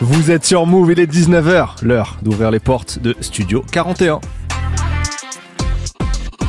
Vous êtes sur Move, il est 19h, l'heure d'ouvrir les portes de Studio 41.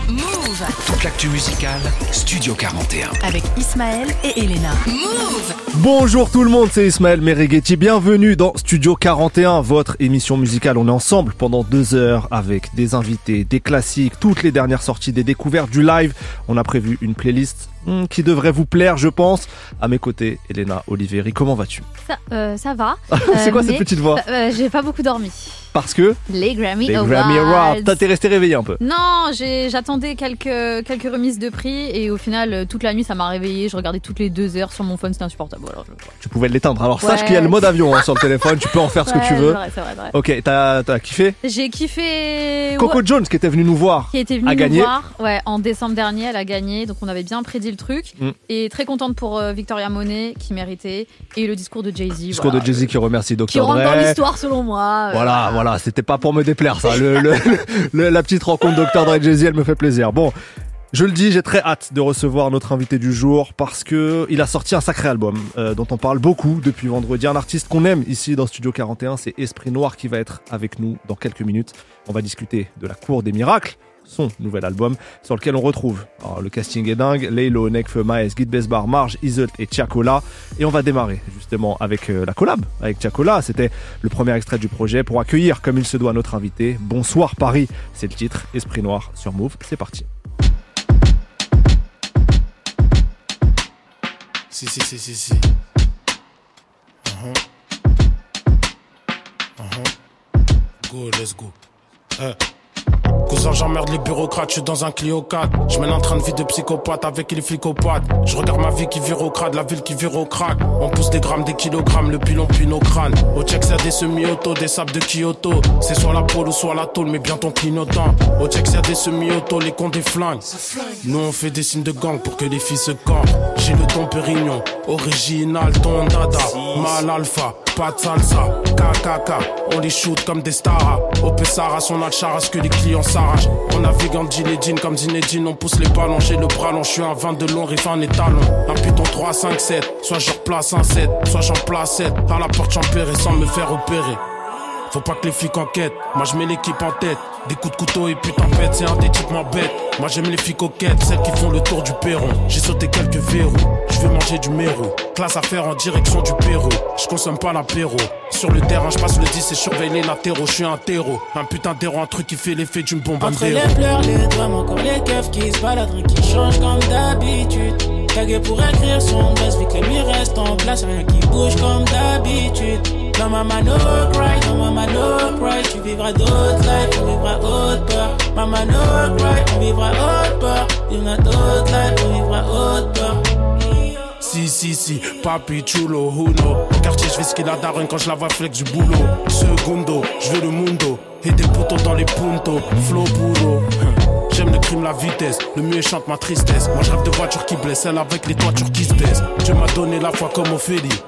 Move Toute l'actu musicale, Studio 41. avec Ismaël et Elena. Move Bonjour tout le monde, c'est Ismaël Merighetti, bienvenue dans Studio 41, votre émission musicale. On est ensemble pendant deux heures avec des invités, des classiques, toutes les dernières sorties, des découvertes, du live. On a prévu une playlist qui devrait vous plaire, je pense. À mes côtés, Elena Oliveri, comment vas-tu? Ça, euh, ça va. C'est quoi Euh, cette petite voix? euh, J'ai pas beaucoup dormi. Parce que? Les Grammy les Awards. Grammy Awards, t'as- t'es resté réveillé un peu. Non, j'ai- j'attendais quelques, quelques remises de prix et au final, toute la nuit, ça m'a réveillé. Je regardais toutes les deux heures sur mon phone, c'était insupportable. Je- Tu pouvais l'éteindre. Alors sache Ouais. qu'il y a le mode avion hein, sur le téléphone, tu peux en faire ce que tu veux. c'est vrai, c'est vrai, vrai. Ok, t'as t'as kiffé? J'ai kiffé. Coco Jones qui était venu nous voir. qui était venue a nous gagné. voir ouais, en décembre dernier, elle a gagné, donc on avait bien prédit le truc. Mm. Et très contente pour euh, Victoria Monet qui méritait. Et le discours de Jay-Z. Discours voilà, de Jay-Z qui remercie Qui Dr. rentre dans l'histoire selon moi. euh, Voilà, voilà, c'était pas pour me déplaire ça. Le, le- le- la petite rencontre Dr. Dre et Jay-Z, elle me fait plaisir. Bon, je le dis, j'ai très hâte de recevoir notre invité du jour parce que il a sorti un sacré album euh, dont on parle beaucoup depuis vendredi. Un artiste qu'on aime ici dans Studio 41, c'est Esprit Noir qui va être avec nous dans quelques minutes. On va discuter de la Cour des Miracles son nouvel album sur lequel on retrouve alors, le casting est dingue Leilo, Nekfeu, Maes, Guy Besbar, Marge, Iselt et Tiakola et on va démarrer justement avec euh, la collab avec Tiakola c'était le premier extrait du projet pour accueillir comme il se doit notre invité Bonsoir Paris c'est le titre Esprit Noir sur Move c'est parti Si, si, si, si, si. Uh-huh. Uh-huh. Go, let's go. Cousin, j'emmerde les bureaucrates, je suis dans un Clio 4. Je mène un train de vie de psychopathe avec les flicopathes. Je regarde ma vie qui vire au la ville qui vire au. On pousse des grammes, des kilogrammes, le pilon puis nos crânes. Au check, c'est des semi-auto, des sables de Kyoto. C'est soit la pôle ou soit la tôle, mais bien ton clignotant. Au check, c'est des semi-auto, les cons des flingues. Nous, on fait des signes de gang pour que les filles se campent. J'ai le ton Pérignon, original, ton dada. Mal alpha, pas de salsa. KKK, on les shoot comme des stars. Au Pessara, son à ce que les clients On navigue en Zinedine comme Zinedine, on pousse les ballons. J'ai le bras long, je suis un 20 de long, riff un étalon. Un python 3, 5, 7. Soit je replace un 7, soit j'en place 7. À la porte, j'empérais sans me faire opérer. Faut pas que les flics enquêtent, moi je mets l'équipe en tête. Des coups de couteau et puis tempête, c'est un des types bête. Moi j'aime les filles coquettes, celles qui font le tour du perron. J'ai sauté quelques verrous, je vais manger du mérou. Classe à faire en direction du Pérou. Je consomme pas l'apéro. Sur le terrain, je passe le 10 et surveille les latéraux. Je suis un terreau, un putain d'héros, un truc qui fait l'effet d'une bombe Entre les pleurs, les drames, encore les keufs qui se baladent, qui change comme d'habitude. Tagué pour écrire son buzz, vu que les restent en place, rien qui bouge comme d'habitude. Non, maman, no cry, non, maman, no cry, tu vivras d'autres lives, on vivra haute peur. Maman, no cry, on vivra haute peur. Il y en a d'autres lives, on vivra haute peur. Si, si, si, papi chulo, uno. Au quartier, je fais ce qu'il a daronne quand je la vois flex du boulot. Segundo, je veux le mundo. Et des poteaux dans les puntos, flow puro. J'aime le crime, la vitesse. Le mieux chante ma tristesse. Moi, je rêve de voitures qui blessent, celle avec les toitures qui se baissent. Dieu m'a donné la foi comme Ophélie.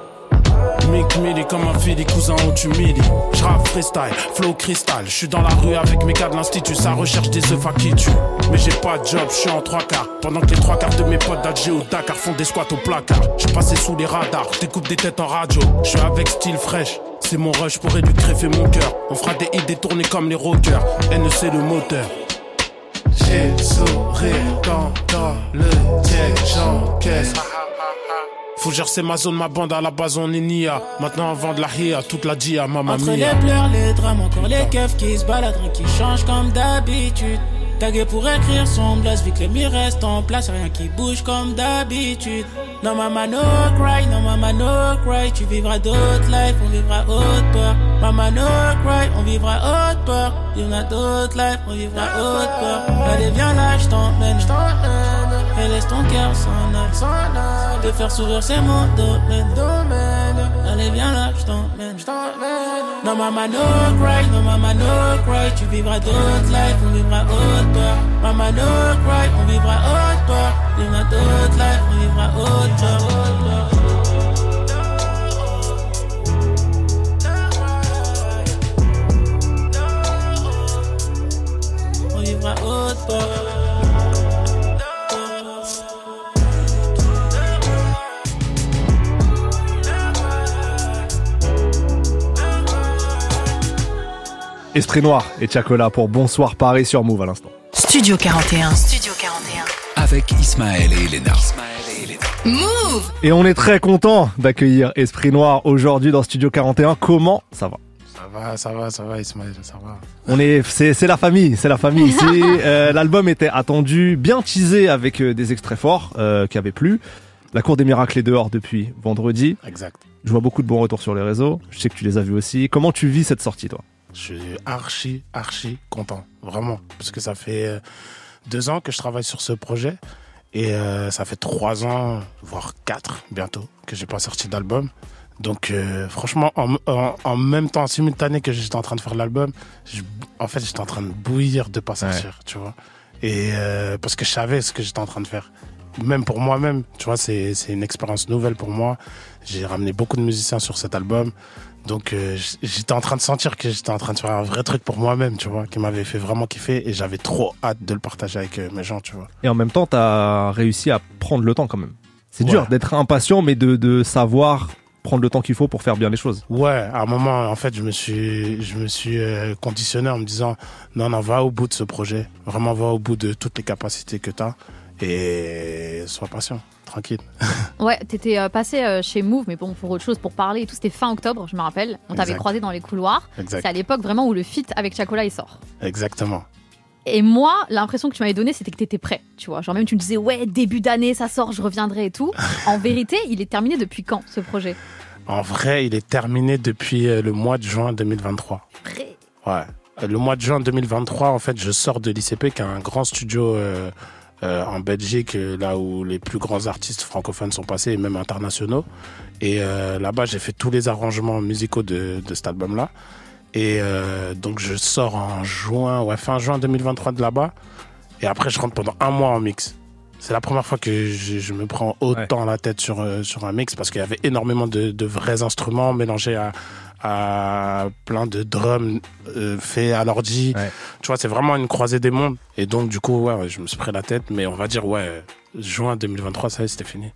Mick Millie comme un fili, cousin on t'humilie. J'rappe freestyle, flow cristal. J'suis dans la rue avec mes gars de l'institut, ça recherche des œufs à qui tue. Mais j'ai pas de job, j'suis en trois quarts. Pendant que les trois quarts de mes potes d'Alger ou Dakar font des squats au placard. J'suis passé sous les radars, j'découpe des têtes en radio. J'suis avec style fraîche. C'est mon rush, pourrais lui greffer mon cœur. On fera des hits détournés comme les rockers. NEC le moteur. J'ai sourire dans le check j'encaisse. Faut gercer ma zone, ma bande à la base on est nia. Maintenant on vend de la hia, toute la dia, maman Entre mia. les pleurs, les drames, encore les keufs qui se baladent, qui change comme d'habitude. Tagué pour écrire son blast, vu que les murs restent en place, rien qui bouge comme d'habitude. Non, maman, no cry, non, maman, no cry, tu vivras d'autres lives, on vivra haute peur. Maman, no cry, on vivra haute peur. Il y en a d'autres lives, on vivra haute peur. Allez, viens là, je t'emmène, je t'emmène. Et laisse ton cœur s'en aller. De faire sourire, c'est mon domaine. Allez, viens là, je t'emmène. Non, maman, no cry, non, maman, no cry. Tu vivras d'autres lives, on vivra peur. Maman, no cry, on vivra haute peur. Il y en a d'autres lives, on vivra peur. On Esprit Noir et Chacola pour Bonsoir Paris sur Move à l'instant. Studio 41. Studio 41. Avec Ismaël et Elena. Move Et on est très content d'accueillir Esprit Noir aujourd'hui dans Studio 41. Comment ça va? Ça va, ça va, ça va, Ismaël, ça va. On est, c'est, c'est la famille, c'est la famille ici. Euh, l'album était attendu, bien teasé avec euh, des extraits forts euh, qui avaient plu. La Cour des Miracles est dehors depuis vendredi. Exact. Je vois beaucoup de bons retours sur les réseaux. Je sais que tu les as vus aussi. Comment tu vis cette sortie, toi? Je suis archi, archi content, vraiment, parce que ça fait euh, deux ans que je travaille sur ce projet et euh, ça fait trois ans, voire quatre bientôt, que j'ai pas sorti d'album. Donc euh, franchement, en, en, en même temps, simultané que j'étais en train de faire l'album, en fait, j'étais en train de bouillir de pas sortir, tu vois. Et euh, parce que je savais ce que j'étais en train de faire. Même pour moi-même, tu vois, c'est une expérience nouvelle pour moi. J'ai ramené beaucoup de musiciens sur cet album. Donc euh, j'étais en train de sentir que j'étais en train de faire un vrai truc pour moi-même, tu vois, qui m'avait fait vraiment kiffer et j'avais trop hâte de le partager avec euh, mes gens, tu vois. Et en même temps, t'as réussi à prendre le temps quand même. C'est Ouais. dur d'être impatient, mais de, de savoir prendre le temps qu'il faut pour faire bien les choses. Ouais, à un moment, en fait, je me suis, je me suis euh, conditionné en me disant, non, non, va au bout de ce projet. Vraiment, va au bout de toutes les capacités que tu as et sois patient, tranquille. Ouais, t'étais euh, passé euh, chez Move, mais bon, pour autre chose, pour parler et tout, c'était fin octobre, je me rappelle. On t'avait croisé dans les couloirs. C'est à l'époque vraiment où le feat avec Chacola il sort. Exactement. Et moi, l'impression que tu m'avais donnée, c'était que t'étais prêt, tu vois. Genre même tu me disais, ouais, début d'année, ça sort, je reviendrai et tout. En vérité, il est terminé depuis quand, ce projet? En vrai, il est terminé depuis euh, le mois de juin 2023. Vrai? Ouais. Le mois de juin 2023, en fait, je sors de l'ICP, qui est un grand studio euh, euh, en Belgique, euh, là où les plus grands artistes francophones sont passés, et même internationaux. Et euh, là-bas, j'ai fait tous les arrangements musicaux de, de cet album-là. Et euh, donc, je sors en juin, ouais, fin juin 2023 de là-bas. Et après, je rentre pendant un mois en mix. C'est la première fois que je, je me prends autant la tête sur, sur un mix parce qu'il y avait énormément de, de vrais instruments mélangés à, à plein de drums euh, faits à l'ordi. Ouais. Tu vois, c'est vraiment une croisée des mondes. Et donc, du coup, ouais, je me suis pris la tête. Mais on va dire, ouais, juin 2023, ça y est, c'était fini.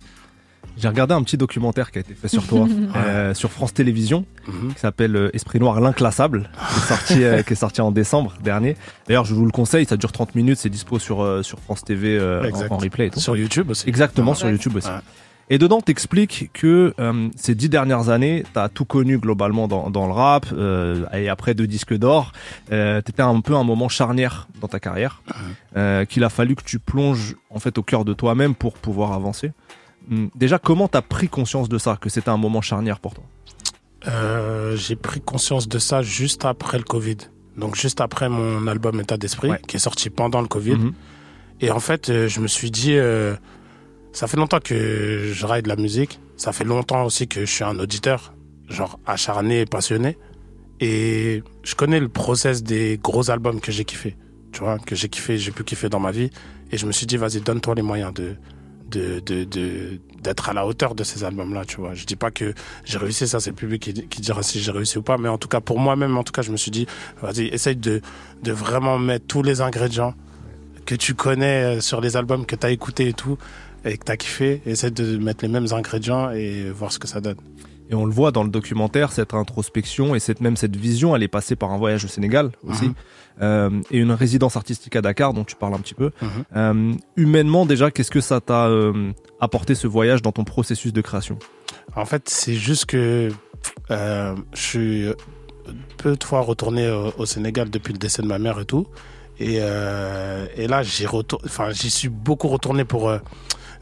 J'ai regardé un petit documentaire qui a été fait sur toi, euh, sur France Télévisions, Mhm. qui s'appelle euh, Esprit Noir l'inclassable, qui est sorti, euh, qui est sorti en décembre dernier. D'ailleurs, je vous le conseille, ça dure 30 minutes, c'est dispo sur, euh, sur France TV euh, en, en replay et tout. Sur YouTube aussi. Exactement, sur YouTube aussi. Et dedans, t'expliques que euh, ces dix dernières années, t'as tout connu globalement dans, dans le rap, euh, et après deux disques d'or, euh, t'étais un peu un moment charnière dans ta carrière, euh, qu'il a fallu que tu plonges en fait au cœur de toi-même pour pouvoir avancer. Hum, Déjà, comment t'as pris conscience de ça, que c'était un moment charnière pour toi? J'ai pris conscience de ça juste après le Covid. Donc juste après mon album État d'esprit, Ouais. qui est sorti pendant le Covid. Mhm. Et en fait, je me suis dit, ça fait longtemps que je raille de la musique. Ça fait longtemps aussi que je suis un auditeur, genre acharné et passionné. Et je connais le process des gros albums que j'ai kiffé. Tu vois, que j'ai kiffé, j'ai pu kiffer dans ma vie. Et je me suis dit, vas-y, donne-toi les moyens de, de, de, d'être à la hauteur de ces albums-là, tu vois. Je dis pas que j'ai réussi, ça c'est le public qui, qui dira si j'ai réussi ou pas, mais en tout cas pour moi-même, en tout cas, je me suis dit, vas-y, essaye de, de vraiment mettre tous les ingrédients que tu connais euh, sur les albums que tu as écoutés et tout, et que tu as kiffé, essaye de mettre les mêmes ingrédients et voir ce que ça donne. Et on le voit dans le documentaire, cette introspection et cette, même cette vision, elle est passée par un voyage au Sénégal aussi, Mhm. euh, et une résidence artistique à Dakar dont tu parles un petit peu. Mhm. Euh, humainement déjà, qu'est-ce que ça t'a euh, apporté ce voyage dans ton processus de création? En fait, c'est juste que je suis peu de fois retourné au, au Sénégal depuis le décès de ma mère et tout. Et, et là, j'y retour... enfin, j'y suis beaucoup retourné pour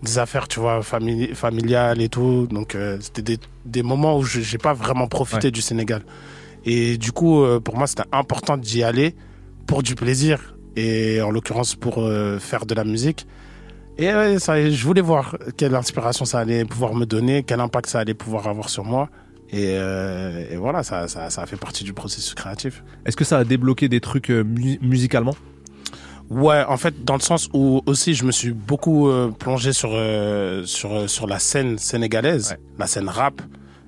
des affaires, tu vois, famili- familiales et tout. Donc, euh, c'était des, des moments où je j'ai pas vraiment profité Ouais. du Sénégal. Et du coup, euh, pour moi, c'était important d'y aller pour du plaisir et en l'occurrence pour euh, faire de la musique. Et ça, je voulais voir quelle inspiration ça allait pouvoir me donner, quel impact ça allait pouvoir avoir sur moi. Et, et voilà, ça, ça, fait partie du processus créatif. Est-ce que ça a débloqué des trucs mu- musicalement? Ouais, en fait, dans le sens où aussi je me suis beaucoup euh, plongé sur, euh, sur, euh, sur la scène sénégalaise, Ouais. la scène rap.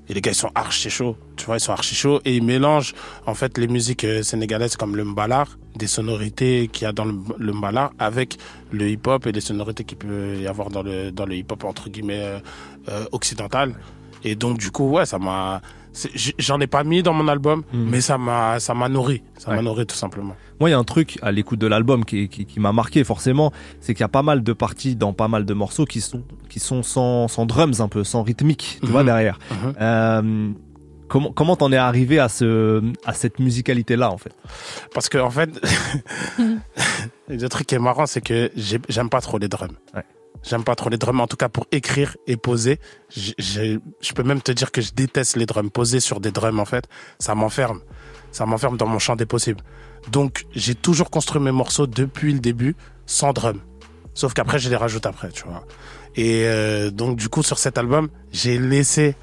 Et les gars, ils sont archi chauds. Tu vois, ils sont archi chauds. Et ils mélangent, en fait, les musiques euh, sénégalaises comme le mbalar, des sonorités qu'il y a dans le, le mbalar, avec le hip-hop et les sonorités qu'il peut y avoir dans le, dans le hip-hop, entre guillemets, euh, euh, occidental. Et donc, du coup, ouais, ça m'a. J'en ai pas mis dans mon album, Mhm. mais ça m'a, ça m'a nourri. Ça Ouais. m'a nourri tout simplement. Moi, il y a un truc à l'écoute de l'album qui, qui, qui m'a marqué forcément, c'est qu'il y a pas mal de parties dans pas mal de morceaux qui sont, qui sont sans, sans drums un peu, sans rythmique, tu Mhm. vois, derrière. Mhm. Euh, comment comment t'en es arrivé à, ce, à cette musicalité-là, en fait? Parce que, en fait, le truc qui est marrant, c'est que j'ai- j'aime pas trop les drums. Ouais. J'aime pas trop les drums, en tout cas pour écrire et poser. Je peux même te dire que je déteste les drums. Poser sur des drums, en fait, ça m'enferme. Ça m'enferme dans mon champ des possibles. Donc, j'ai toujours construit mes morceaux depuis le début sans drum. Sauf qu'après, je les rajoute après, tu vois. Et euh, donc, du coup, sur cet album, j'ai laissé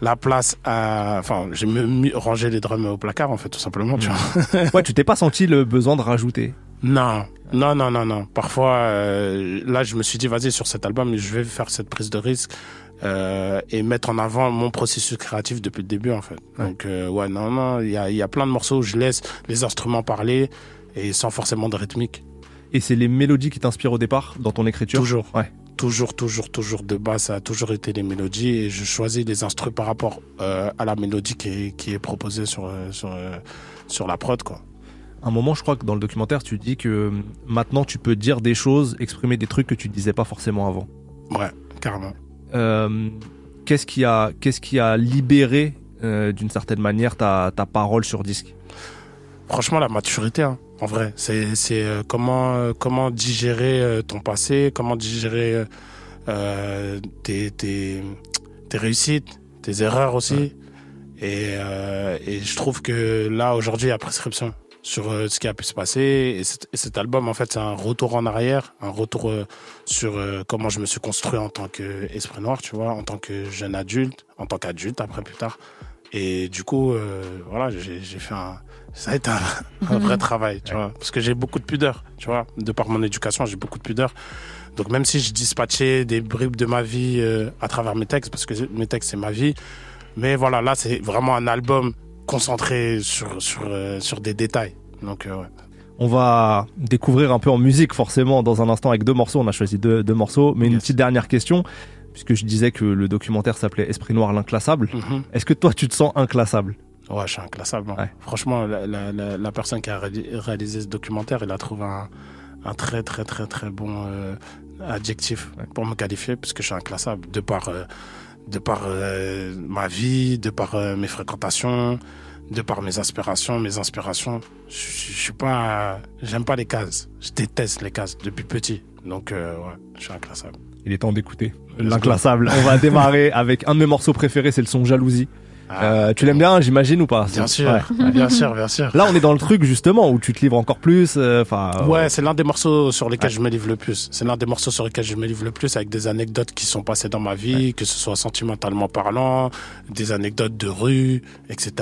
la place à... Enfin, j'ai rangé les drums au placard, en fait, tout simplement, tu vois. Ouais, tu t'es pas senti le besoin de rajouter Non, non, non, non, non. Parfois, euh, là, je me suis dit, vas-y, sur cet album, je vais faire cette prise de risque euh, et mettre en avant mon processus créatif depuis le début, en fait. Donc, euh, ouais, non, non, il y a, il y a plein de morceaux où je laisse les instruments parler et sans forcément de rythmique. Et c'est les mélodies qui t'inspirent au départ dans ton écriture? Toujours. Ouais. Toujours, toujours, toujours de base, ça a toujours été les mélodies et je choisis les instruments par rapport à la mélodie qui est, qui est proposée sur, sur, sur la prod, quoi. Un moment, je crois que dans le documentaire, tu dis que euh, maintenant tu peux dire des choses, exprimer des trucs que tu disais pas forcément avant. Ouais, carrément. Euh, qu'est-ce qui a qu'est-ce qui a libéré euh, d'une certaine manière ta, ta parole sur disque? Franchement, la maturité, hein, en vrai, c'est c'est euh, comment comment digérer ton passé, comment digérer tes, tes tes réussites, tes erreurs aussi. Et et je trouve que là aujourd'hui, il y a prescription sur euh, ce qui a pu se passer. Et, cet- et cet album, en fait, c'est un retour en arrière, un retour euh, sur euh, comment je me suis construit en tant qu'esprit noir, tu vois, en tant que jeune adulte, en tant qu'adulte après plus tard. Et du coup, voilà, j'ai fait un, ça a été un, un vrai travail, tu vois, parce que j'ai beaucoup de pudeur, tu vois, de par mon éducation, j'ai beaucoup de pudeur. Donc même si je dispatchais des bribes de ma vie à travers mes textes, parce que mes textes c'est ma vie, mais voilà, là c'est vraiment un album concentré sur sur euh, sur des détails. Donc euh, ouais. On va découvrir un peu en musique forcément dans un instant avec deux morceaux. On a choisi deux, deux morceaux, mais une petite dernière question, puisque je disais que le documentaire s'appelait Esprit Noir l'inclassable. Mhm. Est-ce que toi tu te sens inclassable? Ouais, je suis inclassable. hein. Ouais. Franchement, la, la, la, la personne qui a réali- réalisé ce documentaire, elle a trouvé un, un très très très très bon euh, adjectif Ouais. pour me qualifier, parce que je suis inclassable de par euh, de par euh, ma vie, de par euh, mes fréquentations, de par mes aspirations, mes inspirations. Je, je, je suis pas, j'aime pas les cases. Je déteste les cases depuis petit. Donc euh, ouais, je suis inclassable. Il est temps d'écouter l'inclassable. On va démarrer avec un de mes morceaux préférés, c'est le son Jalousie. Ah, Euh, tu l'aimes bien, j'imagine ou pas bien sûr, Ouais. bien sûr, bien sûr. Là, on est dans le truc justement où tu te livres encore plus. euh, Enfin, Ouais, c'est l'un des morceaux sur lesquels Ouais. je me livre le plus. C'est l'un des morceaux sur lesquels je me livre le plus avec des anecdotes qui sont passées dans ma vie, que ce soit sentimentalement parlant, des anecdotes de rue, etc.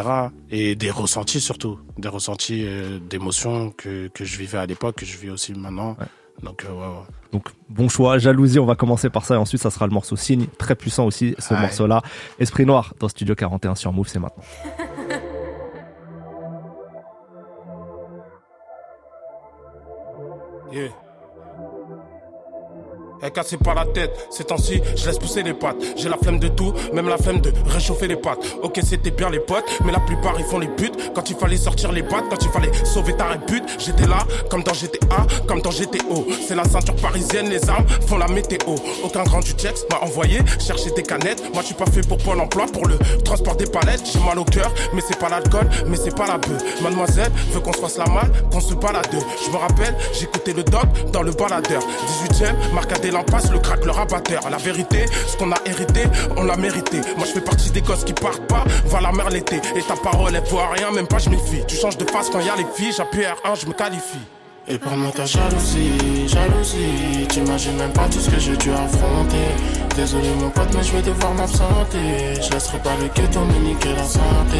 Et des ressentis surtout. Des ressentis euh, d'émotions que, que je vivais à l'époque, que je vis aussi maintenant. Donc, euh, ouais, ouais. Donc bon choix, jalousie, on va commencer par ça et ensuite ça sera le morceau signe, très puissant aussi ce morceau-là. Esprit Noir dans Studio 41 sur Move, c'est maintenant. Yeah. Elle cassait pas la tête, ces temps-ci, je laisse pousser les pattes. J'ai la flemme de tout, même la flemme de réchauffer les pattes. Ok, c'était bien les potes, mais la plupart ils font les putes. Quand il fallait sortir les pattes, quand il fallait sauver ta répute, j'étais là, comme dans GTA, comme dans GTO. C'est la ceinture parisienne, les armes font la météo. Aucun grand du texte m'a envoyé chercher des canettes. Moi, je suis pas fait pour Pôle emploi, pour le transport des palettes. J'ai mal au cœur, mais c'est pas l'alcool, mais c'est pas la bœuf. Mademoiselle veut qu'on se fasse la malle, qu'on se balade. Je me rappelle, j'écoutais le doc dans le baladeur. 18ème, marque lampasses, le crack, le rabatteur. La vérité, ce qu'on a hérité, on l'a mérité. Moi, je fais partie des gosses qui partent pas, va la mer l'été. Et ta parole, elle voit rien, même pas je méfie. Tu changes de face quand y a les filles, j'appuie R1, je me qualifie. Et parle-moi ta jalousie, jalousie. T'imagines même pas tout ce que j'ai dû affronter. Désolé mon pote mais je vais devoir m'absenter. Je laisserai pas le ghetto me niquer la santé.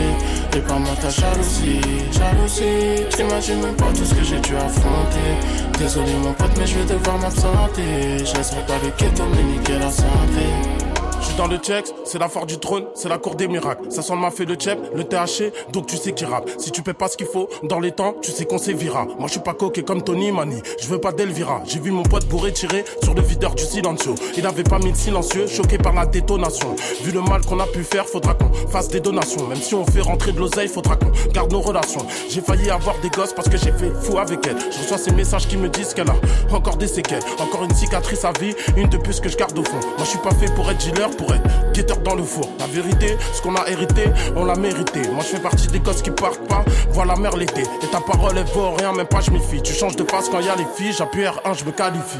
Et parle-moi ta jalousie, jalousie. T'imagines même pas tout ce que j'ai dû affronter. Désolé mon pote mais je vais devoir m'absenter. Je laisserai pas le ghetto me niquer la santé Je dans le check, c'est la foire du trône, c'est la cour des miracles. Ça sent m'a fait le chep, le THC, donc tu sais qu'il rappe. Si tu paies pas ce qu'il faut, dans les temps, tu sais qu'on sévira. Moi je suis pas coquet comme Tony Mani, je veux pas d'Elvira. J'ai vu mon pote bourré tirer sur le videur du silencio. Il avait pas mis de silencieux, choqué par la détonation. Vu le mal qu'on a pu faire, faudra qu'on fasse des donations. Même si on fait rentrer de l'oseille, faudra qu'on garde nos relations. J'ai failli avoir des gosses parce que j'ai fait fou avec elle. Je reçois ces messages qui me disent qu'elle a encore des séquelles, encore une cicatrice à vie, une de plus que je garde au fond. Moi je suis pas fait pour être dealer, pour être guetteur dans le four. La vérité, ce qu'on a hérité, on l'a mérité. Moi je fais partie des gosses qui partent pas, voilà la mer l'été. Et ta parole elle vaut rien, même pas je m'y fie. Tu changes de face quand y a les filles, j'appuie R1, je me qualifie.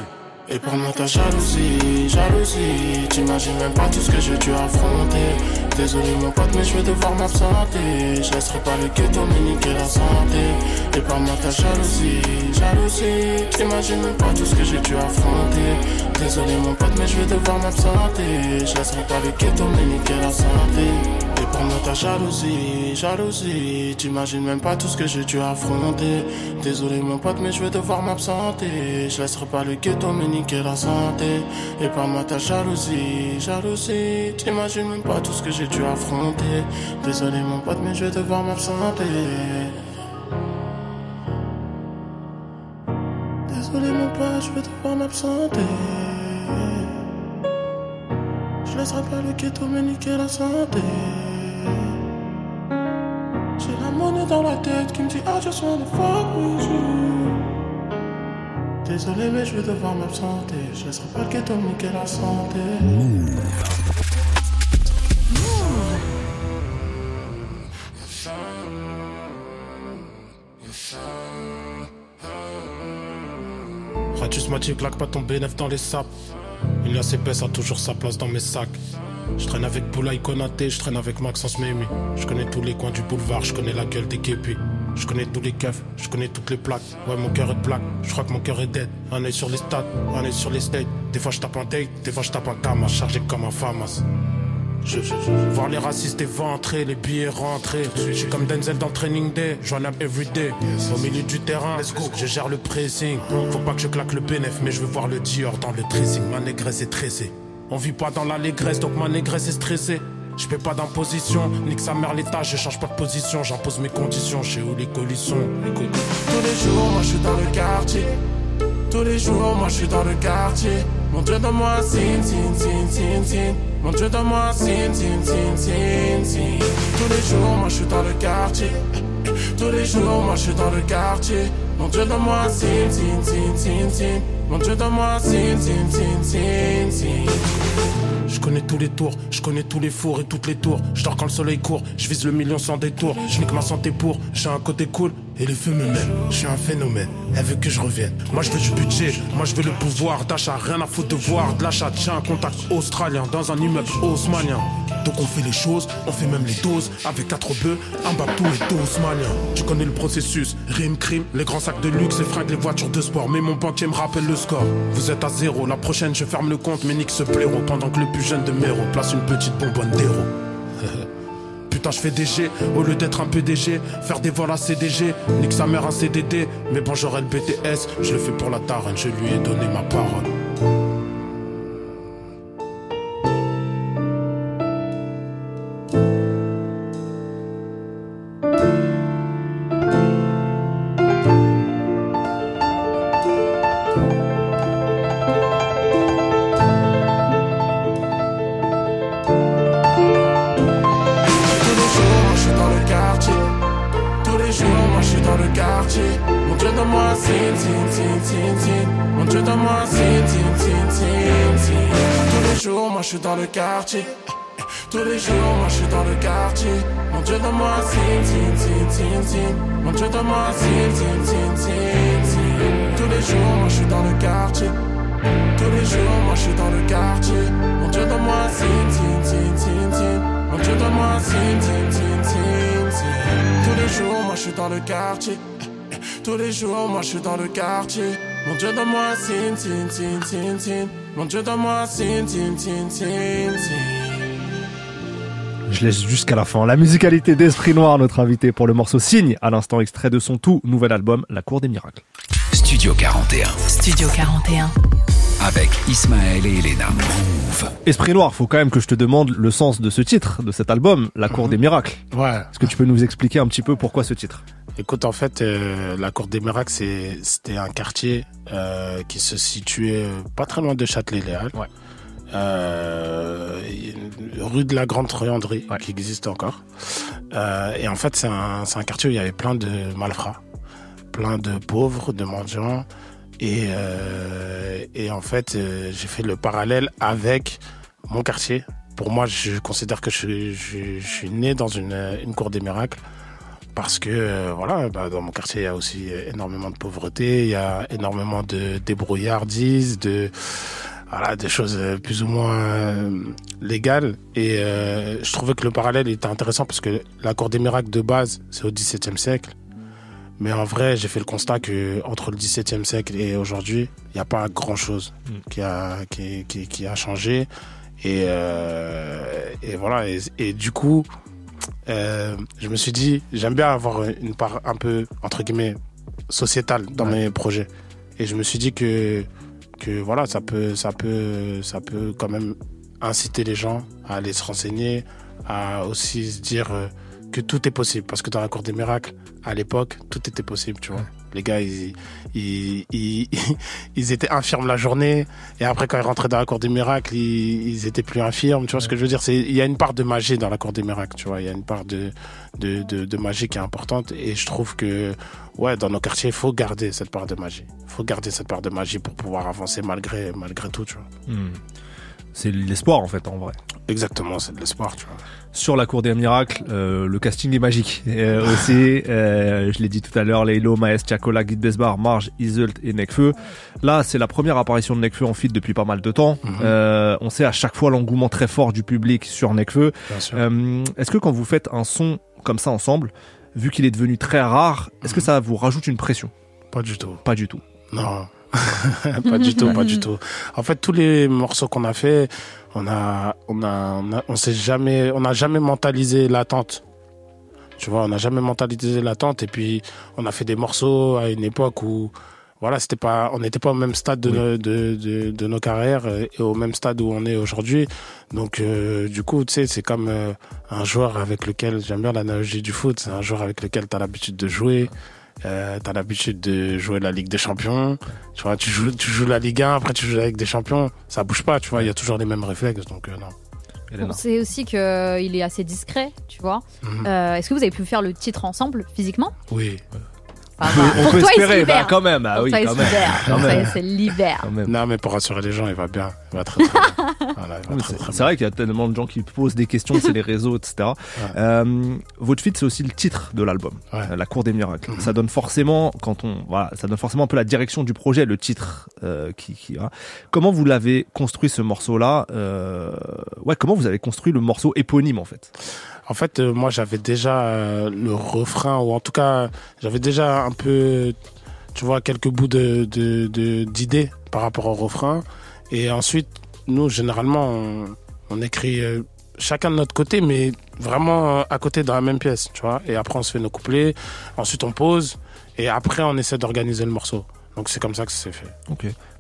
Et pour moi ta jalousie, jalousie. T'imagines même pas tout ce que j'ai dû affronter. Désolé mon pote mais je vais devoir m'absenter. Je laisserai pas le ghetto me la santé. Et par moi ta jalousie, jalousie. T'imagines même pas tout ce que j'ai dû affronter. Désolé mon pote mais je vais devoir m'absenter. Je laisserai pas le ghetto me la santé Ta jalousie, jalousie. T'imagines même pas tout ce que j'ai dû affronter. Désolé mon pote mais je vais devoir m'absenter. Je laisserai pas le ghetto me niquer la santé. Et par moi ta jalousie, jalousie. T'imagines même pas tout ce que j'ai dû affronter. Désolé mon pote mais je vais devoir m'absenter. Désolé mon pote je vais devoir m'absenter. Je laisserai pas le ghetto me niquer la santé dans la tête qui me dit I just wanna fuck with you Désolé mais je vais devoir m'absenter Je laisserai pas le ghetto niquer la santé Radius m'a dit claque pas ton bénéf dans les sapes. Une épaisse a toujours sa place dans mes sacs. Je traîne avec Boulaï Konaté, je traîne avec Maxence Memi. Je connais tous les coins du boulevard, je connais la gueule des képis. Je connais tous les keufs, je connais toutes les plaques. Ouais, mon cœur est de plaque, je crois que mon cœur est dead. Un œil sur les stats, un œil sur les states. Des fois je tape un date, des fois je tape un tamas, chargé comme un famas. Je, je, je, voir les racistes éventrer, les billets rentrer. Je suis comme Denzel dans Training Day, j'en ai everyday. Au milieu du terrain, let's go. Je gère le pressing. Faut pas que je claque le bénéf, mais je veux voir le Dior dans le dressing. Ma négresse est tressée. On vit pas dans l'allégresse, donc ma négresse est stressée. Je paie pas d'imposition, nique sa mère l'état, je change pas de position, j'impose mes conditions, sais où les colis sont. Les. Tous les jours, moi je suis dans le quartier. Tous les jours, moi je suis dans le quartier. Mon Dieu, donne-moi un signe, signe, signe, signe, signe. Mon Dieu, donne-moi un signe, signe, signe, signe, signe. Tous les jours, moi je suis dans le quartier. Tous les jours, moi je suis dans le quartier. Mon Dieu, donne-moi un signe, signe, signe, signe, signe. Mon Dieu, donne-moi signe, signe, signe, signe, signe. Je connais tous les tours, je connais tous les fours et toutes les tours. Je dors quand le soleil court, je vise le million sans détour. Je nique ma santé pour, j'ai un côté cool. Et les feux me mènent, je suis un phénomène. Elle veut que je revienne. Moi je veux du budget, moi je veux le pouvoir d'achat. Rien à foutre de voir de l'achat. J'ai un contact australien dans un immeuble haussmanien. Donc on fait les choses, on fait même les doses. Avec quatre bœufs, un bateau et deux haussmanniens. Tu connais le processus, rime, crime, les grands sacs de luxe, les fringues, les voitures de sport. Mais mon banquier me rappelle le score. Vous êtes à zéro, la prochaine je ferme le compte, mais nique ce blaireau. Pendant que le plus jeune de Méro place une petite bonbonne d'héros. Putain, je fais DG au lieu d'être un PDG. Faire des vols à CDG, nique sa mère un CDD. Mais bon, j'aurai le BTS, je le fais pour la taronne, je lui ai donné ma parole. Signe. Tous les jours, moi je suis dans le quartier. Tous les jours, moi je suis dans le quartier. Mon Dieu, donne-moi un. Mon Dieu, donne-moi un. Tous les jours, moi je suis dans le quartier. Tous les jours, moi je suis dans le quartier. Mon Dieu, donne-moi un. Mon Dieu, donne-moi un. Tous les jours, moi je suis dans le quartier. Tous les jours, moi je suis dans le quartier. Mon Dieu, donne-moi un signe, signe, signe, signe, signe. Mon Dieu, donne-moi signe, signe, signe, signe. Je laisse jusqu'à la fin. La musicalité d'Esprit Noir, notre invité pour le morceau Signe, à l'instant extrait de son tout nouvel album, La Cour des Miracles. Studio 41 Studio 41. avec Ismaël et Elena. Move. Esprit Noir, faut quand même que je te demande le sens de ce titre, de cet album, La Cour des Miracles. Ouais. Est-ce que tu peux nous expliquer un petit peu pourquoi ce titre? Écoute, en fait, euh, la Cour des Miracles, c'était un quartier euh, qui se situait euh, pas très loin de Châtelet-Léal. Ouais. Euh, rue de la Grande Trianderie, Ouais. qui existe encore. Et en fait, c'est un, quartier où il y avait plein de malfrats, plein de pauvres, de mendiants. Et, et en fait, j'ai fait le parallèle avec mon quartier. Pour moi, je considère que je, je, je suis né dans une, une cour des miracles parce que euh, voilà, bah, dans mon quartier, il y a aussi énormément de pauvreté, il y a énormément de débrouillardises, de voilà, des choses euh, plus ou moins euh, légales. Et euh, je trouvais que le parallèle était intéressant parce que la cour des miracles de base, c'est au XVIIe siècle. Mais en vrai, j'ai fait le constat que entre le XVIIe siècle et aujourd'hui, il n'y a pas grand-chose Mm. qui a qui, qui, qui a changé. Et, euh, et voilà. Et, et du coup, euh, je me suis dit, j'aime bien avoir une part un peu entre guillemets sociétale dans Ouais. mes projets. Et je me suis dit que que voilà, ça peut ça peut ça peut quand même inciter les gens à aller se renseigner, à aussi se dire euh, que tout est possible. Parce que dans la cour des miracles, à l'époque, tout était possible, tu vois. Les gars, ils, ils, étaient infirmes la journée, et après, quand ils rentraient dans la cour des miracles, ils, étaient plus infirmes. Tu vois ce que je veux dire? Il y a une part de magie dans la cour des miracles, tu vois. Il y a une part de, de, de, de magie qui est importante, et je trouve que, ouais, dans nos quartiers, il faut garder cette part de magie. Il faut garder cette part de magie pour pouvoir avancer malgré, malgré tout, tu vois. Hmm. C'est l'espoir en fait, en vrai. Exactement, c'est de l'espoir, tu vois. Sur la Cour des Miracles, euh, le casting est magique. Euh, aussi, euh, je l'ai dit tout à l'heure, Leilo, Maes, Chakola, Guy Besbar, Marge, Iselt et Nekfeu. Là, c'est la première apparition de Nekfeu en feat depuis pas mal de temps. Mhm. On sait à chaque fois l'engouement très fort du public sur Nekfeu. Bien sûr. Euh, est-ce que quand vous faites un son comme ça ensemble, vu qu'il est devenu très rare, est-ce que ça vous rajoute une pression? Pas du tout. Pas du tout. Non, pas du tout, pas du tout. En fait, tous les morceaux qu'on a fait, on a, on a, on a- on s'est jamais, on n'a jamais mentalisé l'attente. Tu vois, on n'a jamais mentalisé l'attente. Et puis, on a fait des morceaux à une époque où, voilà, c'était pas, on n'était pas au même stade de, Oui. nos- de, de, de nos carrières et au même stade où on est aujourd'hui. Donc, euh, du coup, tu sais, c'est comme euh, un joueur avec lequel, j'aime bien l'analogie du foot, c'est un joueur avec lequel tu as l'habitude de jouer. Euh, t'as l'habitude de jouer la Ligue des Champions, tu vois, tu joues, tu joues la Ligue 1, après tu joues la Ligue des Champions, ça bouge pas, tu vois, il y a toujours les mêmes réflexes, donc euh, non. Sait aussi qu'il est assez discret, tu vois. Mhm. Euh, Est-ce que vous avez pu faire le titre ensemble physiquement? Oui. Enfin, On peut, on Pour peut toi, il se espérer, libère. bah, quand même. Ah oui, toi, il quand même. Quand même. il. Quand même. Non, mais pour rassurer les gens, il va bien, il va très très bien. Voilà, il va Oui, très, C'est c'est vrai qu'il y a tellement de gens qui posent des questions, c'est les réseaux, etc. Euh, votre feat, c'est aussi le titre de l'album, Ouais. euh, La Cour des Miracles. Mhm. Ça donne forcément, quand on, voilà, ça donne forcément un peu la direction du projet, le titre. Euh, qui, qui, hein. Comment vous l'avez construit ce morceau-là euh, Ouais, comment vous avez construit le morceau éponyme en fait? En fait, euh, moi, j'avais déjà euh, le refrain, ou en tout cas, j'avais déjà un peu, tu vois, quelques bouts de de- de- d'idées par rapport au refrain. Et ensuite, nous, généralement, on, on écrit euh, chacun de notre côté, mais vraiment à côté dans la même pièce, tu vois. Et après, on se fait nos couplets. Ensuite, on pose. Et après, on essaie d'organiser le morceau. Donc, c'est comme ça que ça s'est fait.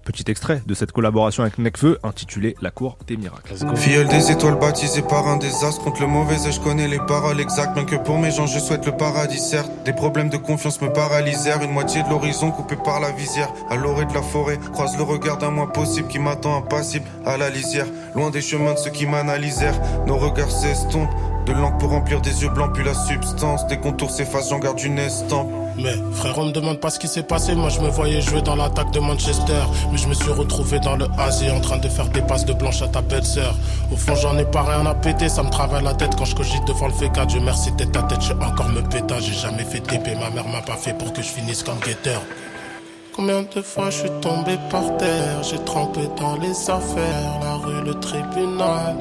Petit extrait de cette collaboration avec Nekfeu intitulé La Cour des Miracles. Filleule des étoiles baptisée par un désastre contre le mauvais je connais les paroles exactes Bien que pour mes gens je souhaite le paradis certes. Des problèmes de confiance me paralysèrent Une moitié de l'horizon coupée par la visière. À l'orée de la forêt croise le regard d'un moi possible Qui m'attend impassible à la lisière. Loin des chemins de ceux qui m'analysèrent Nos regards s'estompent. De l'encre pour remplir des yeux blancs puis la substance Des contours s'effacent j'en garde une estampe Mais frère, on me demande pas ce qui s'est passé. Moi, je me voyais jouer dans l'attaque de Manchester. Mais je me suis retrouvé dans le Asie en train de faire des passes de blanche à ta belle-sœur. Au fond, j'en ai pas rien à péter. Ça me travaille la tête quand je cogite devant le féca. Dieu merci, tête ta tête, j'ai encore me péta. J'ai jamais fait TP. Ma mère m'a pas fait pour que je finisse comme guetteur. Combien de fois je suis tombé par terre, j'ai trempé dans les affaires, la rue, le tribunal.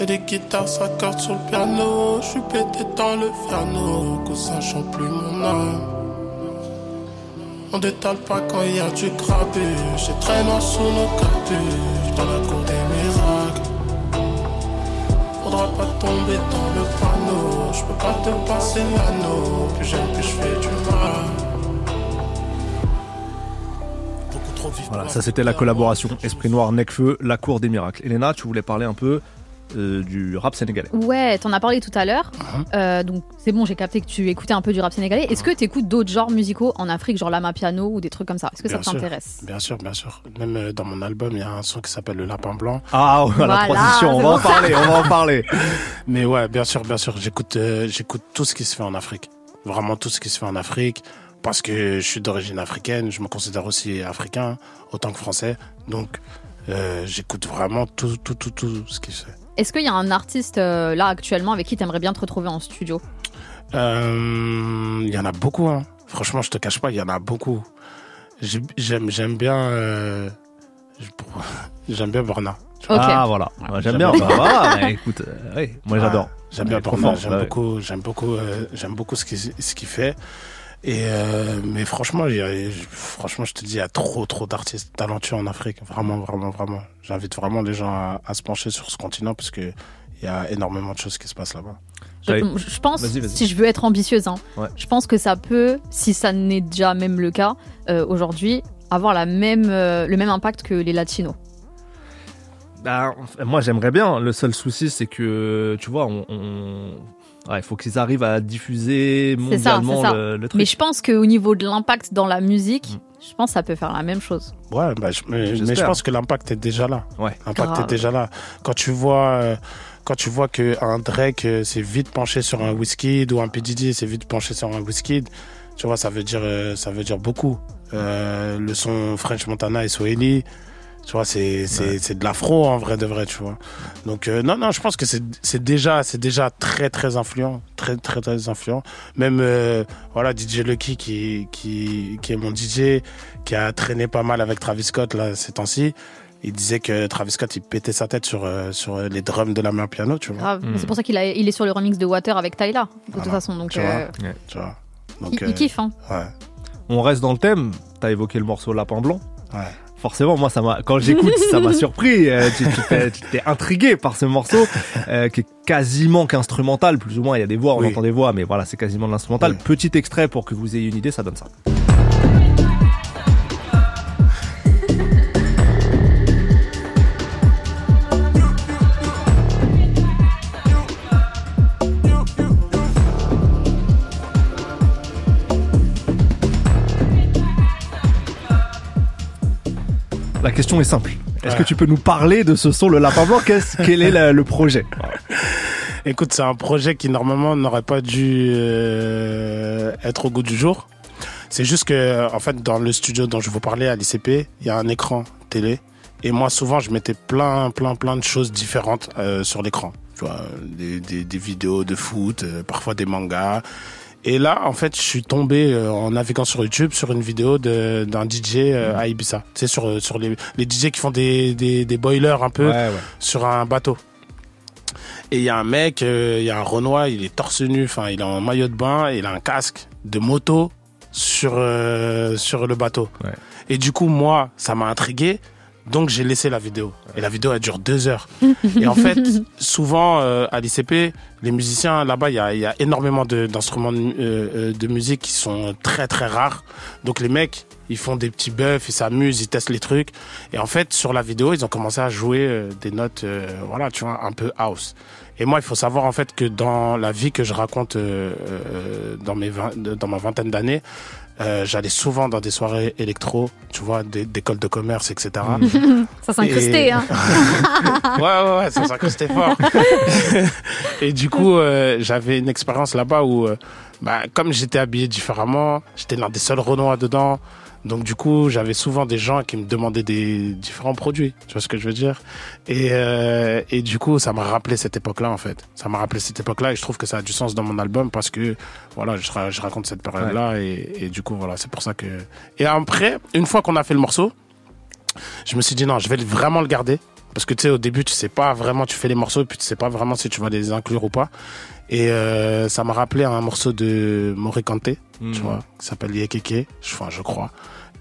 Et les guitares s'accordent sur le piano, je suis pété dans le piano, cousin chante plus mon âme. On détale pas quand il y a du grabuge, j'ai très noir sous nos capuches, dans la cour des miracles. tomber dans le panneau. Je peux pas te passer l'anneau. Plus j'aime, plus je fais du mal. Voilà, ça c'était la collaboration. Esprit Noir, Necfeu, La Cour des Miracles. Elena, tu voulais parler un peu euh, du rap sénégalais. Ouais, t'en as parlé tout à l'heure. Uh-huh. Euh, donc c'est bon, j'ai capté que tu écoutais un peu du rap sénégalais. Est-ce que tu écoutes d'autres genres musicaux en Afrique, genre Lama Piano ou des trucs comme ça? Est-ce que ça sûr. t'intéresse? Bien sûr, bien sûr. Même euh, dans mon album, il y a un son qui s'appelle Le Lapin Blanc. Ah, la Voilà, transition, on va en parler, on va en parler. Mais ouais, bien sûr, bien sûr. J'écoute, j'écoute tout ce qui se fait en Afrique. Vraiment tout ce qui se fait en Afrique. Parce que je suis d'origine africaine, je me considère aussi africain, autant que français. Donc, euh, j'écoute vraiment tout, tout, tout, tout ce qui se fait. Est-ce qu'il y a un artiste euh, là actuellement avec qui t'aimerais bien te retrouver en studio? Euh, Il y en a beaucoup, hein. Franchement, je te cache pas, il y en a beaucoup. J'ai- J'aime, j'aime bien, euh, j'aime bien Borna. Ok. Ah, voilà. Ouais, J'aime bien. Bah, voilà, mais écoute, euh, oui, moi j'adore. J'aime bien Borna, j'aime bah ouais. beaucoup, j'aime beaucoup, euh, j'aime beaucoup ce qu'il ce qu'il fait. Et euh, mais franchement, il y a- franchement, je te dis, il y a trop, trop d'artistes talentueux en Afrique. Vraiment, vraiment, vraiment. J'invite vraiment les gens à, à se pencher sur ce continent parce que il y a énormément de choses qui se passent là-bas. Je, pense, si je veux être ambitieuse, hein, Ouais. je pense que ça peut, si ça n'est déjà même le cas euh, aujourd'hui, avoir la même, euh, le même impact que les latinos. Bah, moi j'aimerais bien. Le seul souci c'est que, tu vois, on. on- Ouais, il faut qu'ils arrivent à diffuser ça, mondialement ça. le, le truc. Mais je pense qu'au niveau de l'impact dans la musique, Mm. je pense que ça peut faire la même chose. Ouais, bah, je- mais, mais je pense que l'impact est déjà là. Ouais. L'impact est déjà là. Quand tu vois, euh, quand tu vois que un Drake euh, s'est vite penché sur un Wizkid ou un P Diddy s'est vite penché sur un Wizkid, tu vois, ça veut dire, euh, ça veut dire beaucoup. Euh, le son French Montana et Swahili, tu vois, c'est c'est Ouais. c'est de l'afro en vrai de vrai, tu vois. Donc euh, non non, je pense que c'est c'est déjà c'est déjà très très influent, très très très influent. Même euh, voilà DJ Lucky qui qui qui est mon DJ, qui a traîné pas mal avec Travis Scott là ces temps-ci. Il disait que Travis Scott il pétait sa tête sur euh, sur les drums de la main piano, tu vois. Grave. Mm. C'est pour ça qu'il a- il est sur le remix de Water avec Tyla, de toute façon. Donc, Tu vois. euh, Tu vois. il, Donc il euh, kiffe. Hein. ouais On reste dans le thème. T'as évoqué le morceau Lapin Blanc. ouais. Forcément, moi, ça m'a, quand j'écoute, ça m'a surpris. Euh, tu, tu t'es, tu t'es intrigué par ce morceau, euh, qui est quasiment qu'instrumental, plus ou moins. Il y a des voix, on Oui. entend des voix, mais voilà, c'est quasiment de l'instrumental. Oui. Petit extrait pour que vous ayez une idée, ça donne ça. La question est simple. Est-ce Ouais. que tu peux nous parler de ce son, le lapin blanc Qu'est-ce, Quel est la- le projet Écoute, c'est un projet qui normalement n'aurait pas dû euh, être au goût du jour. C'est juste que, en fait, dans le studio dont je vous parlais à l'ICP, il y a un écran télé. Et moi, souvent, je mettais plein, plein, plein de choses différentes euh, sur l'écran. Tu vois, des, des, des vidéos de foot, euh, parfois des mangas. Et là, en fait, je suis tombé euh, en naviguant sur YouTube sur une vidéo d'un DJ euh, à Ibiza. Tu sais, sur, sur les, les DJ qui font des, des, des boilers un peu Ouais, ouais. sur un bateau. Et il y a un mec, euh, il y a un Renoir, il est torse nu, enfin il est en maillot de bain, et il a un casque de moto sur euh, sur le bateau. Ouais. Et du coup moi, ça m'a intrigué, donc j'ai laissé la vidéo. Et la vidéo elle dure deux heures. et en fait, souvent euh, à l'ICP, les musiciens là-bas, il y a, y a énormément de- d'instruments de, euh, euh, de musique qui sont très très rares. Donc les mecs, ils font des petits buffs, ils s'amusent, ils testent les trucs. Et en fait, sur la vidéo, ils ont commencé à jouer euh, des notes, euh, voilà, tu vois, un peu house. Et moi, il faut savoir en fait que dans la vie que je raconte dans mes vingt- dans ma vingtaine d'années, euh, j'allais souvent dans des soirées électro, tu vois, des- d'écoles de commerce, etc. Ça s'incrustait. Et- Hein. ouais, ouais, ouais, ça s'incrustait fort. et du coup, euh, j'avais une expérience là-bas où, euh, bah, comme j'étais habillé différemment, j'étais l'un des seuls Renois dedans. Donc du coup, j'avais souvent des gens qui me demandaient des différents produits. Tu vois ce que je veux dire? Et, euh, et du coup, ça m'a rappelé cette époque-là en fait. Ça m'a rappelé cette époque-là et je trouve que ça a du sens dans mon album parce que voilà, je raconte cette période-là et, et du coup voilà, c'est pour ça que. Et après, une fois qu'on a fait le morceau, je me suis dit non, je vais vraiment le garder parce que tu sais au début tu sais pas vraiment tu fais les morceaux et puis tu sais pas vraiment si tu vas les inclure ou pas. Et euh, ça m'a rappelé un morceau de Morikante, tu vois, qui s'appelle Yekeke, je- enfin je crois.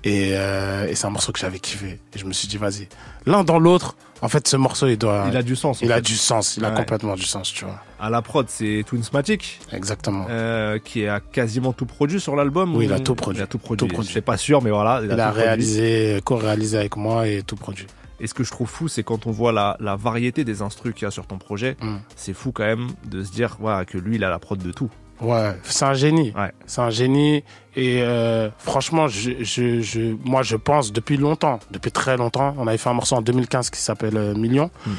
Et, euh, et c'est un morceau que j'avais kiffé. Et je me suis dit, vas-y. L'un dans l'autre, en fait, ce morceau, il doit. Il a du sens. en il a du sens. Il a complètement du sens, tu vois. À la prod, c'est Twinsmatic, Exactement. euh, qui a quasiment tout produit sur l'album. Oui, ou- il a tout produit. Il a tout produit. Tout produit. Je suis pas sûr, mais voilà. il a produit. réalisé, co-réalisé avec moi et tout produit. Et ce que je trouve fou, c'est quand on voit la, la variété des instrus qu'il y a sur ton projet, Mm. c'est fou quand même de se dire que lui, il a la prod de tout. Ouais, c'est un génie. Ouais. C'est un génie. Et euh, franchement, je, je, je, moi, je pense depuis longtemps, depuis très longtemps, on avait fait un morceau en 2015 qui s'appelle euh, Million. Mm.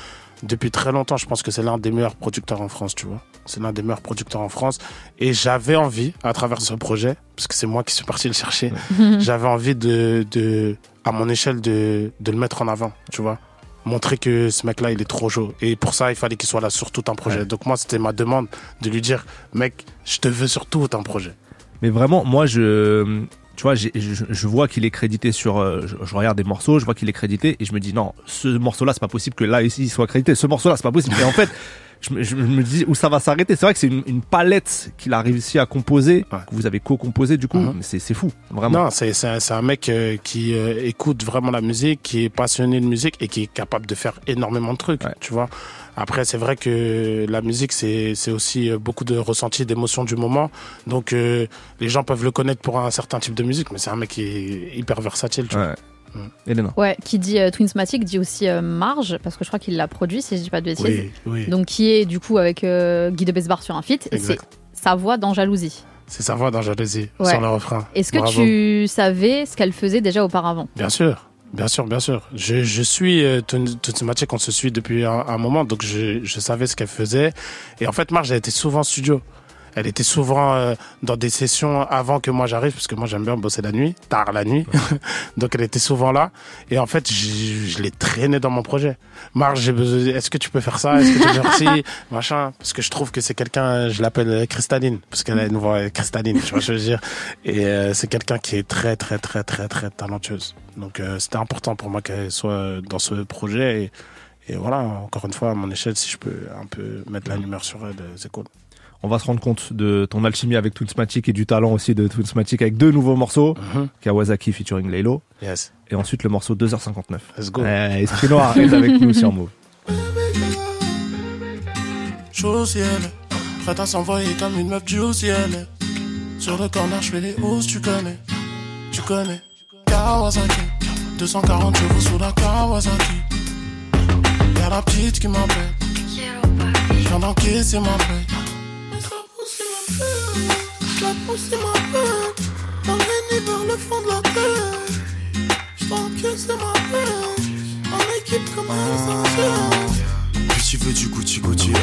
Depuis très longtemps, je pense que c'est l'un des meilleurs producteurs en France, tu vois. C'est l'un des meilleurs producteurs en France. Et j'avais envie, à travers ce projet, parce que c'est moi qui suis parti le chercher, j'avais envie de, de, à mon échelle, de, de le mettre en avant, tu vois. Montrer que ce mec-là, il est trop chaud. Et pour ça, il fallait qu'il soit là sur tout un projet. Ouais. Donc moi, c'était ma demande de lui dire, mec, je te veux sur tout un projet. Mais vraiment, moi, je, tu vois, je, je vois qu'il est crédité sur. euh, Je, je regarde des morceaux, je vois qu'il est crédité et je me dis non, ce morceau-là, c'est pas possible que là ici il soit crédité. Ce morceau-là, c'est pas possible. Et en fait, je, me- je me dis où ça va s'arrêter. C'est vrai que c'est une, une palette qu'il a réussi à composer, Ouais. que vous avez co-composé du coup. Mais c'est c'est fou, vraiment. Non, c'est c'est un, un mec euh, qui euh, écoute vraiment la musique, qui est passionné de musique et qui est capable de faire énormément de trucs, Ouais. tu vois. Après, c'est vrai que la musique, c'est c'est aussi euh, beaucoup de ressentis, d'émotions du moment. Donc, euh, les gens peuvent le connaître pour un certain type de musique, mais c'est un mec qui est hyper versatile, tu vois. Ouais. Mm. Elena. Ouais, qui dit euh, Twinsmatic dit aussi euh, Marge, parce que je crois qu'il l'a produit, si je dis pas de bêtises. Oui, oui. Donc qui est du coup avec euh, Guy de Besbar sur un feat, et c'est sa voix dans Jalousie. C'est sa voix dans Jalousie, Ouais. sur le refrain. Est-ce que tu savais ce qu'elle faisait déjà auparavant? Bien sûr, bien sûr, bien sûr. Je, je suis euh, Tutsumachi qu'on se suit depuis un, moment, donc je, je savais ce qu'elle faisait. Et en fait, Marge, elle était souvent en studio. Elle était souvent euh, dans des sessions avant que moi j'arrive, parce que moi j'aime bien bosser la nuit, tard la nuit. donc elle était souvent là. Et en fait, je, je l'ai traînée dans mon projet. Marge, j'ai besoin. Est-ce que tu peux faire ça? Est-ce que tu peux faire ci? Machin. Parce que je trouve que c'est quelqu'un. Je l'appelle euh, cristalline, parce qu'elle a une voix cristalline. Tu vois ce que je veux dire? Et euh, c'est quelqu'un qui est très, très, très, très, très talentueuse. Donc euh, c'était important pour moi qu'elle soit dans ce projet. Et, et voilà, encore une fois, à mon échelle, si je peux un peu mettre la lumière sur elle, euh, c'est cool. On va se rendre compte de ton alchimie avec Twinsmatic et du talent aussi de Twinsmatic avec deux nouveaux morceaux, Mhm. Kawasaki featuring Laylo, Yes, et ensuite le morceau 2h59. let's go. Eh, Esprit Noir est avec nous sur Move. Chaud au ciel, prête à s'envoyer comme une meuf du haut ciel. Sur le corner, je fais les hausses, tu connais, tu connais. Kawasaki, 240 chevaux sous la Kawasaki. Y'a la petite qui m'appelle, j'viens d'encaisser ma paix. Ça pousse ma paix, ça pousse ma paix. Emmène vers le fond de la terre. J't'encaisse ma paix, en équipe comme un essentiel. Puis tu veux du Gucci Gucci, hey.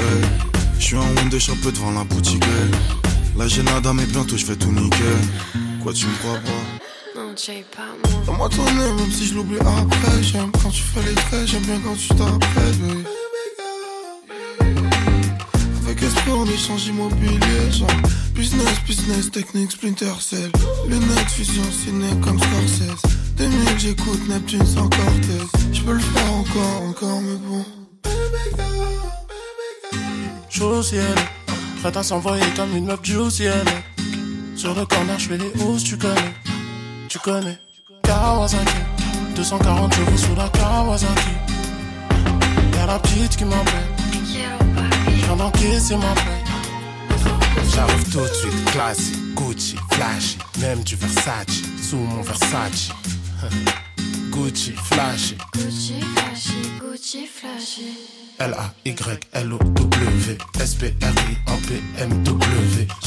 Je suis en Honda shop devant la boutique, hey. Là j'ai nada mais bientôt je fais tout nickel. Quoi tu me crois pas? Non, Jay, pas moi. Dans moi tourner, même si je l'oublie après. J'aime quand tu fais les traits, j'aime bien quand tu t'apprêtes, esprit, on échange immobilier, genre business, business, technique, splinter cell. Lunettes, fusion, ciné comme Scorsese. 2000, j'écoute Neptune sans Cortez. Je peux le faire encore, encore, mais bon. Chaud au ciel, prête à s'envoyer comme une meuf du ciel. Sur le corner, je fais les hausses, tu connais, tu connais. Kawasaki, 240 chevaux sous la Kawasaki. Y'a la petite qui m'appelle, j'viens d'encaisser ma paix. J'arrive tout de suite, classique, Gucci, flashy, même du Versace, sous mon Versace. Gucci, flashy, Gucci flashy, Gucci flashy. L-A-Y-L-O-W, S-P-R-I-N-P-M-W,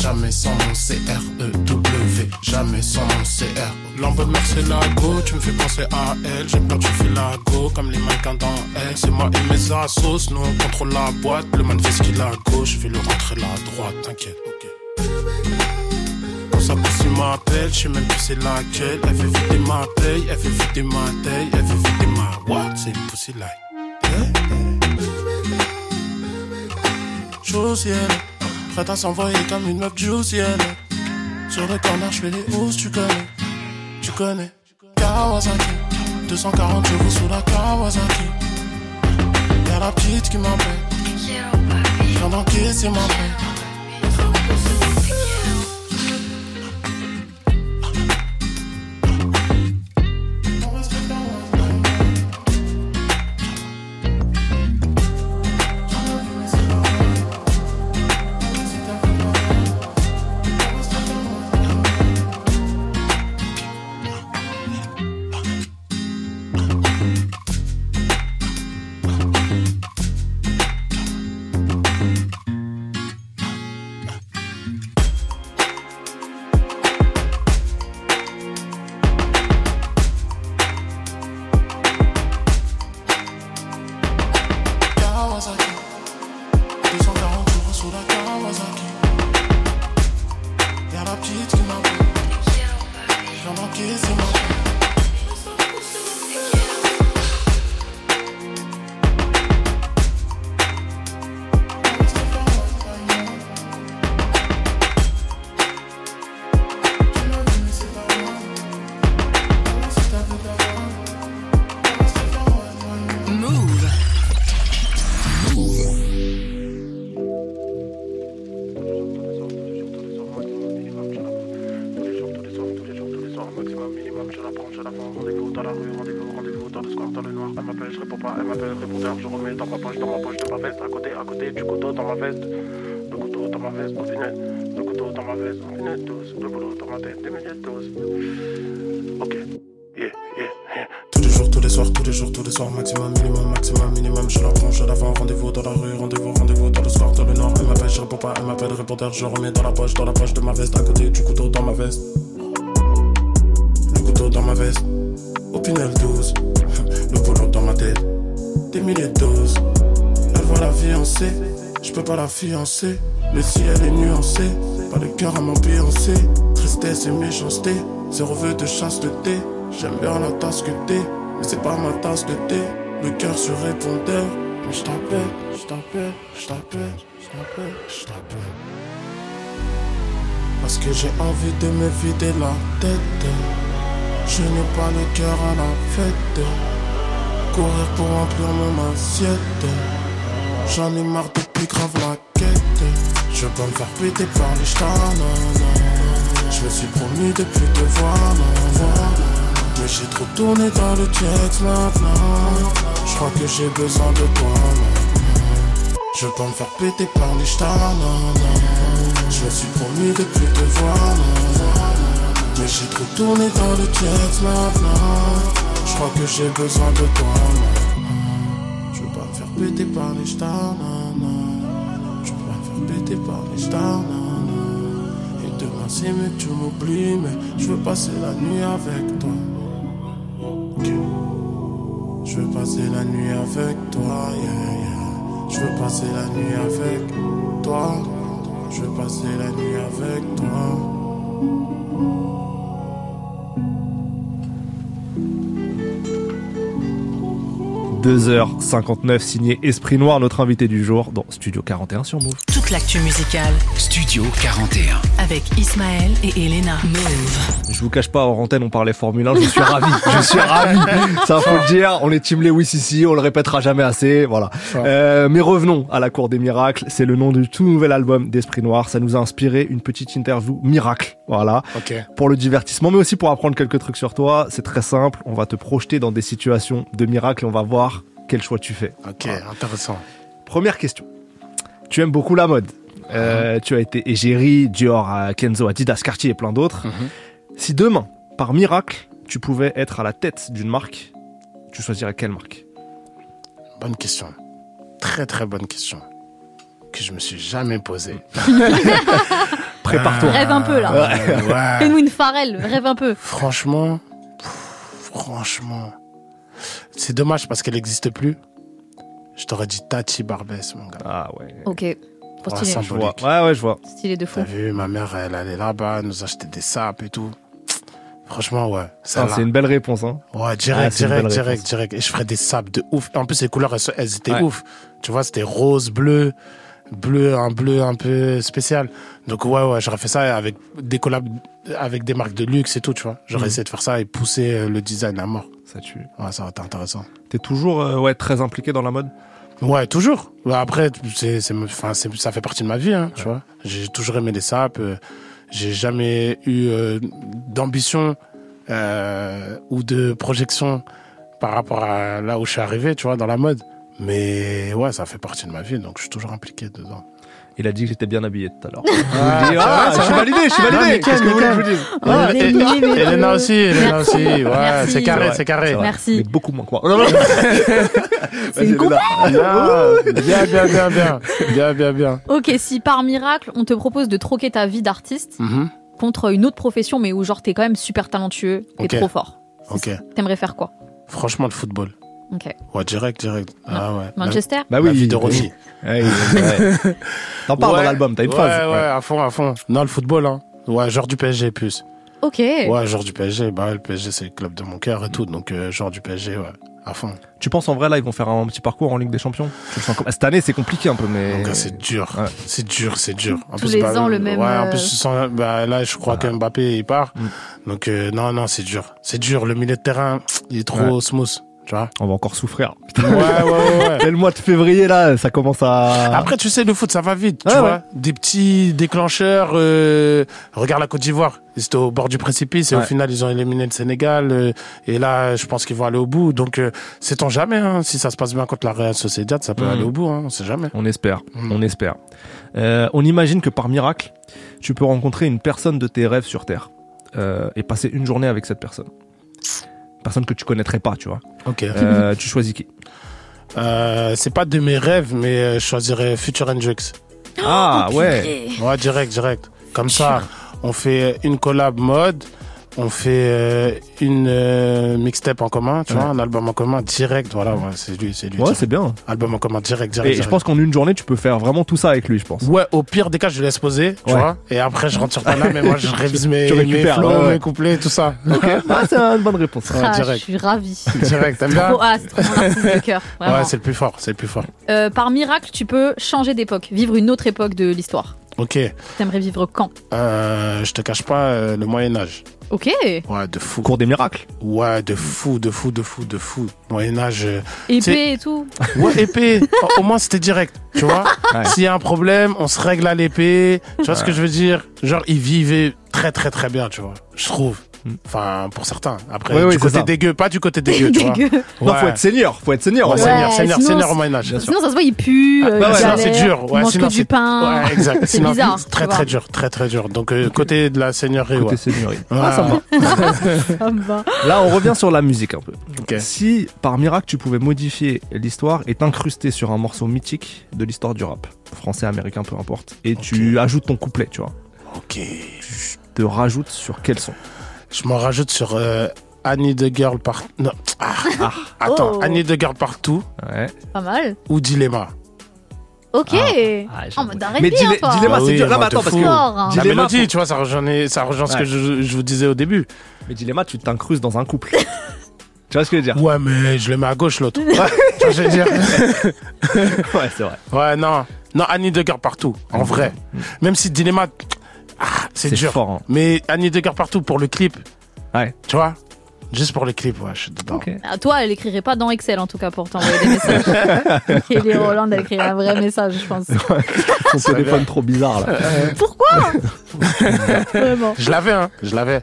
jamais sans mon C-R-E-W, jamais sans mon C-R. Lambeau c'est la go, tu me fais penser à elle, j'aime quand tu fais la go, comme les mannequins dans elle, c'est moi et mes assos, nous on contrôle la boîte, le man fait ce qu'il a à gauche, je vais le rentrer la droite, t'inquiète, ok. Ça si m'appelle, je sais même plus c'est laquelle, elle fait vider ma paye, elle fait vider ma taille, elle fait vider ma what, c'est pussy like. Au prête à s'envoyer comme une meuf du ciel. Sur le corner, je fais les hausses, tu connais, tu connais. Kawasaki, 240 chevaux sous la Kawasaki. Y'a la petite qui m'appelle, j'viens d'encaisser ma paix. Je remets dans la poche, dans la poche de ma veste, à côté du couteau dans ma veste. Le couteau dans ma veste, au Pinel 12. Le boulot dans ma tête, des milliers de doses. Elle voit la fiancée, je peux pas la fiancer. Le ciel est nuancé, pas le cœur à m'ambiancer. Tristesse et méchanceté, zéro vœu de chasteté. J'aime bien la tasse que t'es, mais c'est pas ma tasse de thé. Le cœur sur répondeur, mais je t'appelle, je t'appelle, je t'appelle, je t'appelle, je t'appelle. Parce que j'ai envie de me vider la tête. Je n'ai pas le cœur à la fête. Courir pour remplir mon assiette. J'en ai marre depuis grave la quête. Je pas me faire péter par les. Je me suis promis de plus te voir. Mais j'ai trop tourné dans le jet maintenant. Je crois que j'ai besoin de toi. Je pas me faire péter par les stars. Je me suis promis de plus te voir. Mais j'ai trop tourné dans le jet maintenant. Je crois que j'ai besoin de toi. Je veux pas me faire péter par les stars. Je veux pas me faire péter par les stars. Et demain c'est que tu m'oublies, mais je veux passer la nuit avec toi. Je veux passer la nuit avec toi, yeah, yeah. Je veux passer la nuit avec toi. Je veux passer la nuit avec toi. 2h59 signé Esprit Noir, notre invité du jour dans Studio 41 sur Move. Toute l'actu musicale Studio 41. avec Ismaël et Elena. Move. Je vous cache pas, en antenne, on parlait Formule 1, je suis ravi, je suis ravi. Ça faut le dire, on est Team Lewis ici, on le répétera jamais assez, voilà. Euh, mais revenons à la Cour des Miracles, c'est le nom du tout nouvel album d'Esprit Noir, ça nous a inspiré une petite interview miracle, voilà. Ok. Pour le divertissement, mais aussi pour apprendre quelques trucs sur toi, c'est très simple, on va te projeter dans des situations de miracle et on va voir quel choix tu fais. Ok, intéressant. Première question. Tu aimes beaucoup la mode. Euh, tu as été égérie, Dior, euh, Kenzo, Adidas, Cartier et plein d'autres. Mhm. Si demain, par miracle, tu pouvais être à la tête d'une marque, tu choisirais quelle marque? Bonne question. Très très bonne question. Que je me suis jamais posée. Prépare-toi. Rêve un peu là. Ouais, ouais. Fais-nous une farelle, rêve un peu. Franchement, pff, franchement, c'est dommage parce qu'elle n'existe plus. Je t'aurais dit Tati Barbès, mon gars. Ah ouais. Ok, trop Ouais, stylé. Je vois. Ouais, ouais, je vois. Stylé de fou. T'as vu, ma mère, elle allait là-bas, elle nous achetait des sapes et tout. Franchement, ouais. Ah, c'est une belle réponse. Hein. Ouais, Ah, direct, une direct, direct, réponse. direct. Et je ferais des sapes de ouf. En plus, les couleurs, elles, elles étaient Ouais. ouf. Tu vois, c'était rose, bleu, bleu, un bleu un peu spécial. Donc, ouais, ouais, j'aurais fait ça avec des collabs, avec des marques de luxe et tout, tu vois. J'aurais Mhm. essayé de faire ça et pousser euh, le design à mort. Ça tue. Ouais, ça aurait été intéressant. T'es toujours euh, ouais, très impliqué dans la mode? Ouais, toujours. Ouais, Après, c'est, c'est, enfin, c'est, ça fait partie de ma vie, hein, tu vois. J'ai toujours aimé les sapes. euh, J'ai jamais eu euh, d'ambition ou de projection par rapport à là où je suis arrivé, tu vois, dans la mode. Mais ouais, ça fait partie de ma vie, donc je suis toujours impliqué dedans. Il a dit que j'étais bien habillé tout à l'heure. Ah, Je ah, je suis validé, je suis Non, validé. Qu'est-ce que vous voulez que je vous dise Ah, Et- et- Elena aussi, Elena aussi. Ouais, c'est carré, c'est carré. Merci. Mais beaucoup moins quoi. Non. C'est une. Ah, bien, bien, bien, bien. Bien, bien, bien. Ok, si par miracle, on te propose de troquer ta vie d'artiste Mhm. contre une autre profession, mais où genre t'es quand même super talentueux et Ok. trop fort, Ok. t'aimerais faire quoi? Franchement, le football. Ok. Ouais, direct, direct. Ah ouais. Manchester Bah La oui, vie de Ronnie. oui. Ouais, ouais. T'en parles Ouais. dans l'album, t'as une ouais, phase. Ouais, à fond, à fond. Non, le football, hein. Ouais, genre du PSG plus. Ok. Ouais, genre du PSG. Bah, ouais, le PSG, c'est le club de mon cœur et tout. Donc, euh, genre du PSG, ouais. À fond. Tu penses en vrai là ils vont faire un petit parcours en Ligue des Champions? Tu le sens comme- Cette année c'est compliqué un peu mais Donc, c'est dur. Ouais. C'est dur, c'est dur. En Tous les bah, ans, le même, Ouais, en euh, plus, tu sens- bah, là, je crois que Mbappé, il part. Mm. Donc, euh, non, non, c'est dur. C'est dur. Le milieu de terrain, il est trop smooth. Tu vois. On va encore souffrir. Ouais, ouais, ouais. ouais. Dès le mois de février, là, ça commence à. Après, tu sais, le foot, ça va vite, tu vois. Des petits déclencheurs. euh, regarde la Côte d'Ivoire. Ils étaient au bord du précipice et au final, ils ont éliminé le Sénégal. euh, et là, je pense qu'ils vont aller au bout. Donc, euh, sait-on jamais, hein, si ça se passe bien contre la Real Sociedad, ça peut Mhm. aller au bout, hein, on sait jamais. On espère, Mm. on espère. Euh, on imagine que par miracle, tu peux rencontrer une personne de tes rêves sur Terre euh, et passer une journée avec cette personne. Personne que tu connaîtrais pas, tu vois. Ok. Euh, tu choisis qui Euh, c'est pas de mes rêves, mais euh, je choisirais Future Hendrix. Ah Oh, ouais. Ouais, direct, direct. Comme ça, on fait une collab mode, on fait euh, une euh, mixtape en commun, tu Ouais. vois, un album en commun direct. Voilà, ouais, c'est lui, c'est lui. Ouais, c'est bien. Album en commun direct, Et direct. je direct. pense qu'en une journée, tu peux faire vraiment tout ça avec lui, je pense. Ouais, au pire des cas, je le laisse poser, tu Ouais. vois, et après je rentre sur Paname, mais moi je révise mes, Tu mes flows, mes couplets, tout ça. Ah, c'est une bonne réponse. Ouais, Ah, je direct. suis ravie. direct, t'aimes bien Trop, ah, c'est trop mon artiste de cœur. vraiment. Ouais, c'est le plus fort, c'est le plus fort. Euh, par miracle, tu peux changer d'époque, vivre une autre époque de l'histoire. Ok, T'aimerais vivre quand euh, je te cache pas, euh, le Moyen-Âge. Ok. Ouais, de fou. Cours des miracles. Ouais, de fou, de fou, de fou, de fou. Moyen-Âge. euh, Épée et tout. Ouais, épée. Au- Au moins, c'était direct, tu vois. Ouais. S'il y a un problème, on se règle à l'épée. Tu vois ce que je veux dire? Genre, ils vivaient très, très, très bien, tu vois. Je trouve. Mm. Enfin, pour certains. Après, Ouais, du ouais, c'est côté ça. dégueu, pas du côté dégueu, tu vois. Dégueu. Non, Ouais. faut être seigneur. Faut être. Ouais, seigneur, seigneur, sinon, seigneur au. Bien sûr. Sinon, ça se voit, il pue, euh, ouais, il ouais, sinon, galère, c'est dur. Ouais, sinon, que du pain. Ouais, exact. C'est Sinon, bizarre, Très, très dur, très, très dur. Donc, euh, côté de la seigneurie, Côté ouais. seigneurie. Ouais. Ah, ça me va. Là, on revient sur la musique un peu. Si par miracle tu pouvais modifier l'histoire et t'incruster sur un morceau mythique de l'histoire du rap, français, américain, peu importe, et tu ajoutes ton couplet, tu vois, Ok. tu te rajoutes sur quel son? Je m'en rajoute sur euh, Annie the Girl par... Non. Ah. Attends, Oh. Annie the Girl partout Ouais. Pas mal. ou Dilemma. Ok. Ah, en Mais Dile- hein, toi. Dilemma, Ah c'est oui, dur. Non, moi, mais attends, de parce que. Hein. La mélodie, faut- tu vois, ça rejoint, ça rejoint ce que je, je vous disais au début. Mais Dilemma, tu t'incrustes dans un couple. tu vois ce que je veux dire? Ouais, mais je le mets à gauche, l'autre. tu vois, je veux dire? Ouais, c'est vrai. Ouais, non. Non, Annie de Guerre partout, en vrai. Même si Dilemma, ah, c'est dur. fort. hein. Mais Annie de Guerre partout pour le clip. Ouais. Tu vois? Juste pour le clip, ouais, je suis dedans. Ah, toi, elle écrirait pas dans Excel en tout cas pour t'envoyer des messages. Kelly Roland, elle écrirait un vrai message, je pense. Son téléphone trop bizarre là. Pourquoi? Vraiment. Je l'avais, hein. Je l'avais.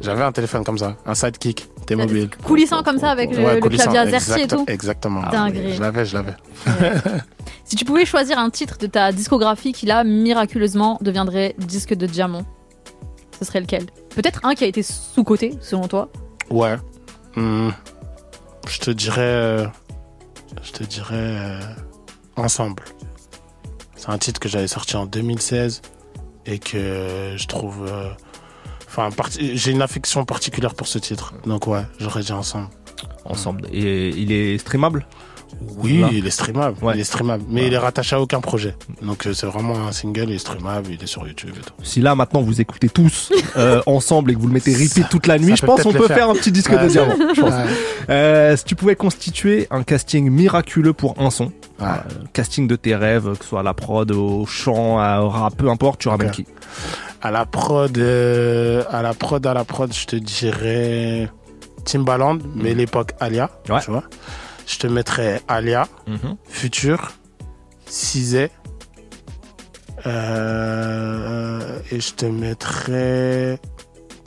J'avais un téléphone comme ça, un sidekick, t'es mobile. Coulissant comme ça avec le, Ouais, clavier AZERTY et exact- tout. Exactement. Dinguerie. Je l'avais, je l'avais. Si tu pouvais choisir un titre de ta discographie qui là miraculeusement deviendrait disque de diamant, ce serait lequel? Peut-être un qui a été sous-coté selon toi? Ouais. Hmm. Je te dirais. euh, Je te dirais. euh, Ensemble. C'est un titre que j'avais sorti en 2016 et que je trouve. euh, Enfin, parti- j'ai une affection particulière pour ce titre. Donc, ouais, j'aurais dit ensemble. Ensemble. Et il est streamable? Oui, Là. il est streamable. Ouais. Il est streamable. Mais Ouais. il est rattaché à aucun projet. Donc, euh, c'est vraiment un single, il est streamable, il est sur YouTube et tout. Si là maintenant vous écoutez tous euh, ensemble et que vous le mettez repeat toute la nuit, je pense peut-être on le peut faire. faire un petit disque Ouais. de diamant. je pense. Ouais. Euh, si tu pouvais constituer un casting miraculeux pour un son, euh, casting de tes rêves, que ce soit à la prod, au chant, à- au rap, peu importe, tu ramènes qui À la prod, à la prod, à la prod, je te dirais Timbaland, mais l'époque Alia. Tu vois. Je te mettrais Alia, Futur, Cizé. Euh, et je te mettrais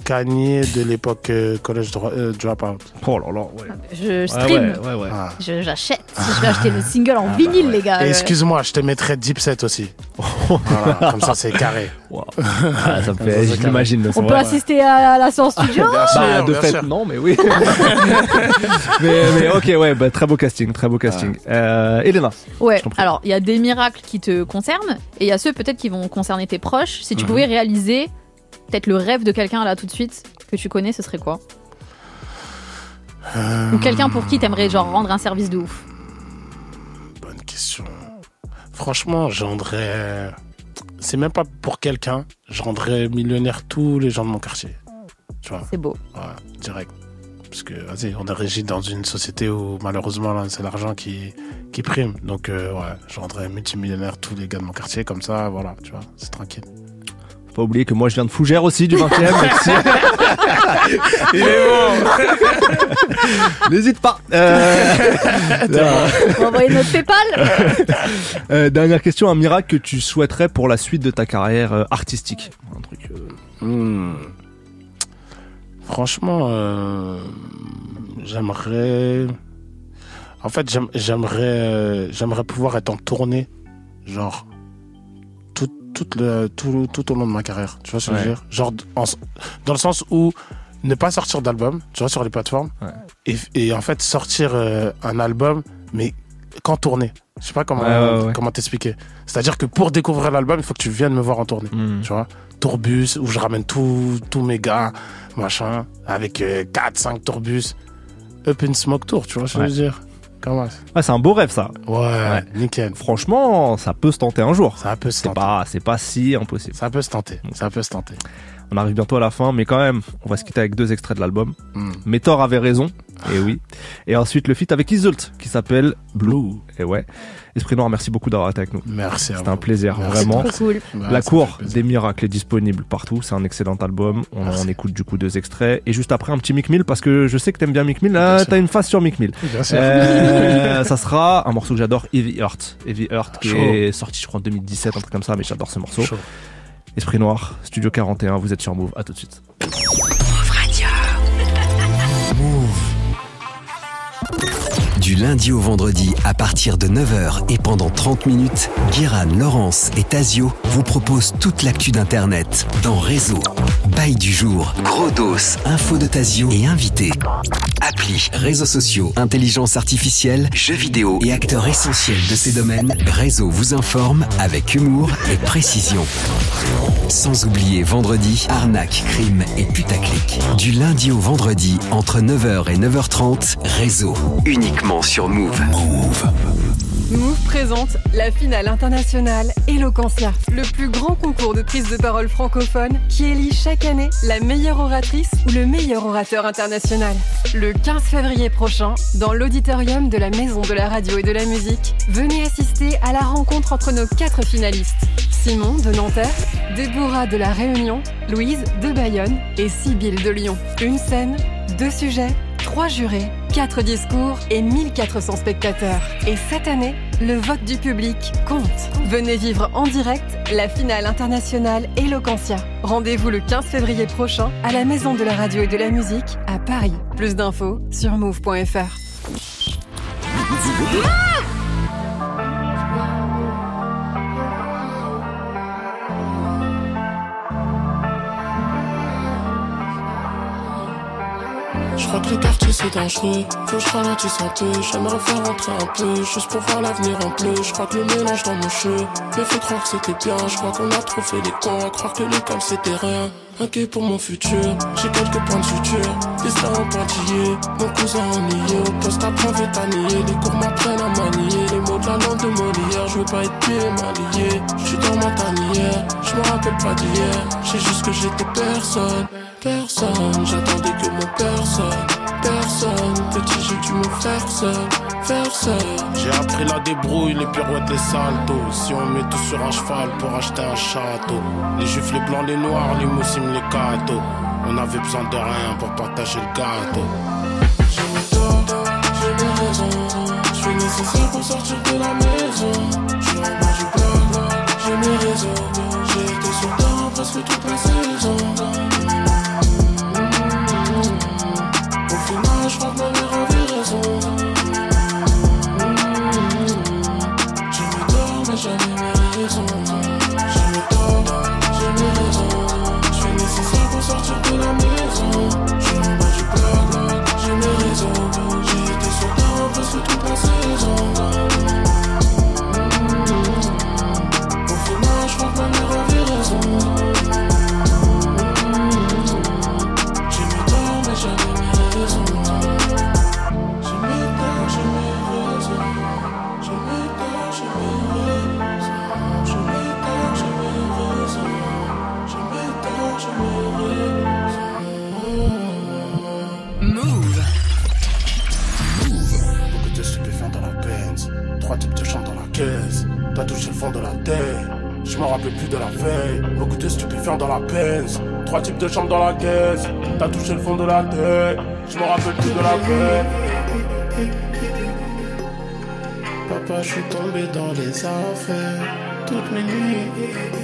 Kanye de l'époque euh, College Dro- euh, Dropout. Oh là là, ouais. Je stream. Ouais, ouais, ouais. Ah. Je- J'achète. Je vais acheter le single en vinyle, les gars. Euh, excuse-moi, je te mettrais Deep Set aussi. Voilà, comme ça, c'est carré. Wow. Ah, ça me fait, je l'imagine. On peut assister à la séance studio Bien sûr, Bah, de bien fait, sûr. non, mais oui. mais, mais ok, ouais, bah, très beau casting, très beau casting. Euh, Elena, Ouais, alors il y a des miracles qui te concernent et il y a ceux peut-être qui vont concerner tes proches. Si tu Mhm. pouvais réaliser peut-être le rêve de quelqu'un là tout de suite que tu connais, ce serait quoi Ou quelqu'un pour qui t'aimerais genre rendre un service de ouf Bonne question. Franchement, je rendrais. C'est même pas pour quelqu'un. Je rendrais millionnaire tous les gens de mon quartier. Tu vois, C'est beau. ouais, direct. Parce que, vas-y, on est régi dans une société où malheureusement, là, c'est l'argent qui, qui prime. Donc, euh, ouais, je rendrais multimillionnaire tous les gars de mon quartier. Comme ça, voilà, tu vois, c'est tranquille. Pas oublier que moi je viens de Fougères aussi du 20 e Il est bon. N'hésite pas. Euh, On va envoyer notre PayPal. euh, dernière question, un miracle que tu souhaiterais pour la suite de ta carrière euh, artistique? Un truc. euh, Hmm. Franchement, euh, j'aimerais. En fait, j'aime- j'aimerais, j'aimerais pouvoir être en tournée, genre tout, tout, le, tout, tout au long de ma carrière. Tu vois ce que je veux dire? Genre en- dans le sens où ne pas sortir d'album, tu vois, sur les plateformes, Ouais. et, et en fait sortir euh, un album, mais qu'en tournée. Je sais pas comment Ouais, comment t'expliquer. C'est-à-dire que pour découvrir l'album, il faut que tu viennes me voir en tournée hmm. tu vois? Tourbus où je ramène tous tous mes gars machin avec 4 5 tourbus up in smoke tour tu vois ce que je veux dire? Ah, c'est un beau rêve ça. ouais, nickel Franchement, ça peut se tenter un jour. ça peut se tenter pas, c'est pas si impossible. ça peut se tenter ça peut se tenter On arrive bientôt à la fin, mais quand même, on va se quitter avec deux extraits de l'album. Hmm. Métor avait raison, et oui. Et ensuite le feat avec Isult, qui s'appelle Blue. Et ouais. Esprit Noir, merci beaucoup d'avoir été avec nous. merci à C'était un plaisir, Merci. vraiment. Trop cool. Ouais, La cour des miracles est disponible partout. C'est un excellent album. On, écoute du coup deux extraits. Et juste après, un petit Mick Mill, parce que je sais que t'aimes bien Mick Mill. Là, Bien sûr. t'as une face sur Mick Mill. bien sûr Euh, ça sera un morceau que j'adore, Heavy Heart. Heavy Heart, qui Chaud. est sorti, je crois, en 2017, un truc comme ça, mais j'adore ce morceau. Chaud. Esprit Noir, Studio 41, vous êtes sur Move. À tout de suite. Lundi au vendredi à partir de 9h et pendant 30 minutes, Guéran, Laurence et Tazio vous proposent toute l'actu d'Internet dans Réseau. Bail du jour, gros dos, info de Tazio et invités. Appli, réseaux sociaux, intelligence artificielle, jeux vidéo et acteurs essentiels de ces domaines, Réseau vous informe avec humour et précision. Sans oublier vendredi, arnaque, crime et putaclic. Du lundi au vendredi, entre 9h et 9h30, Réseau. Uniquement sur Move. Move. Move présente la finale internationale Eloquentia, le plus grand concours de prise de parole francophone qui élit chaque année la meilleure oratrice ou le meilleur orateur international. Le 15 février prochain, dans l'auditorium de la Maison de la Radio et de la Musique, venez assister à la rencontre entre nos quatre finalistes. Simon de Nanterre, Déborah de la Réunion, Louise de Bayonne et Sybille de Lyon. Une scène, deux sujets, trois jurés, quatre discours et 1400 spectateurs. Et cette année, le vote du public compte. Venez vivre en direct la finale internationale Eloquentia. Rendez-vous le 15 février prochain à la Maison de la Radio et de la Musique à Paris. Plus d'infos sur move.fr. Je crois que les quartiers c'est dangereux, faut que je ralentisse un peu. J'aimerais faire rentrer un peu, juste pour voir l'avenir en bleu. Je crois que le mélange dans mon cheveu me fait croire que c'était bien. Je crois qu'on a trop fait les cons croire que l'école c'était rien. Inquiet pour mon futur, j'ai quelques points de suture. Destin en pointillé, mon cousin ennuyé. Au poste apprend vite à nier, les cours m'apprennent à manier. Les mots de la langue de Molière, je veux pas être pieds mal lié. Je suis dans ma tanière, je me rappelle pas d'hier. J'ai juste que j'étais personne, personne. J'attendais que mon personne, personne. Petit, j'ai dû me faire seul, faire seul. J'ai appris la débrouille, les pirouettes, les saltos. Si on met tout sur un cheval pour acheter un château. Les juifs, les blancs, les noirs, les muslims, les cadeaux. On avait besoin de rien pour partager le gâteau. J'ai mes torts, j'ai mes raisons. Je suis nécessaire pour sortir de la maison. Je suis en bas du j'ai mes réseaux. J'ai été sur le terrain presque toute la saison. Dans la pèse. Trois types de chambres dans la caisse. T'as touché le fond de la tête. Je me rappelle plus de la veille. Papa, je suis tombé dans les affaires toutes mes nuits.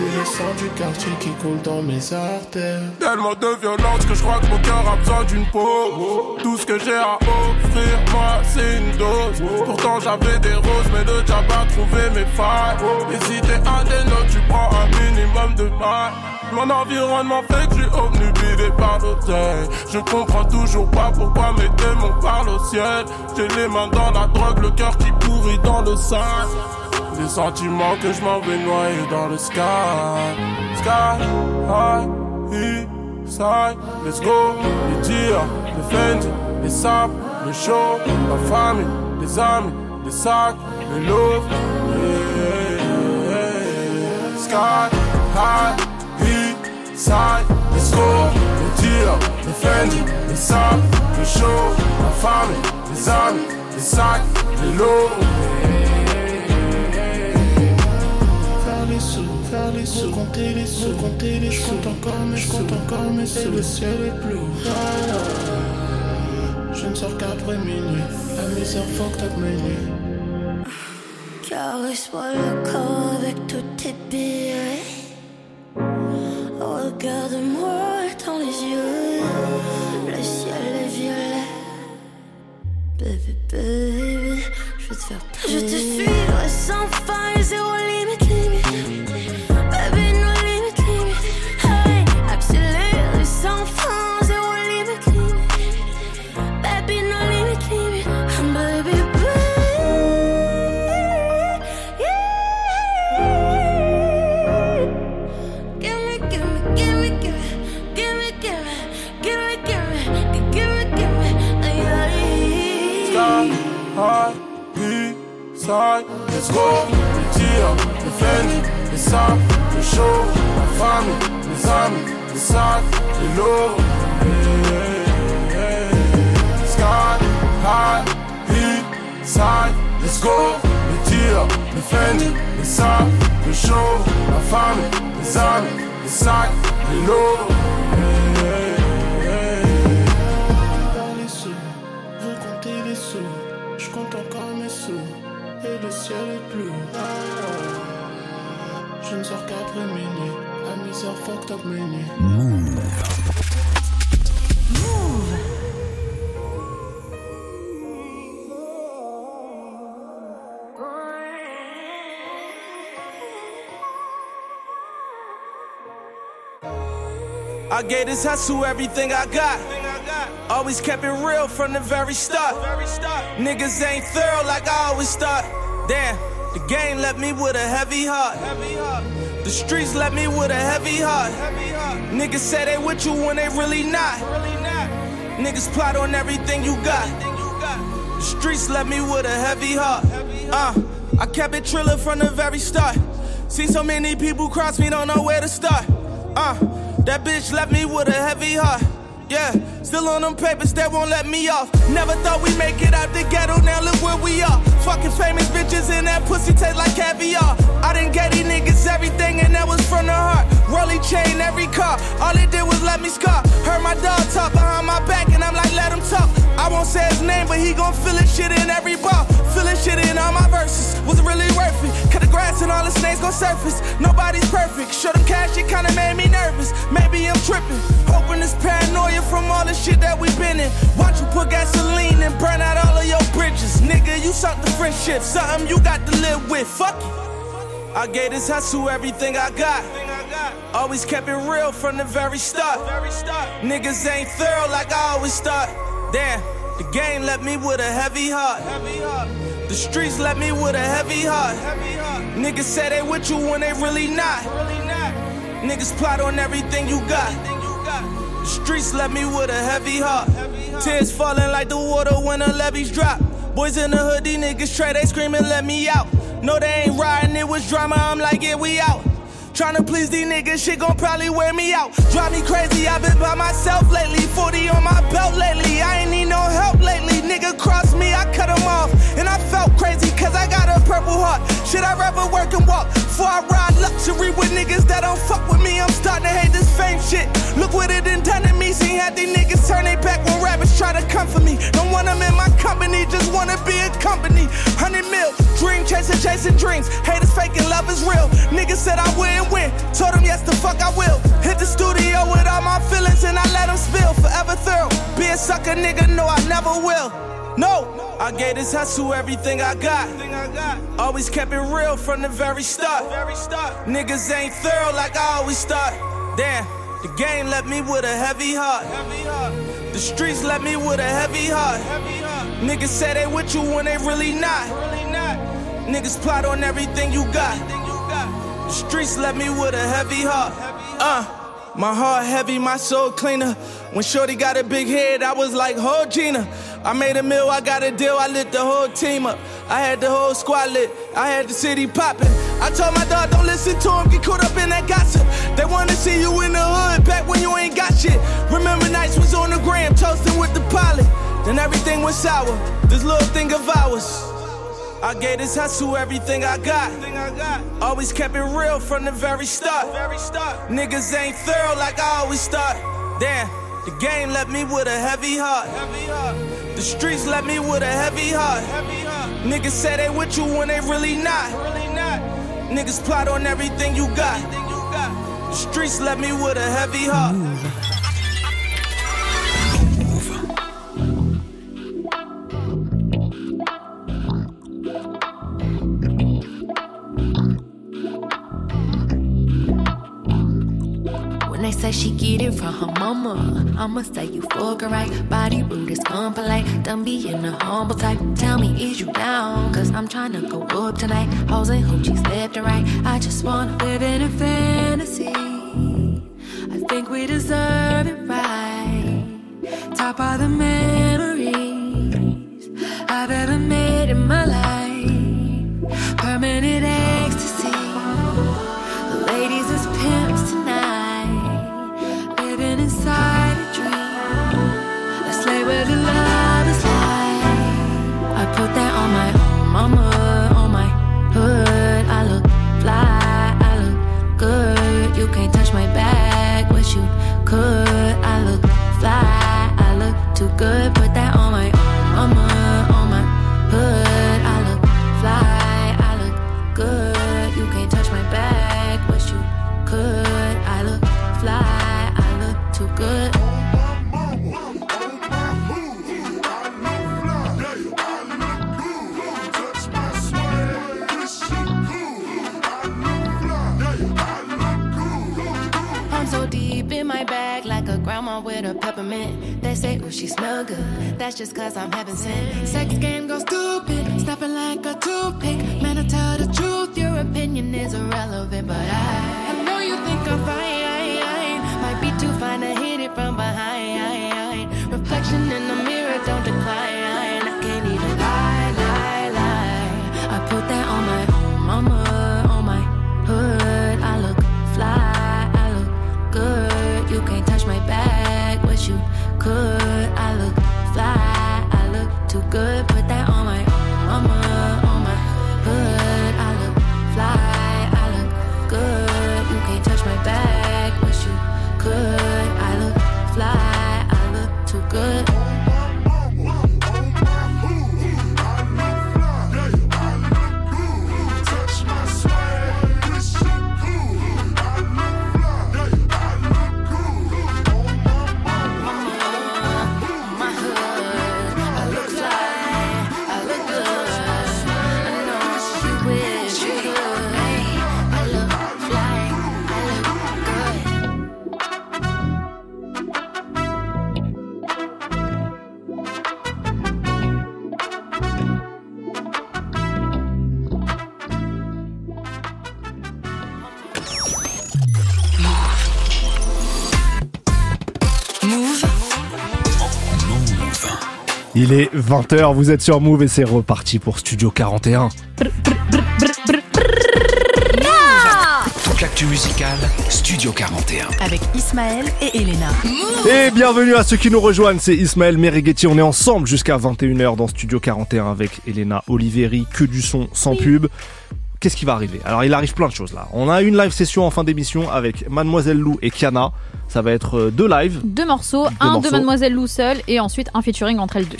Le sang du quartier qui coule dans mes artères. Tellement de violence que je crois que mon cœur a besoin d'une pause. Tout ce que j'ai à offrir, moi, c'est une dose. Pourtant, j'avais des roses, mais le a trouvé mes failles. Et si t'es des nôtres, tu prends un minimum de mal. Mon environnement fait que je suis obnubilé par l'oseille. Je comprends toujours pas pourquoi mes démons parlent au ciel. J'ai les mains dans la drogue, le cœur qui pourrit dans le sang. Des sentiments que je m'en vais noyer dans le sky. Sky, high, side, let's go. Les tirs, les Fendi, les sapes, le show, la famille, les amis, les sacs, les louvres. Yeah, yeah. Sky, high, he, side, let's go. Les tirs, les Fendi, les sapes, le show, la famille, les amis, les sacs, les louvres. Les sous, compter les sous, compter les sous. Je compte encore mes je compte encore mes sous. Le ciel est bleu. Je ne sors qu'après minuit. La misère fucked up mes nuits. Caresse-moi le corps avec tous tes billets. Regarde-moi dans les yeux. Le ciel est violet. Baby, baby, je veux te faire Je te suivrai sans faille, zéro limite, limite. High, side, let's go. Les tirs, les Fendi, les sapes, le show, la famille, les amis, les sacs, les yeah. Sky, high, side, let's go. Les tirs, les Fendi, les sapes, le show, la famille, les amis, les sacs, les lots. Ne sors qu'après minuit. La fucked up mes nuits. I gave this hustle everything I got. Always kept it real from the very start. Niggas ain't thorough like I always thought. Damn, the game left me with a heavy heart. The streets left me with a heavy heart. Niggas say they with you when they really not. Niggas plot on everything you got. The streets left me with a heavy heart. Uh, I kept it trillin' from the very start. See so many people cross me, don't know where to start. Uh, that bitch left me with a heavy heart. Yeah, still on them papers that won't let me off. Never thought we'd make it out the ghetto, now look where we are. Fucking famous bitches and that pussy taste like caviar. I didn't get these niggas everything and that was from the heart. Rolly chain every car, all it did was let me scar. Heard my dog talk behind my back and I'm like, let him talk. I won't say his name, but he gon' feel it shit in every bar. Feeling shit in all my verses. Was it really worth it? Cut the grass and all the snakes gon' surface. Nobody's perfect. Show them cash, it kinda made me nervous. Maybe I'm tripping. Hoping this paranoia from all the shit that we've been in. Watch you put gasoline and burn out all of your bridges. Nigga, you suck the friendship. Something you got to live with. Fuck it. I gave this hustle everything I got. Always kept it real from the very start. Niggas ain't thorough like I always thought. Damn, the game left me with a heavy heart. The streets left me with a heavy heart. Niggas say they with you when they really not. Niggas plot on everything you got. Streets left me with a heavy heart. Tears falling like the water when the levees drop. Boys in the hood, these niggas try, they screaming, let me out. No, they ain't riding, it was drama, I'm like, yeah, we out. Tryna please these niggas, shit gon' probably wear me out. Drive me crazy, I've been by myself lately. 40 on my belt lately, I ain't need no help lately nigga crossed me, I cut him off. And I felt crazy cause I got a purple heart. Should I rather work and walk? Before I ride luxury with niggas that don't fuck with me, I'm starting to hate this fame shit. Look what it done done to me, seen how these niggas turn their back when rappers try to come for me. Don't want them in my company, just wanna be a company. 100 mil, dream chasing, chasing dreams. Haters faking, love is real. Niggas said I wouldn't win, told them yes, the fuck I will. Hit the studio with all my feelings and I let them spill. Forever thrill, be a sucker nigga, no, I never will. No, I gave this hustle everything I got. Always kept it real from the very start. Niggas ain't thorough like I always thought. Damn, the game left me with a heavy heart. The streets left me with a heavy heart. Niggas say they with you when they really not. Niggas plot on everything you got. The streets left me with a heavy heart. Uh, my heart heavy, my soul cleaner. When Shorty got a big head, I was like, oh Gina. I made a meal, I got a deal, I lit the whole team up. I had the whole squad lit, I had the city popping. I told my dog, don't listen to him, get caught up in that gossip. They wanna see you in the hood, back when you ain't got shit. Remember nights was on the gram, toasting with the pilot. Then everything was sour, this little thing of ours. I gave this hustle everything I got. Always kept it real from the very start. Niggas ain't thorough like I always thought. Damn, the game left me with a heavy heart. The streets left me with a heavy heart. Niggas say they with you when they really not. Niggas plot on everything you got. The streets left me with a heavy heart. Say she get it from her mama, I'ma say you fuck her right. Body rude is unpolite. Don't be in a humble type. Tell me, is you down? Cause I'm trying to go up tonight. Hoes and hoochies left and right. I just wanna live in a fantasy. I think we deserve it right. Top of the memories I've ever made in my life. Permanent could. I look fly, I look too good. Grandma with a peppermint. They say, ooh, she smell good. That's just cause I'm having sin. Sex game goes stupid, stopping like a toothpick. Man, I tell the truth, your opinion is irrelevant. But I, I know you think I'm fine. Might be too fine to hit it from behind. Il est 20h, vous êtes sur Move et c'est reparti pour Studio 41. Toute l'actu musicale, Studio 41. Avec Ismaël et Elena. Et bienvenue à ceux qui nous rejoignent, c'est Ismaël Merighetti, on est ensemble jusqu'à 21h dans Studio 41 avec Elena Oliveri, que du son sans pub. Qu'est-ce qui va arriver? Alors il arrive plein de choses là. On a une live session en fin d'émission avec Mademoiselle Lou et Kiana. Ça va être euh, deux lives. Deux morceaux, un morceaux. de Mademoiselle Lou seule et ensuite un featuring entre elles deux.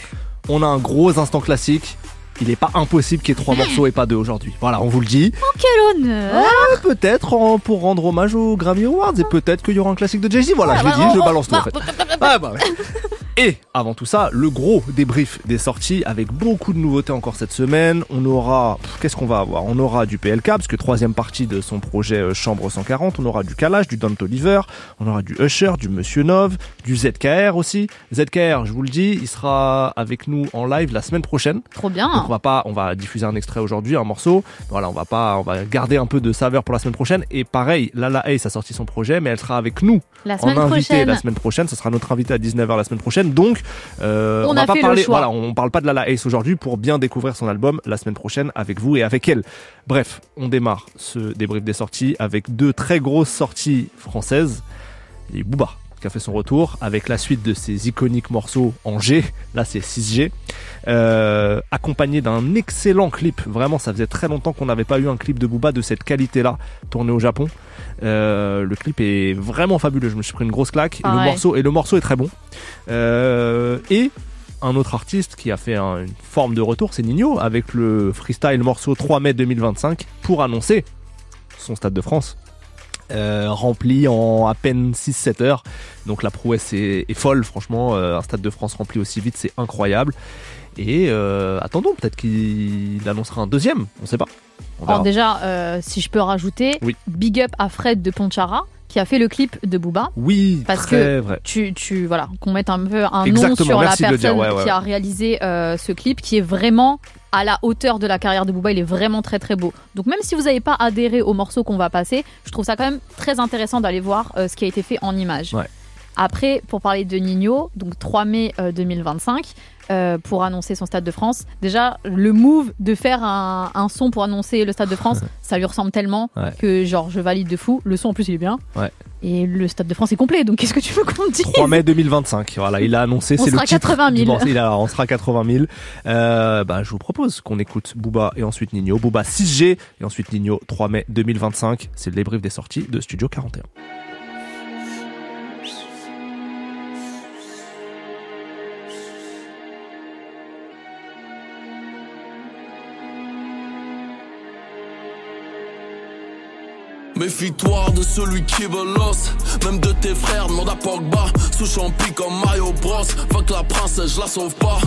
On a un gros instant classique. Il n'est pas impossible qu'il y ait trois morceaux et pas deux aujourd'hui. Voilà, on vous le dit. Oh quel honneur Ah, peut-être pour rendre hommage aux Grammy Awards et peut-être qu'il y aura un classique de Jay-Z. Voilà, je l'ai bah, dit, on- je on- balance tout en bah, fait. Ah, bah, ouais. Et avant tout ça, le gros débrief des sorties avec beaucoup de nouveautés encore cette semaine. On aura, qu'est-ce qu'on va avoir? On aura du PLK, parce que troisième partie de son projet euh, Chambre 140. On aura du Kalash, du Don Oliver. On aura du Usher, du Monsieur Nov, du ZKR aussi. ZKR, je vous le dis, il sera avec nous en live la semaine prochaine. Trop bien. Donc on va pas, on va diffuser un extrait aujourd'hui, un morceau. Voilà, on va pas, on va garder un peu de saveur pour la semaine prochaine. Et pareil, Lala Ace a sorti son projet, mais elle sera avec nous La en invité prochaine. la semaine prochaine. Ça sera notre invité à 19h la semaine prochaine. Donc, euh, On va a pas fait le parler, voilà, on parle pas de Lala Ace aujourd'hui pour bien découvrir son album la semaine prochaine avec vous et avec elle. Bref, on démarre ce débrief des sorties avec deux très grosses sorties françaises. Eu Booba qui a fait son retour avec la suite de ses iconiques morceaux en G, là c'est 6G, euh, accompagné d'un excellent clip. Vraiment, ça faisait très longtemps qu'on n'avait pas eu un clip de Booba de cette qualité-là tourné au Japon. Euh, le clip est vraiment fabuleux. Je me suis pris une grosse claque. Et le morceau et le morceau est très bon. Euh, et un autre artiste qui a fait un- une forme de retour, c'est Nino avec le freestyle morceau 3 mai 2025 pour annoncer son Stade de France. Euh, rempli en à peine 6-7 heures. Donc la prouesse est, est folle, franchement. Euh, un Stade de France rempli aussi vite, c'est incroyable. Et euh, attendons, peut-être qu'il annoncera un deuxième, on sait pas. On. Alors déjà, si je peux rajouter, Oui. big up à Fred de Ponchara qui a fait le clip de Booba. Oui, Parce très que vrai. tu, tu voilà, qu'on mette un peu un Exactement, nom sur la personne dire, ouais, ouais, qui a réalisé euh, ce clip, qui est vraiment à la hauteur de la carrière de Booba. Il est vraiment très très beau. Donc même si vous n'avez pas adhéré au morceau qu'on va passer, je trouve ça quand même très intéressant d'aller voir euh, ce qui a été fait en images. Ouais. Après, pour parler de Nino, donc 3 mai euh, 2025, euh, pour annoncer son Stade de France. Déjà, le move de faire un, un son pour annoncer le Stade de France, ça lui ressemble tellement Ouais. que genre je valide de fou. Le son en plus il est bien. Ouais. Et le Stade de France est complet, donc qu'est-ce que tu veux qu'on dise? 3 mai 2025. Voilà, il a annoncé. On C'est le sera titre 80 000. du morceau. Il a- on sera 80 000. Euh, bah, je vous propose qu'on écoute Booba et ensuite Nino. Booba 6G et ensuite Nino 3 mai 2025. C'est le débrief des sorties de Studio 41. Méfie-toi de celui qui veut l'os Même de tes frères, demande à Pogba. Sous champi comme Mario Bros. Fuck la princesse, je la sauve pas.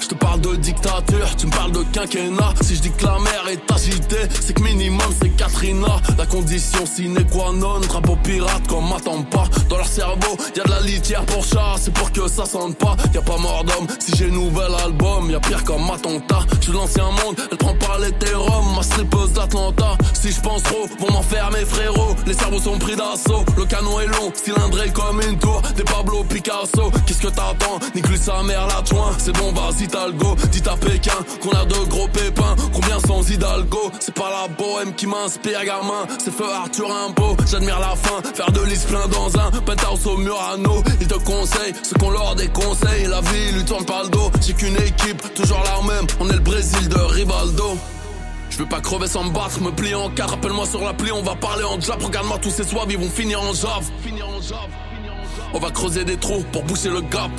Je te parle de dictature, tu me parles de quinquennat. Si je dis que la mer est agitée C'est que minimum c'est Katrina. La condition sine qua non Drapeau pirate qu'on m'attend pas. Dans leur cerveau, y a de la litière pour chat C'est pour que ça sente pas, y a pas mort d'homme Si j'ai nouvel album, y a pire comme attentat Je suis l'ancien monde, elle prend pas l'hétérum Ma strippeuse d'Atlanta. Si je pense trop, vont m'en faire mes frérots Les cerveaux sont pris d'assaut, le canon est long Cylindré comme une tour, des Pablo Picasso Qu'est-ce que t'attends, nique-lui sa mère la joint. C'est bon vas-y t'as le go, dites à Pékin Qu'on a de gros pépins, combien sans Hidalgo? C'est pas la bohème qui m'inspire gamin. C'est feu Arthur Rimbaud, j'admire la fin. Faire de l'is plein dans un penthouse au Murano. Il te conseille ce qu'on leur déconseille. La vie lui tourne pas le dos, j'ai qu'une équipe Toujours la même, on est le Brésil de Rivaldo je veux pas crever sans me battre, me plier en quatre. Rappelle-moi sur l'appli, on va parler en jab. Regarde-moi tous ces soives, ils vont finir en jave. On va creuser des trous pour boucher le gap.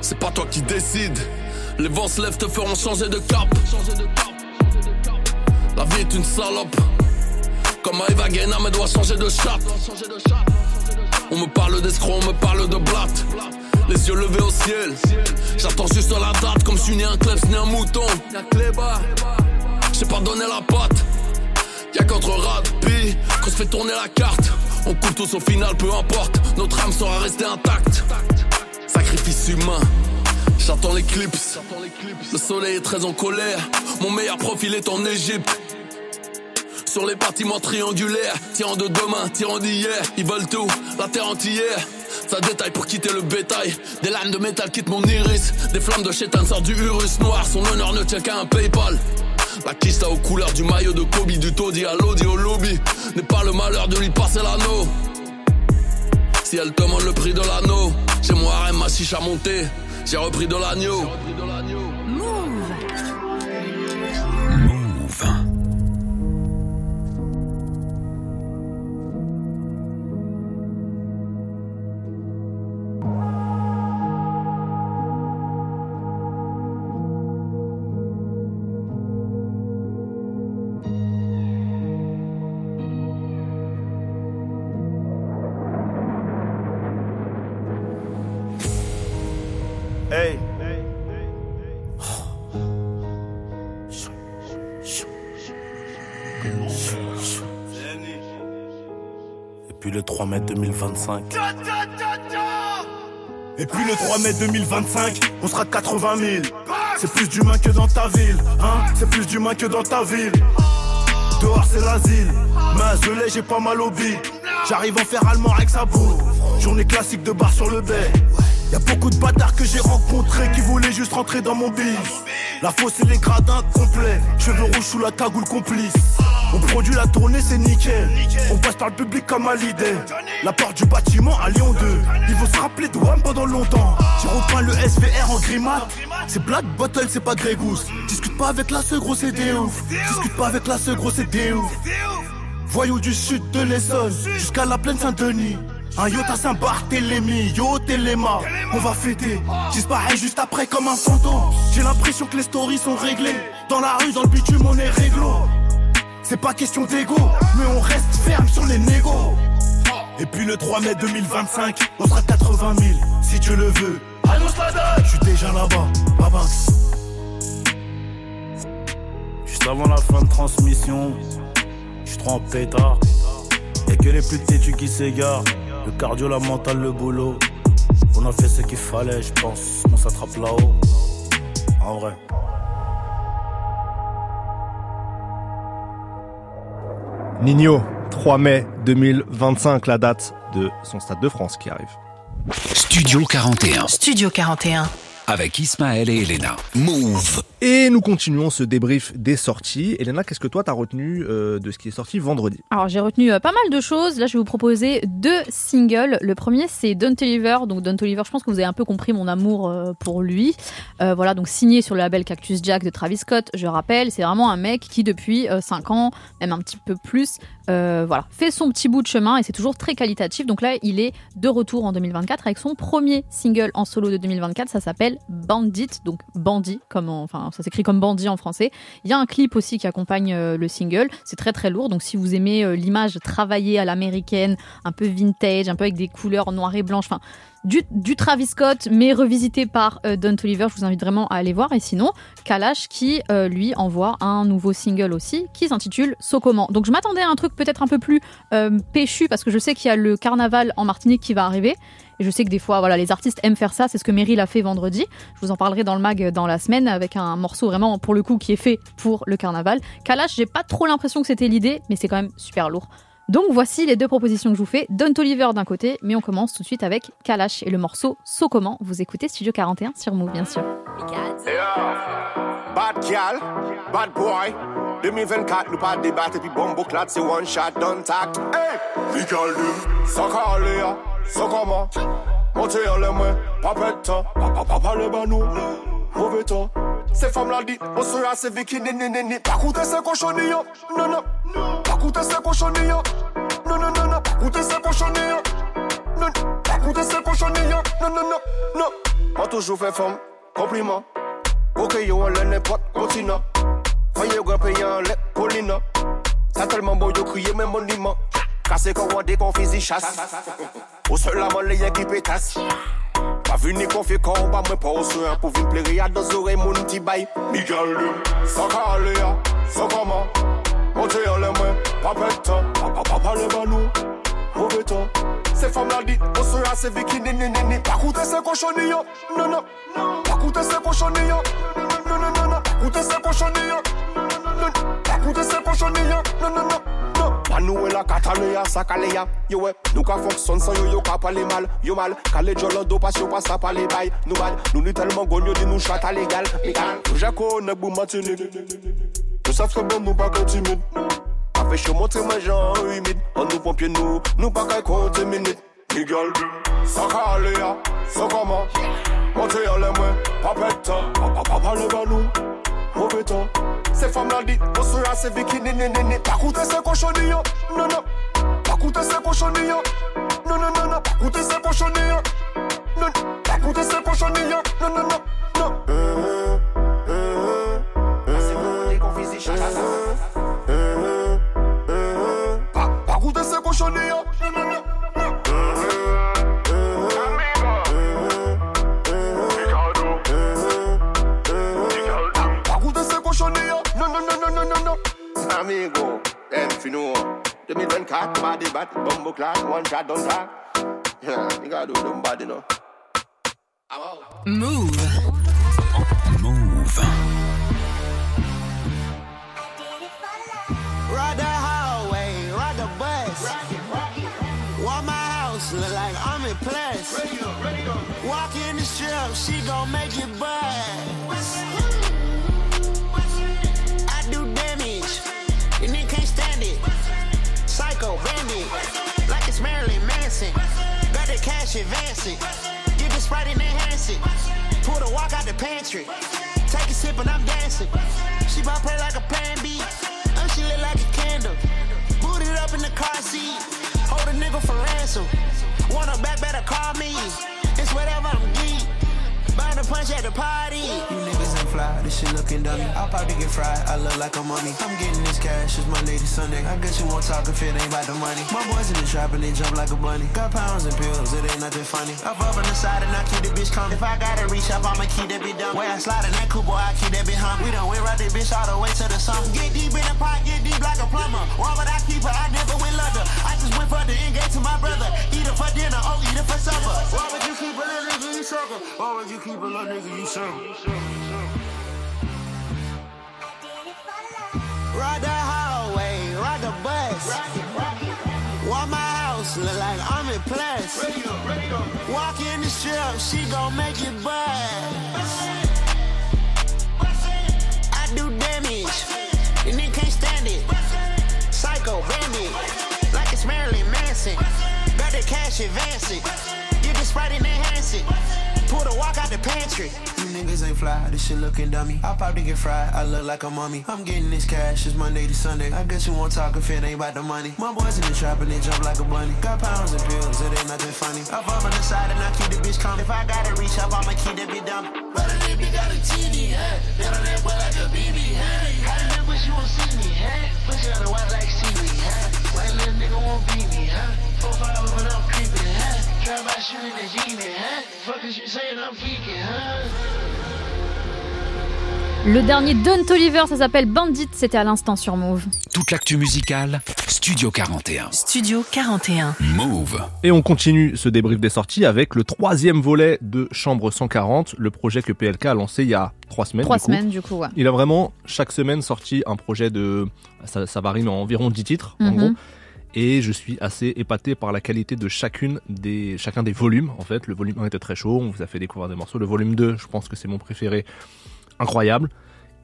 C'est pas toi qui décide. Les vents se lèvent, te feront changer de cap. La vie est une salope. Comme Eva Guéna, mais doit changer de chatte. On me parle d'escroc, on me parle de blatte. Les yeux levés au ciel. J'attends juste la date, comme je suis né un klebs, né un mouton. J'ai pas donné la patte. Y'a qu'entre Radpi qu'on se fait tourner la carte. On coupe tous au final, peu importe. Notre âme sera restée intacte. Sacrifice humain. J'attends l'éclipse. Le soleil est très en colère. Mon meilleur profil est en Égypte. Sur les bâtiments triangulaires, tirant de demain, tirant d'hier, ils veulent tout, la terre entière. Ça détaille pour quitter le bétail. Des lames de métal quittent mon iris. Des flammes de chétan sortent du Urus noir. Son honneur ne tient qu'à un PayPal. La aux couleurs du maillot de Kobe, du taudis à l'audi au lobby. N'est pas le malheur de lui passer l'anneau. Si elle demande le prix de l'anneau, j'ai mon harem, ma chicha montée. J'ai repris de l'agneau. Puis le 3 mai 2025, on sera 80 000. C'est plus d'humains que dans ta ville, hein C'est plus d'humains que dans ta ville. Dehors c'est l'asile, mais je l'ai, j'ai pas mal au. J'arrive en faire allemand avec sa boue. Journée classique de bar sur le bay. Y'a beaucoup de bâtards que j'ai rencontrés qui voulaient juste rentrer dans mon bise. La fosse et les gradins complets. Cheveux rouges sous la cagoule complice. On produit la tournée, c'est nickel. On passe par le public comme à l'idée. La porte du bâtiment à Lyon 2. Ils vont se rappeler de WAM pendant longtemps. J'ai repeint le SVR en grimate. C'est Black Bottle, c'est pas Grey Goose. Discute pas avec la seule gros, c'est des ouf. Discute pas avec la seule gros, c'est des ouf. Voyous du sud de l'Essonne jusqu'à la plaine Saint-Denis. Un yacht à Saint-Barthélemy, yo Téléma, on va fêter. J'isparais juste après comme un fantôme. J'ai l'impression que les stories sont réglées. Dans la rue, dans le bitume, on est réglo. C'est pas question d'ego, mais on reste ferme sur les négos. Et puis le 3 mai 2025, on sera 80 000, si Dieu le veut. Annonce la date, je suis déjà là-bas, baba. Juste avant la fin de transmission, je suis trop en pétard. Y'a que les plus têtus qui s'égarent. Le cardio, la mentale, le boulot. On a fait ce qu'il fallait, je pense. On s'attrape là-haut. En vrai. Nino, 3 mai 2025, la date de son Stade de France qui arrive. Studio 41. Studio 41. Avec Ismaël et Elena. Move. Et nous continuons ce débrief des sorties. Elena, qu'est-ce que toi t'as retenu euh, de ce qui est sorti vendredi? Alors j'ai retenu euh, pas mal de choses. Là je vais vous proposer deux singles. Le premier c'est Don't Oliver. Donc Don't Oliver, je pense que vous avez un peu compris mon amour euh, pour lui. Euh, voilà, donc signé sur le label Cactus Jack de Travis Scott. Je rappelle, c'est vraiment un mec qui depuis 5 ans, même un petit peu plus, euh, voilà, fait son petit bout de chemin et c'est toujours très qualitatif. Donc là, il est de retour en 2024 avec son premier single en solo de 2024. Ça s'appelle Bandit, donc bandit, comme en- enfin ça s'écrit comme bandit en français. Il y a un clip aussi qui accompagne euh, le single. C'est très très lourd. Donc si vous aimez euh, l'image travaillée à l'américaine, un peu vintage, un peu avec des couleurs noires et blanches, enfin du, Travis Scott, mais revisité par euh, Don Toliver. Je vous invite vraiment à aller voir. Et sinon, Kalash qui, euh, lui, envoie un nouveau single aussi qui s'intitule Socoman. Donc je m'attendais à un truc peut-être un peu plus euh, péchu parce que je sais qu'il y a le carnaval en Martinique qui va arriver. Et je sais que des fois, voilà, les artistes aiment faire ça. C'est ce que Meryl a fait vendredi. Je vous en parlerai dans le mag euh, dans la semaine avec un morceau vraiment, pour le coup, qui est fait pour le carnaval. Kalash, j'ai pas trop l'impression que c'était l'idée, mais c'est quand même super lourd. Donc voici les deux propositions que je vous fais. Don Toliver d'un côté, mais on commence tout de suite avec Kalash et le morceau So Comment. Vous écoutez Studio 41 sur Move, bien sûr. Bad gal, bad boy. 2024, nous pas débattre, puis bon bouclat, c'est one shot, don't talk. Hey, calé, sans comment. Mwen te yale mwen, pa peta Pa pale ban nou, mouve ta Se fam la di, mwen sou yase viki ni ni ni ni Pa koute se koshoni yo, nan nan Pa koute se koshoni yo, nan nan nan Pa koute se koshoni yo, nan nan Pa koute se koshoni yo, nan nan nan Mwen toujou fe fam, kompliment Ok yo an lè nepot, kontina Fanyo gwen pe yon lè, kolina Sa telman bo yo kriye men moniman Kase kon wade kon fizi chas Ou se la man le yen ki petas Pa vini kon fe kon ba mwen pa ou se an pou vin pleri a do zore moun ti bay Mi gyal li, san ka ale ya, san kama Monte yon le mwen, pa petan, pa pa pa pa le banou Ou betan, se fam la di, ou se an se vikini ni ni. Ni Pa koute se koshoni yo, nan nan Pa koute se koshoni yo, nan nan nan Pa koute se koshoni yo, nan nan Pa koute se koshoni yo, nan nan nan Kanou e la katane ya sakale ya. Yo we, nou ka fokson san yo yo ka pale mal. Yo mal, kale jolon do pas yo pa sa pale bay. Nou bad, nou ni telman gonyo di nou chata legal. Mekan, nou jako nek bou matinik Nou saf se bon nou pa kon timid. Afe chou montre men jan humid. An nou pompye nou, nou pa kay konti minit. Miguel, sakale ya, sakama Montre yo le mwen, pa petan Pa pa pa le banou, mou betan ces femmes-là dit, on sera ces bikini, ni, ni, ni. Pas coûter ces cochonilles, non, non. Pas coûter ces cochonilles, non, non, non, non. Pas coûter ces cochonilles, non, non. Pas coûter ces cochonilles, non, non, non, non. Euh, euh, euh, c'est bon, Amigo, them fi know. 2024, body bat, bumbo clock, one shot, don't talk. Yeah, you gotta do them body, no. Move. Move. Ride the hallway, ride the bus. Walk my house, look like I'm in plus. Walk in the strip, she gon' make it buzz. Cash advancing, get sprite and enhance it. Pull the walk out the pantry, take a sip and I'm dancing. She bout play like a pan B. Oh, she lit like a candle. Boot it up in the car seat. Hold a nigga for ransom. Want her back, better call me. It's whatever I'm geek. Burn the punch at the party. You niggas ain't fly, this shit looking dummy. I'll probably get fried, I look like a mummy. I'm getting this cash, it's Monday to Sunday. I guess you won't talk if it ain't about the money. My boys in the trap and they jump like a bunny. Got pounds and pills, it ain't nothing funny. Up up on the side and I keep the bitch coming. If I gotta reach up, I'ma keep that bitch down. Where I slide in that coupe, boy, I keep that bitch hum. We done went right that bitch all the way to the sun. Get deep in the pot, get deep like a plumber. Why would I keep her? I never went leather. I just went for the engage to my brother. Eat her for dinner, oh, eat her for supper. Why would you keep a little nigga, you sucker? Why would you keep a little nigga, you sucker? Ride the hallway, ride the bus. Walk my house, look like I'm in plus. Walk in the strip, she gon' make it buzz. I do damage, and they can't stand it. Psycho bandit, like it's Marilyn Manson. The cash advancing, sprite and enhance it. Pull the walk out the pantry. You niggas ain't fly, this shit looking dummy. I'll probably get fried, I look like a mummy. I'm getting this cash, it's Monday to Sunday. I guess you won't talk if it ain't about the money. My boys in the trap and they jump like a bunny. Got pounds and pills, it ain't nothing funny. Up up on the side and I keep the bitch coming. If I gotta reach up, I'ma keep that bitch dummy. But a nigga got a TD, huh? Got on that boy like a BB, huh? I remember she won't see me, huh? Pussy on the white like seaweed, huh? White little nigga won't beat me, huh? Four five when I'm creeping, huh? Try by shooting the genie, huh? Fuck is you saying I'm freaking, huh? Le dernier Don Toliver, ça s'appelle Bandit, c'était à l'instant sur Move. Toute l'actu musicale, Studio 41. Studio 41. Move. Et on continue ce débrief des sorties avec le troisième volet de Chambre 140, le projet que PLK a lancé il y a trois semaines. Trois du coup. semaines du coup, ouais. Il a vraiment chaque semaine sorti un projet de. Ça, ça varie, mais environ 10 titres, en Mhm. gros. Et je suis assez épaté par la qualité de chacune des, chacun des volumes. En fait, le volume 1 était très chaud, on vous a fait découvrir des morceaux. Le volume 2, je pense que c'est mon préféré. Incroyable.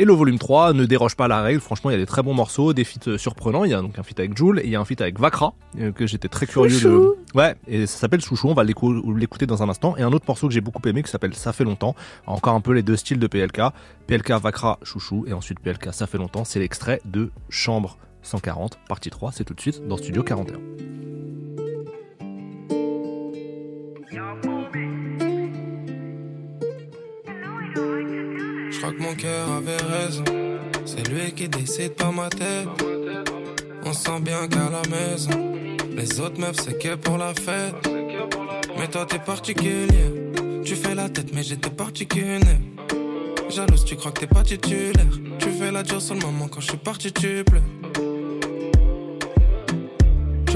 Et le volume 3 ne déroge pas à la règle. Franchement, il y a des très bons morceaux, des feats surprenants. Il y a donc un feat avec Joule et il y a un feat avec Vakra, euh, que j'étais très curieux Chouchou. de. Ouais, et ça s'appelle Chouchou. On va l'écou- l'écouter dans un instant. Et un autre morceau que j'ai beaucoup aimé qui s'appelle Ça fait longtemps. Encore un peu les deux styles de PLK. PLK Vakra Chouchou et ensuite PLK Ça fait longtemps. C'est l'extrait de Chambre 140, partie 3. C'est tout de suite dans Studio 41. Je crois que mon cœur avait raison. C'est lui qui décide pas ma tête. On sent bien qu'à la maison, les autres meufs c'est que pour la fête. Mais toi t'es particulier. Tu fais la tête, mais j'étais particulier. Jalouse, tu crois que t'es pas titulaire. Tu fais la dure sur le moment quand je suis parti, tu pleures.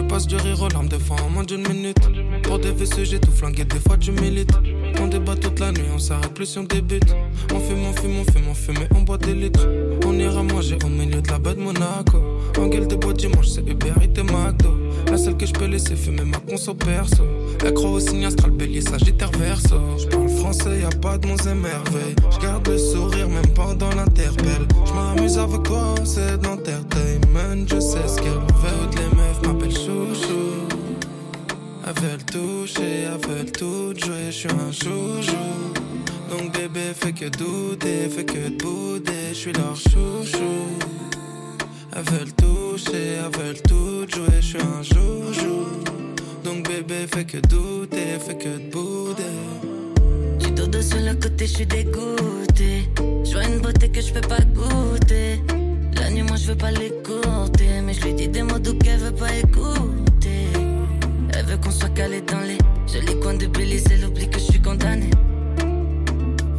Passe du rire aux larmes des en moins d'une minute. Pour des WC, j'ai tout flanqué, des fois tu milites. On débat toute la nuit, on s'arrête plus si on débute. On fume, on fume, on fume, on fume et on boit des litres. On ira manger au milieu de la baie de Monaco. En gueule de bois dimanche, c'est Uber et McDo. La seule que je peux laisser fumer ma conso perso. Elle au signe astral, bélier, sagittaire, verso. Je parle français, y a pas de mots et merveilles. Je le sourire même pendant l'interpelle. Je m'amuse avec toi, c'est de l'entertainment. Je sais ce qu'elle veut, toucher, elles veulent tout jouer, je suis un chouchou. Donc bébé, fais que douter, fais que bouder, je suis leur chouchou. Elles veulent toucher, elles veulent tout jouer, je suis un joujou. Donc bébé, fais que douter, fais que bouder. J'ai dodo sur le côté, je suis dégoûté. Je vois une beauté que je peux pas goûter. La nuit, moi, je veux pas l'écouter. Mais je lui dis des mots doux qu'elle veut pas écouter. Elle veut qu'on soit calé dans les jolis coins de Belize. Elle oublie que je suis condamné.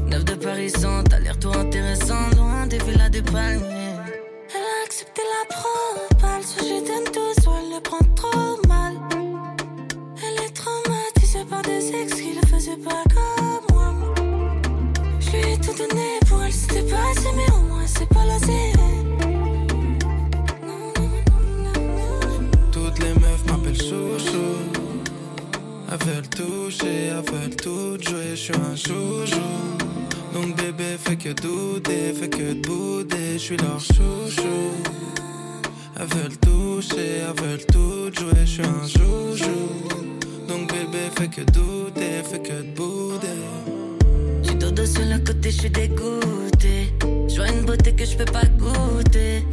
Neuf de Paris sont aller-retour intéressant. Loin des villas des palmiers. la prend mal, soit je donne tout, soit elle le prend trop mal. Elle est traumatisée par des ex qui le faisaient pas comme moi. Je lui ai tout donné pour elle, c'était pas assez, mais au moins c'est pas lassé. Toutes veulent toucher, elles veulent tout jouer, je suis un chouchou. Donc bébé fait que douter, fait que de bouder, je suis leur chouchou. Elles veulent toucher, elles veulent tout jouer, je suis un chouchou. Donc bébé fait que douter, fait que de bouder. J'ai dodo sur le côté, je suis dégoûté. Je vois une beauté que je peux pas goûter.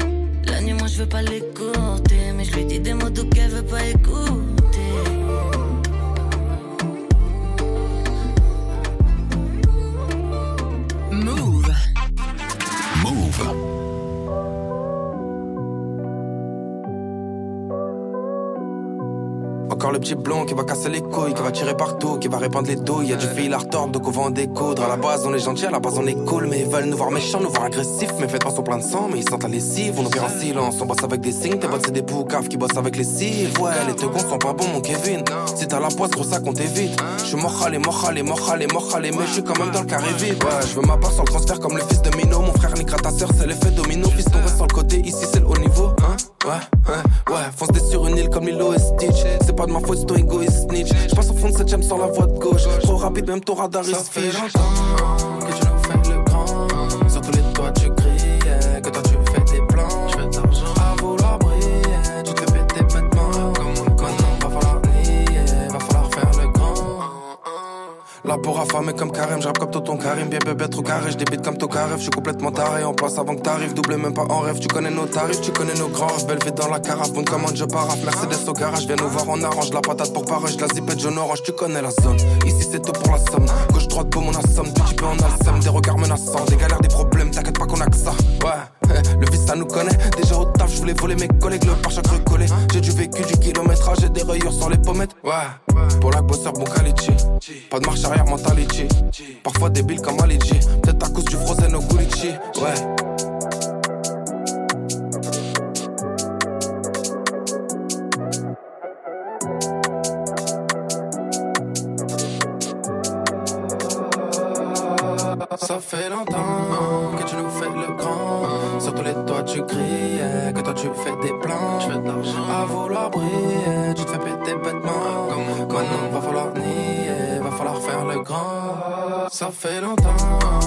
La nuit, moi, je veux pas l'écouter. Mais je lui dis des mots doux qu'elle veut pas écouter. Le petit blond qui va casser les couilles, qui va tirer partout, qui va répandre les douilles. Y'a du fil à retordre, donc on va en découdre. À la base, on est gentil, à la base, on est cool. Mais ils veulent nous voir méchants, nous voir agressifs. Mes vêtements sont plein de sang, mais ils sentent la lessive. On opère en silence, on bosse avec des signes. Tes bottes, c'est des poucaves qui bossent avec les cils. Ouais, les teugons sont pas bons, mon Kevin. Si t'as la poisse, gros sac, on t'évite. Je suis mochalé, mochalé, mochalé, mochalé, mais je suis quand même dans le carré vide. Ouais, je veux ma part sans le transfert comme le fils de Mino. Mon frère niquera ta sœur, c'est l'effet domino. Fils tombé sur le côté, ici c'est le haut niveau. Hein? Ouais, ouais, ouais. Fonce des sur une île comme Lilo et Stitch. C'est pas de ma faute, c'est ton et snitch. Je passe au fond de cette j'aime sur la voie de gauche. Trop rapide, même ton radar il Ça se fait fiche. Pour affamer comme Karim, je comme Tonton Karim, bien bébé trop carré, je débite comme Tokarev, je suis complètement taré, en place avant que t'arrives, doublé même pas en rêve, tu connais nos tarifs, tu connais nos grands rêves, vie dans la carafe, bonne commande, je paraffe, Mercedes au garage, viens nous voir, on arrange la patate pour pareil, la zipette jaune orange, tu connais la zone, ici c'est tout pour la somme, gauche droite beau mon assomme, petit peu en alsem, des regards menaçants, des galères, des problèmes, t'inquiète pas qu'on a que ça, ouais, le vice ça nous connaît, déjà au taf, je voulais voler mes collègues, le pare-choc recollé, j'ai du vécu, du kilométrage, et des rayures sur les pommettes, ouais, pour la bosseur, bon qualité, pas de marche arrière, mentality. Parfois débile comme Aligi. Peut-être à cause du frozen au Gulichi. Ouais. Ça fait longtemps que tu nous fais le Tu te fais péter bêtement. Comme Maintenant, va falloir nier. Va falloir faire le grand. Ça fait longtemps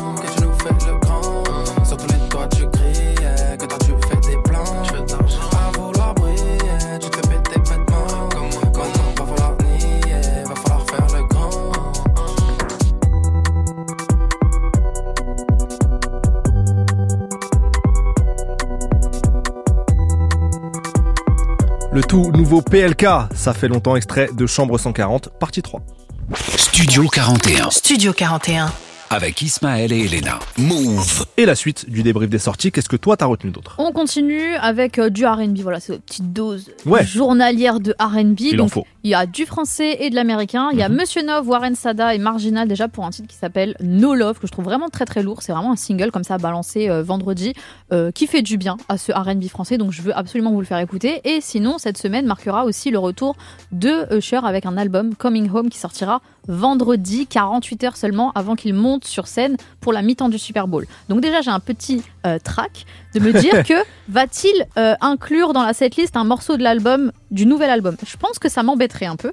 PLK, ça fait longtemps extrait de Chambre 140, partie 3. Studio 41. Studio 41. Avec Ismaël et Elena. Move. Et la suite du débrief des sorties, qu'est-ce que toi t'as retenu d'autre? On continue avec euh, du R&B. Voilà, c'est une petite dose Ouais. journalière de R&B. Il en faut. Il y a du français et de l'américain. Il y a Monsieur Nov, Warren Sada et Marginal déjà pour un titre qui s'appelle No Love que je trouve vraiment très très lourd. C'est vraiment un single comme ça balancé euh, vendredi euh, qui fait du bien à ce R&B français. Donc je veux absolument vous le faire écouter. Et sinon cette semaine marquera aussi le retour de Usher avec un album Coming Home qui sortira vendredi 48 heures seulement avant qu'il monte sur scène pour la mi-temps du Super Bowl. Donc déjà j'ai un petit euh, track de me dire que va-t-il euh, inclure dans la setlist un morceau de l'album du nouvel album? Je pense que ça m'embêterait un peu.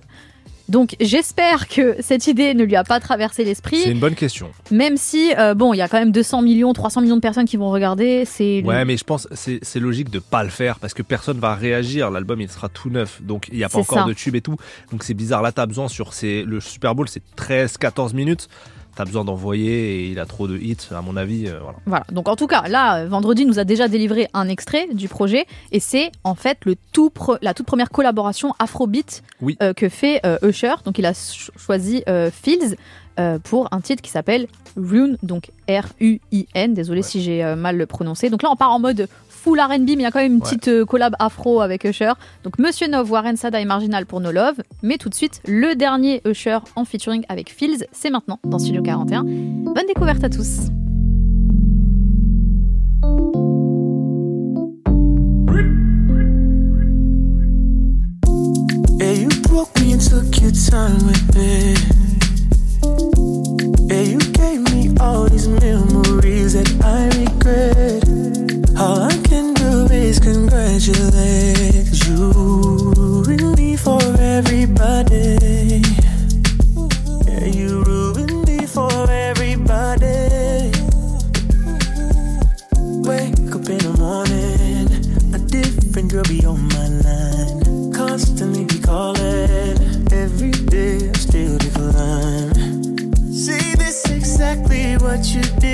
Donc j'espère que cette idée ne lui a pas traversé C'est l'esprit, une bonne question. même si euh, bon, il y a quand même 200 millions, 300 millions de personnes qui vont regarder. C'est Ouais, mais je pense c'est c'est logique de pas le faire parce que personne va réagir. L'album il sera tout neuf, donc il y a pas C'est encore ça. de tube et tout. Donc c'est bizarre. Là t'as besoin sur le Super Bowl, c'est 13-14 minutes. T'as besoin d'envoyer et il a trop de hits à mon avis. euh, voilà. Voilà. Donc en tout cas, là, euh, vendredi nous a déjà délivré un extrait du projet et c'est en fait le tout pre- la toute première collaboration Afrobeat Oui. euh, que fait euh, Usher. Donc il a ch- choisi Fields pour un titre qui s'appelle Rune, donc R-U-I-N. Désolé si j'ai mal le prononcé. Donc là, on part en mode full RB, mais il y a quand même une petite euh, collab afro avec Usher. Donc Monsieur Nov, Warren Sada et Marginal pour No Love. Mais tout de suite, le dernier Usher en featuring avec Fields, c'est maintenant dans Studio 41. Bonne découverte à tous. Me memories I always congratulate you. ruined me for everybody. Yeah, you ruined me for everybody. Wake up in the morning, a different girl be on my line. Constantly be calling, every day I still decline. See, this is exactly what you did.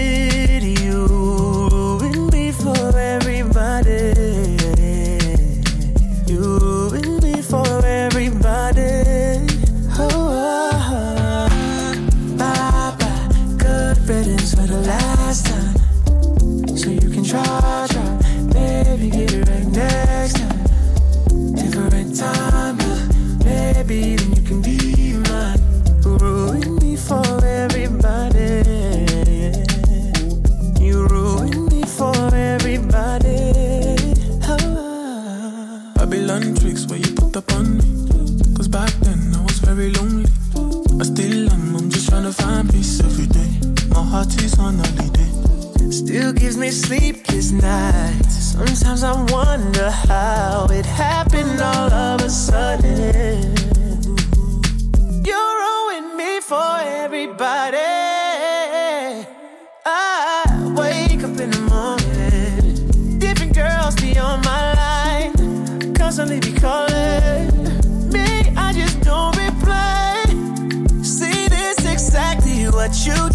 try, try. Maybe get it right next time. Different time. Maybe then you can be mine. Ruin me for everybody. You ruin me for everybody. Oh. Babylon tricks where you put up on me. Cause back then I was very lonely. I still am, I'm just trying to find peace every day. My heart is on holiday. Still gives me sleepless nights. Sometimes I wonder how it happened all of a sudden. You're me for everybody. I wake up in the morning, different girls be on my line, constantly be calling. Me, I just don't reply. See, this exactly what you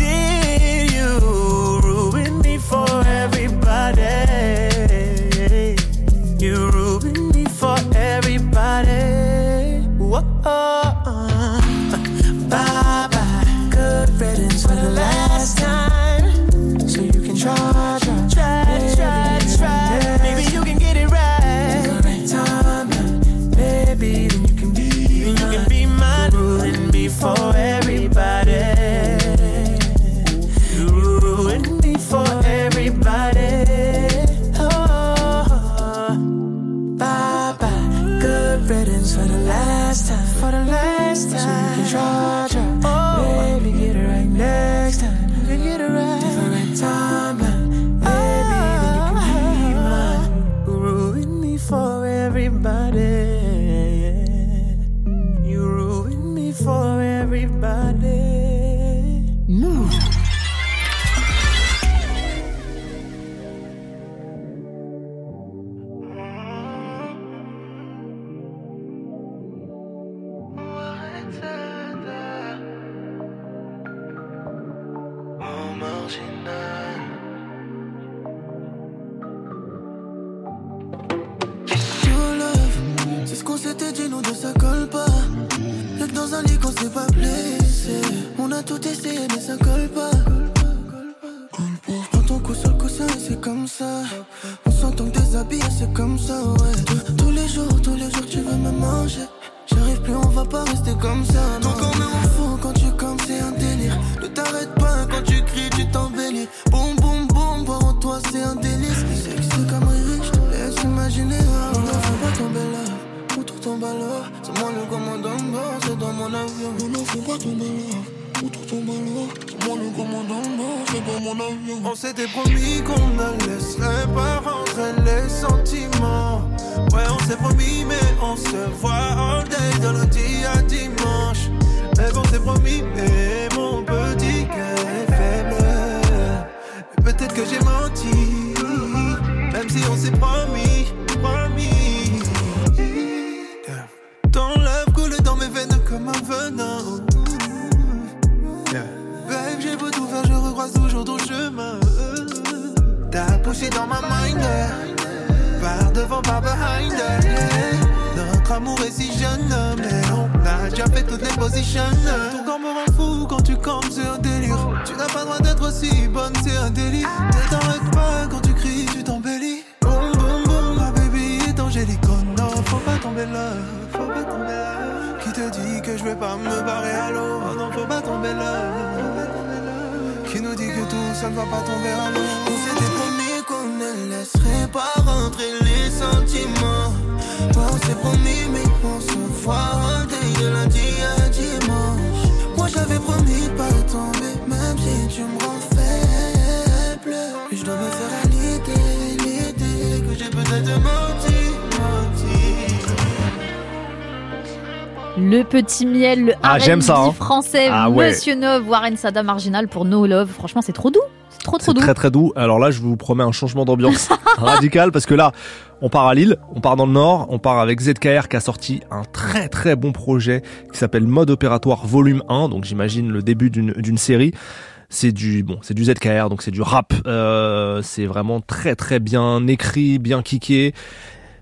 petit miel, le Ah, j'aime ça, hein. français, Ah ouais. Monsieur Nov, Warren Sada Marginal pour No Love. Franchement, c'est trop doux. C'est trop trop doux. très très doux. Alors là, je vous promets un changement d'ambiance radical parce que là, on part à Lille, on part dans le Nord, on part avec ZKR qui a sorti un très très bon projet qui s'appelle Mode Opératoire Volume 1. Donc j'imagine le début d'une d'une série. C'est du bon, c'est du ZKR, donc c'est du rap. Euh, c'est vraiment très très bien écrit, bien kické.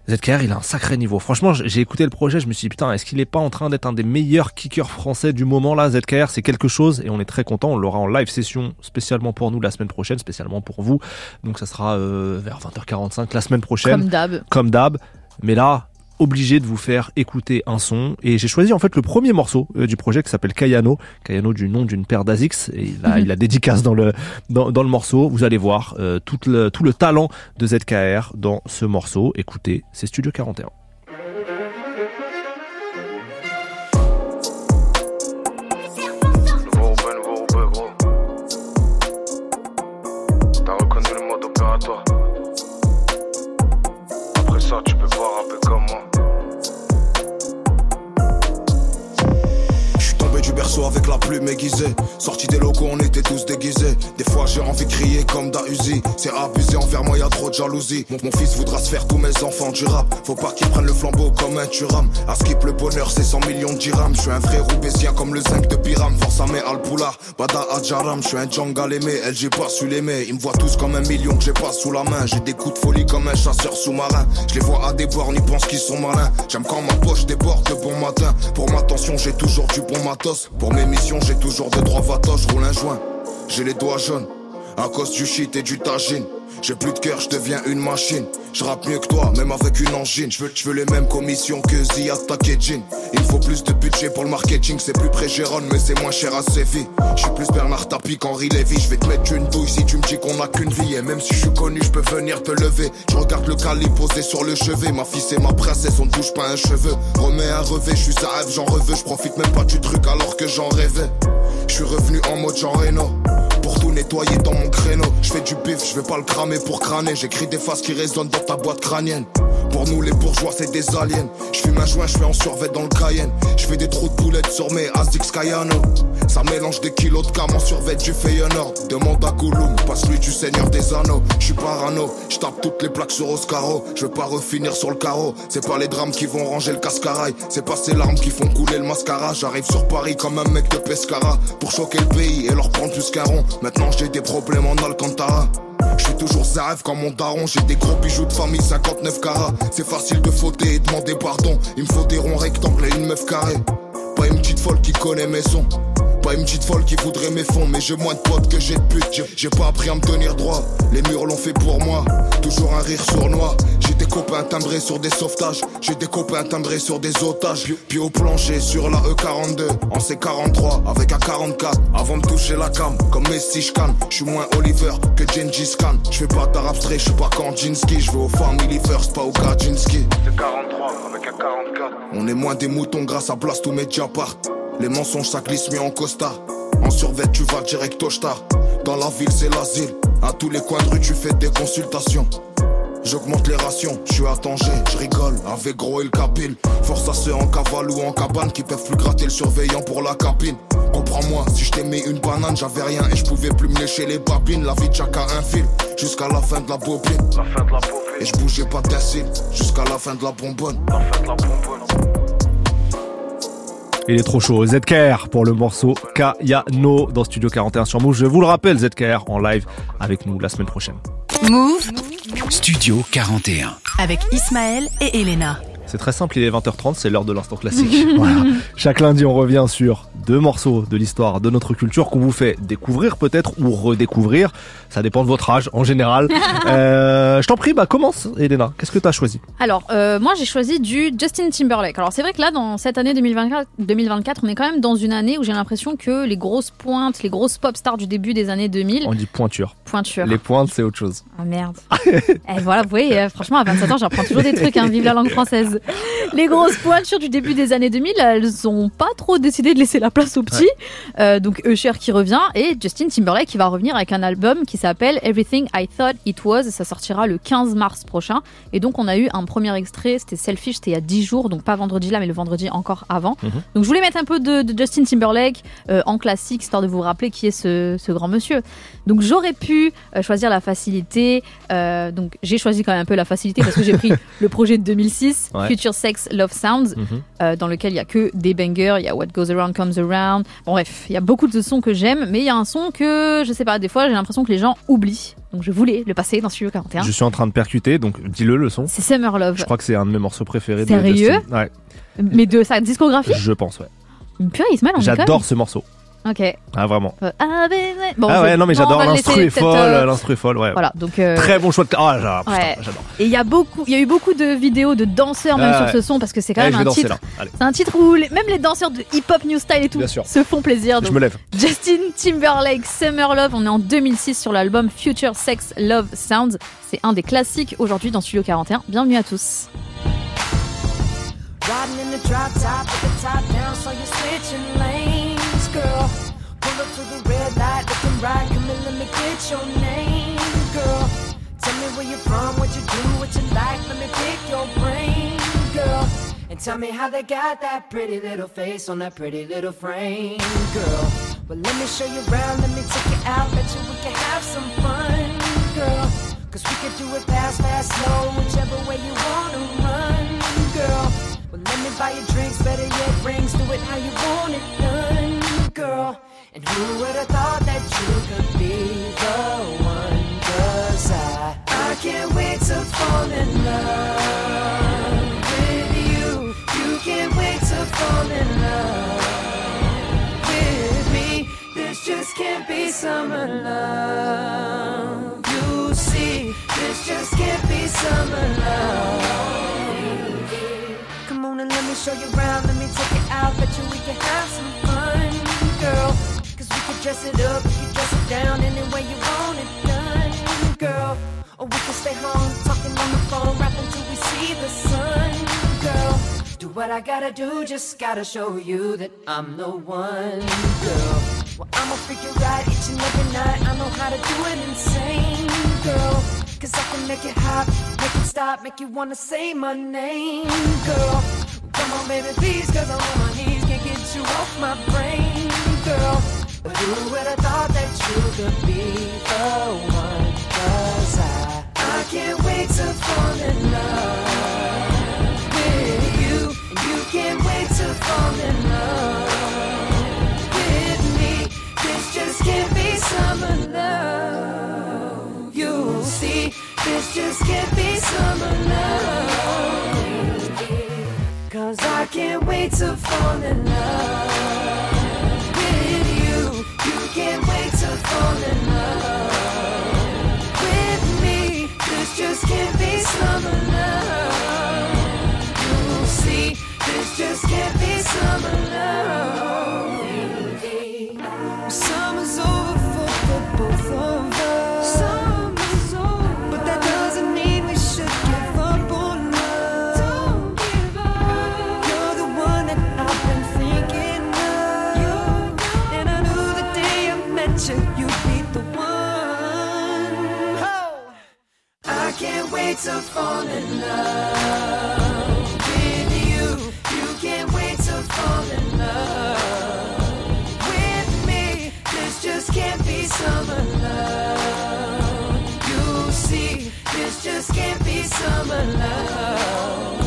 ZKR, il a un sacré niveau. Franchement, j'ai écouté le projet, je me suis dit, putain, est-ce qu'il est pas en train d'être un des meilleurs kickers français du moment là ZKR, c'est quelque chose et on est très content. On l'aura en live session spécialement pour nous la semaine prochaine, spécialement pour vous. Donc ça sera euh, vers 20h45 la semaine prochaine. Comme d'hab. Comme d'hab. Mais là, obligé de vous faire écouter un son. Et j'ai choisi en fait le premier morceau euh, du projet qui s'appelle Kayano. Kayano du nom d'une paire d'Azix. Et il a, il a dédicace dans le, dans, dans le morceau. Vous allez voir euh, tout, le, tout le talent de ZKR dans ce morceau. Écoutez, c'est Studio 41. Aiguisée. Sorti des locaux, on était tous déguisés. J'ai envie de crier comme Dahuzi. C'est abusé envers moi, y a trop de jalousie. Mon, fils voudra se faire tous mes enfants du rap. Faut pas qu'ils prennent le flambeau comme un turam. À skip, le bonheur, c'est 100 millions de dirhams. Je suis un vrai roubaissien comme le zinc de Piram. Force à mes Alpoula, Bada Adjaram. Je suis un Djangal aimé, elle, j'ai pas su l'aimer. Ils me voient tous comme un million que j'ai pas sous la main. J'ai des coups de folie comme un chasseur sous-marin. Je les vois à des bornes, ils pensent qu'ils sont malins. J'aime quand ma poche déborde de bon matin. Pour ma tension, j'ai toujours du bon matos. Pour mes missions, j'ai toujours de droits vatos. Je roule un joint, j'ai les doigts jaunes. À cause du shit et du tagine. J'ai plus de cœur, je deviens une machine. Je rappe mieux que toi, même avec une engine. Je veux, les mêmes commissions que Zia Takedjin. Il faut plus de budget pour le marketing. C'est plus près Gérone, mais c'est moins cher à Séville. Je suis plus Bernard Tapie qu'Henri Lévy. Je vais te mettre une douille si tu me dis qu'on a qu'une vie. Et même si je suis connu, je peux venir te lever. Je regarde le calibre posé sur le chevet. Ma fille, c'est ma princesse, on touche pas un cheveu. Remets un revêt, je suis sa rêve, j'en reveux. Je profite même pas du truc alors que j'en rêvais. Je suis revenu en mode Jean Reno. Nettoyer dans mon créneau, je fais du bif, je vais pas le cramer pour crâner. J'écris des faces qui résonnent dans ta boîte crânienne. Pour nous les bourgeois c'est des aliens. Je fume un joint, je fais en survêt dans le Cayenne. Je fais des trous de boulettes sur mes Azix Cayano. Ça mélange des kilos de cam en survêt du Feyenoord. Demande à Gollum, passe lui du Seigneur des Anneaux. Je suis parano, je tape toutes les plaques sur Oscaro. Je veux pas refinir sur le carreau. C'est pas les drames qui vont ranger le cascarail. C'est pas ces larmes qui font couler le mascara. J'arrive sur Paris comme un mec de Pescara. Pour choquer le pays et leur prendre plus qu'un. Maintenant j'ai des problèmes en Alcantara. Je suis toujours zaref comme mon daron, j'ai des gros bijoux de famille 59 carats. C'est facile de fauter et demander pardon. Il me faut des ronds rectangles et une meuf carrée. Pas une petite folle qui connaît mes sons. Pas une petite folle qui voudrait mes fonds, mais j'ai moins de potes que j'ai de putes. J'ai- pas appris à me tenir droit. Les murs l'ont fait pour moi. Toujours un rire sournois. J'ai des copains timbrés sur des sauvetages. J'ai des copains timbrés sur des otages. Puis, au plancher sur la E42. En C43 avec un 44. Avant de toucher la cam, comme Messi j'canne. Je suis moins Oliver que Gengis Khan. Je fais pas d'art abstrait, je suis pas Kandinsky. Je vais au Family First, pas au Kaczynski. C'est 43 avec un 44. On est moins des moutons grâce à Blast ou Mediapart. Les mensonges ça glisse mieux en costard. En survêt tu vas direct au star. Dans la ville c'est l'asile. À tous les coins de rue tu fais des consultations. J'augmente les rations, je suis à Tanger, je rigole avec gros et le capile. Force à ceux en cavale ou en cabane qui peuvent plus gratter le surveillant pour la cabine. Comprends-moi, si je t'ai mis une banane, j'avais rien et je pouvais plus me lécher les babines. La vie de chacun un fil, jusqu'à la fin de la bobine. La fin de la pauvre. Et je bougeais pas d'un jusqu'à la fin de la bonbonne. La fin de la bonbonne. Il est trop chaud. ZKR pour le morceau Kayano dans Studio 41 sur Move. Je vous le rappelle, ZKR en live avec nous la semaine prochaine. Move Studio 41. avec Ismaël et Elena. C'est très simple, il est 20h30, c'est l'heure de l'instant classique. Voilà. Chaque lundi, on revient sur deux morceaux de l'histoire de notre culture qu'on vous fait découvrir peut-être ou redécouvrir. Ça dépend de votre âge en général. Euh, je t'en prie, bah commence, Elena. Qu'est-ce que t'as choisi? Alors, euh, moi j'ai choisi du Justin Timberlake. Alors c'est vrai que là, dans cette année 2024, 2024, on est quand même dans une année où j'ai l'impression que les grosses pointes, les grosses pop stars du début des années 2000, On dit pointure. pointure. Les pointes, c'est autre chose. Ah merde. Et voilà, vous voyez, euh, franchement, à 27 ans, j'apprends toujours des trucs, hein, vive la langue française. Les grosses pointures du début des années 2000, elles ont pas trop décidé de laisser la place aux petits. Euh, donc Usher qui revient et Justin Timberlake qui va revenir avec un album qui s'appelle Everything I Thought It Was. Ça sortira le 15 mars prochain. Et donc on a eu un premier extrait, c'était Selfish, c'était il y a 10 jours, donc pas vendredi là, mais le vendredi encore avant. Mhm. Donc je voulais mettre un peu de, de Justin Timberlake euh, en classique, histoire de vous rappeler qui est ce, ce grand monsieur. Donc j'aurais pu euh, choisir la facilité. donc j'ai choisi quand même un peu la facilité parce que j'ai pris le projet de 2006, Ouais. Future Sex Love Sounds, Mhm. euh, dans lequel il y a que des bangers, il y a What Goes Around Comes Around. Bon, bref, il y a beaucoup de sons que j'aime, mais il y a un son que je sais pas, des fois j'ai l'impression que les gens oublient. Donc je voulais le passer dans Studio 41. Je suis en train de percuter, donc dis-le le son. C'est Summer Love. Je crois que c'est un de mes morceaux préférés Sérieux. Ouais, Mais de sa discographie je pense, ouais. Purée, on déconne. J'adore ce morceau. Ok. Ah, vraiment. Euh, ah, Bon, ah je- ouais, non, mais j'adore le l'instru est folle, euh, l'instru est folle, ouais. Voilà, donc. euh, Très bon choix de. Ah, j'adore. putain, Ouais. j'adore. Et il y a beaucoup, il y a eu beaucoup de vidéos de danseurs même Ah sur ouais. ce son parce que c'est quand Allez, même je un titre. C'est un titre où les- même les danseurs de hip-hop new style et tout Bien sûr. se font plaisir. Je donc me lève. Justin Timberlake, Summer Love, on est en 2006 sur l'album Future Sex Love Sounds. C'est un des classiques aujourd'hui dans Studio 41. Bienvenue à tous. Riding in the drop top with the top down, so you're switching lanes, girl. Pull up to the red light, looking right, come and let me get your name, girl. Tell me where you're from, what you do, what you like, let me pick your brain, girl. And tell me how they got that pretty little face on that pretty little frame, girl. Well, let me show you around, let me take you out, bet you we can have some fun, girl. Cause we can do it fast, fast, slow, whichever way you wanna run, girl. Well, let me buy you drinks, better yet, rings, do it how you want it done, girl. And who would have thought that you could be the one? Cause I, I can't wait to fall in love with you. You can't wait to fall in love with me. This just can't be summer love. You see, this just can't be summer love. Come on and let me show you around, let me take it out, bet you we can have some fun, girl. Cause we could dress it up, we could dress it down any way you want it done, girl. Or we could stay home, talking on the phone, rapping till we see the sun, girl. Do what I gotta do, just gotta show you that I'm the one, girl. Well, I'ma figure out each and every night, I know how to do it insane, girl. Cause I can make it hot, make it stop, make you wanna say my name, girl. Come on, baby, please, cause I'm on my knees, can't get you off my brain, girl. But who would have thought that you could be the one? Cause I, I can't wait to fall in love with you. You can't wait to fall in love with me. This just can't be summer love. You'll see, this just can't be summer love. Cause I can't wait to fall in love summer love. You'll see, this just can't be summer love. To fall in love with you. You can't wait to fall in love with me. This just can't be summer love. You'll see, this just can't be summer love.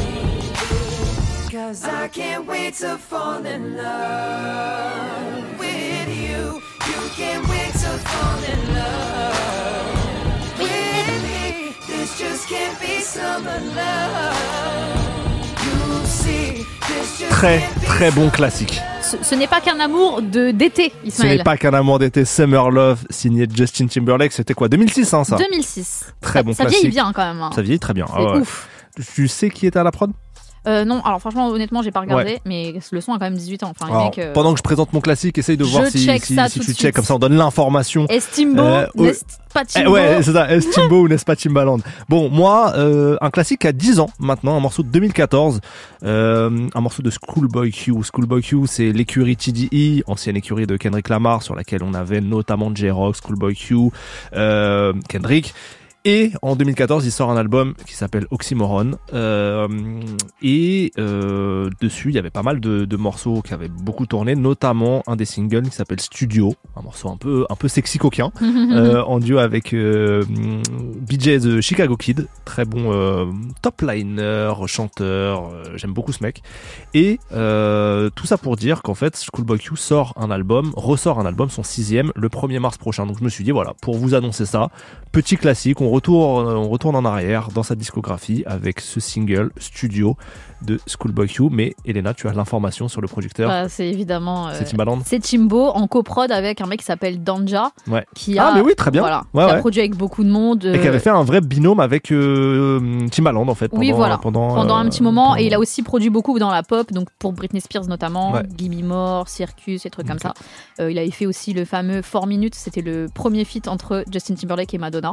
Cause I can't wait to fall in love with you. You can't wait to fall in love. This just can't be summer love. You'll see, this just Très, très bon classique. Ce, ce n'est pas qu'un amour de d'été, Ce Ismaël. n'est pas qu'un amour d'été, Summer Love, signé Justin Timberlake. C'était quoi 2006, hein, ça? 2006. Très Ça- bon ça classique. vieillit bien quand même. hein. Ça vieillit très bien. C'est Ah ouais. ouf. Tu sais qui était à la prod? Euh, non, alors franchement, honnêtement, j'ai pas regardé, Ouais. mais le son a quand même 18 ans. Enfin, Alors, mec, euh, Pendant que je présente mon classique, essaye de je voir si, check si, ça si tout tu de check, suite. comme ça on donne l'information. Est Timbo, Euh, n'est ouais. pas Eh Timbo. ouais, c'est ça, est Timbo ou n'est-ce pas Timbaland Bon, moi, euh, un classique à 10 ans maintenant, un morceau de 2014, euh, un morceau de Schoolboy Q. Schoolboy Q, c'est l'écurie TDE, ancienne écurie de Kendrick Lamar, sur laquelle on avait notamment J-Rock, Schoolboy Q, euh, Kendrick. Et en 2014, il sort un album qui s'appelle Oxymoron. Euh, et euh, dessus, il y avait pas mal de, de morceaux qui avaient beaucoup tourné, notamment un des singles qui s'appelle Studio, un morceau un peu un peu sexy coquin, euh, en duo avec BJ The Chicago Kid, très bon top liner, chanteur. J'aime beaucoup ce mec. Et tout ça pour dire qu'en fait, Schoolboy Q sort un album, ressort un album, son sixième, le 1er mars prochain. Donc je me suis dit voilà, pour vous annoncer ça, petit classique, on retourne, on retourne en arrière dans sa discographie avec ce single studio de Schoolboy Q. Mais Elena, tu as l'information sur le producteur. Bah, c'est évidemment. euh, C'est Timbaland C'est Timbo en coprod avec un mec qui s'appelle Danja. Ouais. Qui a, Ah, mais oui, très bien. Voilà, Ouais, qui a produit avec beaucoup de monde. Et qui euh, avait fait un vrai binôme avec euh, Timbaland en fait. Oui, pendant, voilà. Pendant, Pendant un euh, petit moment. Et il a aussi produit beaucoup dans la pop, donc pour Britney Spears notamment. Gimme More, Circus, et trucs comme ça. Euh, il avait fait aussi le fameux 4 Minutes, c'était le premier feat entre Justin Timberlake et Madonna.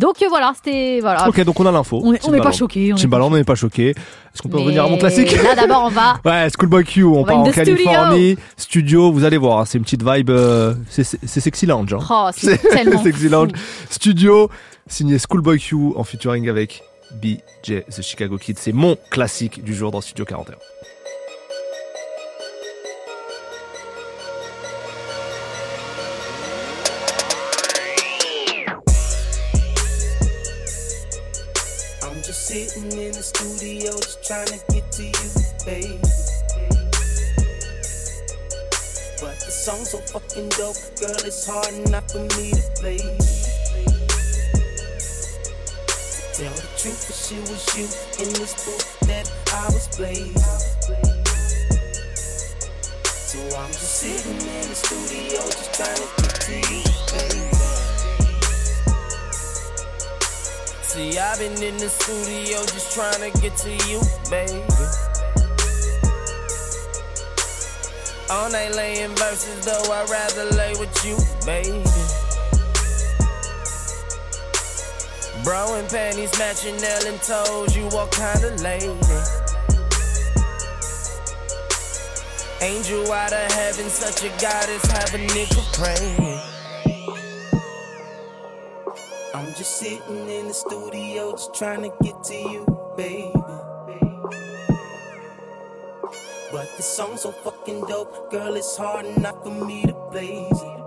Donc euh, voilà, c'était. Voilà. Ok, donc on a l'info. On est- on n'est pas est Timbaland, on n'est pas choqué. Est-ce qu'on peut revenir à mon classique Là d'abord, on va. Ouais, Schoolboy Q, on, On part en studio. Californie, studio. vous allez voir, hein, c'est une petite vibe, euh, c'est sexy lounge. Hein. Oh, c'est tellement sexy lounge. Studio, signé Schoolboy Q en featuring avec BJ The Chicago Kid. C'est mon classique du jour dans Studio 41. Just sitting in the studio, just trying to get to you, baby. But the song's so fucking dope, girl, it's hard not for me to play. Tell the truth, if it was you in this booth that I was playing. So I'm just sitting in the studio, just trying to get to you, babe. See, I've been in the studio just trying to get to you, baby. All night laying verses, though I'd rather lay with you, baby. Bro and panties matching nail and toes, you what kind of lady? Angel out of heaven, such a goddess, have a nigga praying. Sitting in the studio, just trying to get to you, baby. But the song's so fucking dope, girl, it's hard enough for me to blaze it.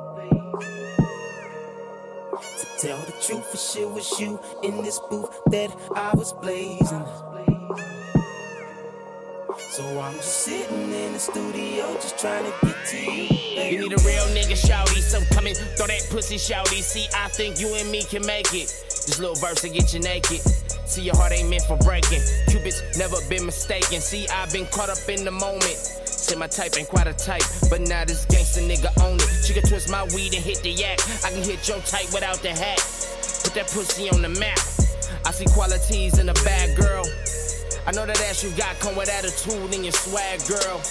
To tell the truth, for shit was you in this booth that I was blazing. So I'm just sitting in the studio, just trying to get to you. baby. You need a real nigga shouty, so come and throw that pussy shouty. See, I think you and me can make it. This little verse to get you naked. See, your heart ain't meant for breaking. Cupid's never been mistaken. See, I've been caught up in the moment. Say my type ain't quite a type, but now this gangsta nigga own it. She can twist my weed and hit the yak. I can hit your type without the hat. Put that pussy on the map. I see qualities in a bad girl. I know that ass you got come with attitude and your swag, girl.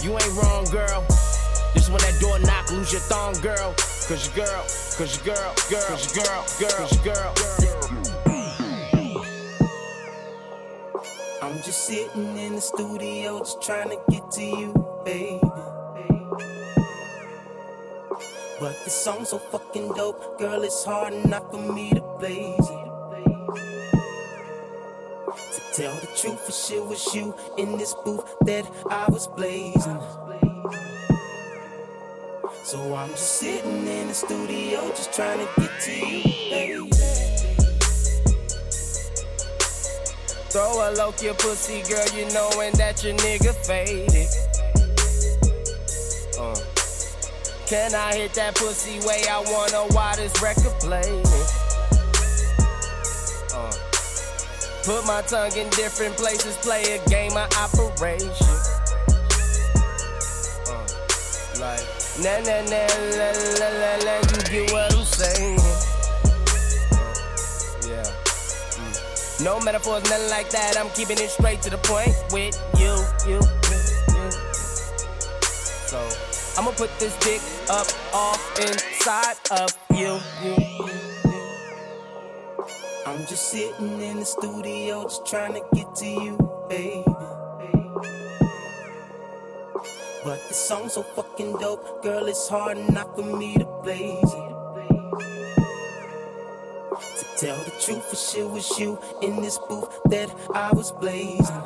You ain't wrong, girl. This when that door knock, lose your thong, girl. Cause your girl, cause your girl, girl, cause your girl, girl, cause your girl, I'm just sitting in the studio, just trying to get to you, baby. But the song's so fucking dope, girl, it's hard enough for me to blaze it. To tell the truth, for shit was you in this booth that I was blazing. So I'm just sitting in the studio, just trying to get to you, baby. Throw a low your pussy, girl, you knowin' that your nigga faded. Uh. Can I hit that pussy way I wanna Why this record playing? Put my tongue in different places, play a game of operation. Uh. Like, na na na la la la you get what I'm saying? Uh. Yeah. Mm. No metaphors, nothing like that. I'm keeping it straight to the point with you, you, you, you. So I'ma put this dick up off inside of you, you, you. I'm just sitting in the studio, just trying to get to you, baby. But the song's so fucking dope, girl, it's hard not for me to blaze it. To tell the truth, for sure was you in this booth that I was blazing.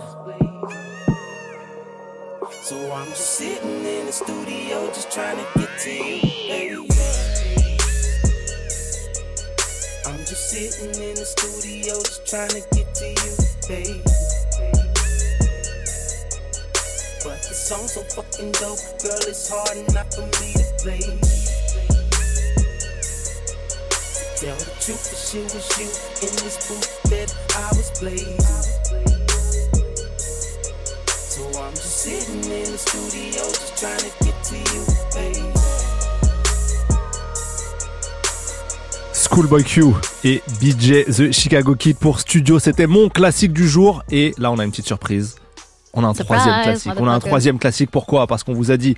So I'm just sitting in the studio, just trying to get to you, baby. I'm just sitting in the studio, just trying to get to you, baby. But the song's so fucking dope, girl, it's hard not for me to play. Tell the truth, the shit was you in this booth that I was blazing. So I'm just sitting in the studio, just trying to Schoolboy Q et BJ The Chicago Kid pour Studio. C'était mon classique du jour. Et là, on a une petite surprise. On a un Surprise, troisième classique. On a un troisième classique. Pourquoi? Parce qu'on vous a dit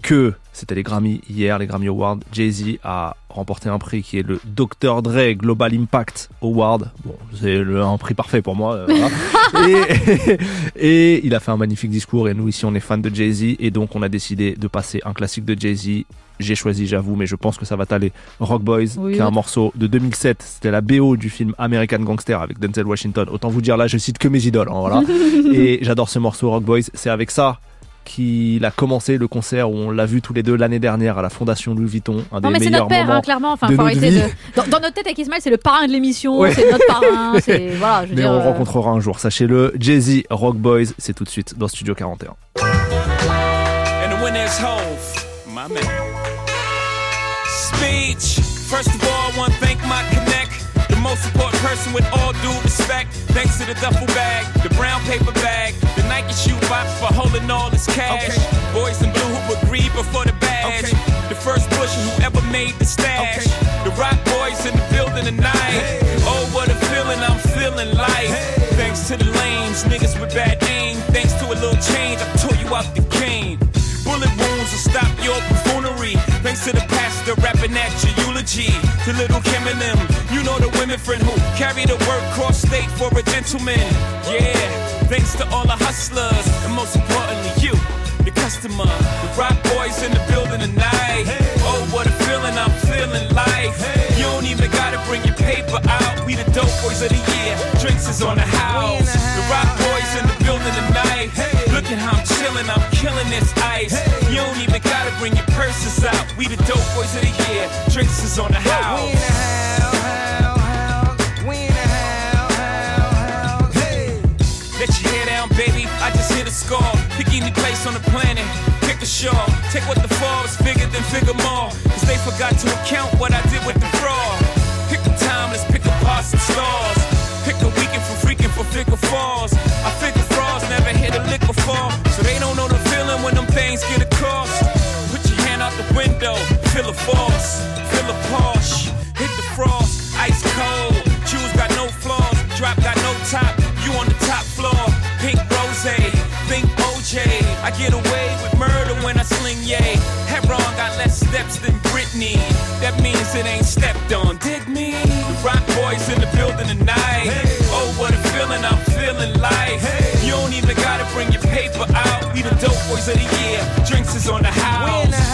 que c'était les Grammy hier, les Grammy Awards. Jay-Z a remporté un prix qui est le Dr. Dre Global Impact Award. Bon, c'est un prix parfait pour moi. euh, voilà. et, et il a fait un magnifique discours. Et nous, ici, on est fans de Jay-Z. Et donc, on a décidé de passer un classique de Jay-Z. J'ai choisi, j'avoue, mais je pense que ça va t'aller. Rock Boys, Oui. qui est un morceau de 2007. C'était la BO du film American Gangster avec Denzel Washington. Autant vous dire là, je cite que mes idoles. hein, voilà. et j'adore ce morceau Rock Boys. C'est avec ça qu'il a commencé le concert où on l'a vu tous les deux l'année dernière à la Fondation Louis Vuitton. Un Non des mais c'est notre père, hein, clairement. Enfin, de faut notre arrêter vie. de. Dans, dans notre tête avec Ismaël, c'est le parrain de l'émission, Ouais. c'est notre parrain. C'est voilà, je veux Mais dire. on le euh, rencontrera un jour, sachez-le. Jay-Z, Rock Boys, c'est tout de suite dans Studio 41. And Nike shoe box for holding all this cash. Boys in blue who agreed before the badge. The first pusher who ever made the stash. The rock boys in the building tonight. Oh, what a feeling I'm feeling like. Thanks to the lames, niggas with bad aim. Thanks to a little change, I eulogy. To little Kim and them, you know the women friend who carry the word cross state for a gentleman. Yeah, thanks to all the hustlers, and most importantly, you, the customer. The rock boys in the building tonight. Oh, what a feeling I'm feeling like. You don't even gotta bring your paper out. We the dope boys of the year. Drinks is on the house. The rock boys in the building tonight. Look at how I'm chilling, I'm killing this ice. You don't even gotta bring your purses out. We the dope boys of the year. Drinks is on the house. Let your hair down, baby. I just hit a score. Pick any place on the planet. Pick a show. Take what the falls, figure then figure more. Cause they forgot to account what I did with the fraud. Pick a time, let's pick apart some stars. Pick a weekend for freaking for figure falls. I figure frauds never hit a lick before. So they don't know the feeling when them things get across. Feel a force, feel a Porsche. Hit the frost, ice cold. Shoes got no flaws, drop got no top. You on the top floor, pink rose, think OJ. I get away with murder when I sling yay. Heron got less steps than Britney. That means it ain't stepped on. Dig me? The rock boys in the building tonight. Oh, what a feeling I'm feeling like. You don't even gotta bring your paper out. We the dope boys of the year. Drinks is on the house.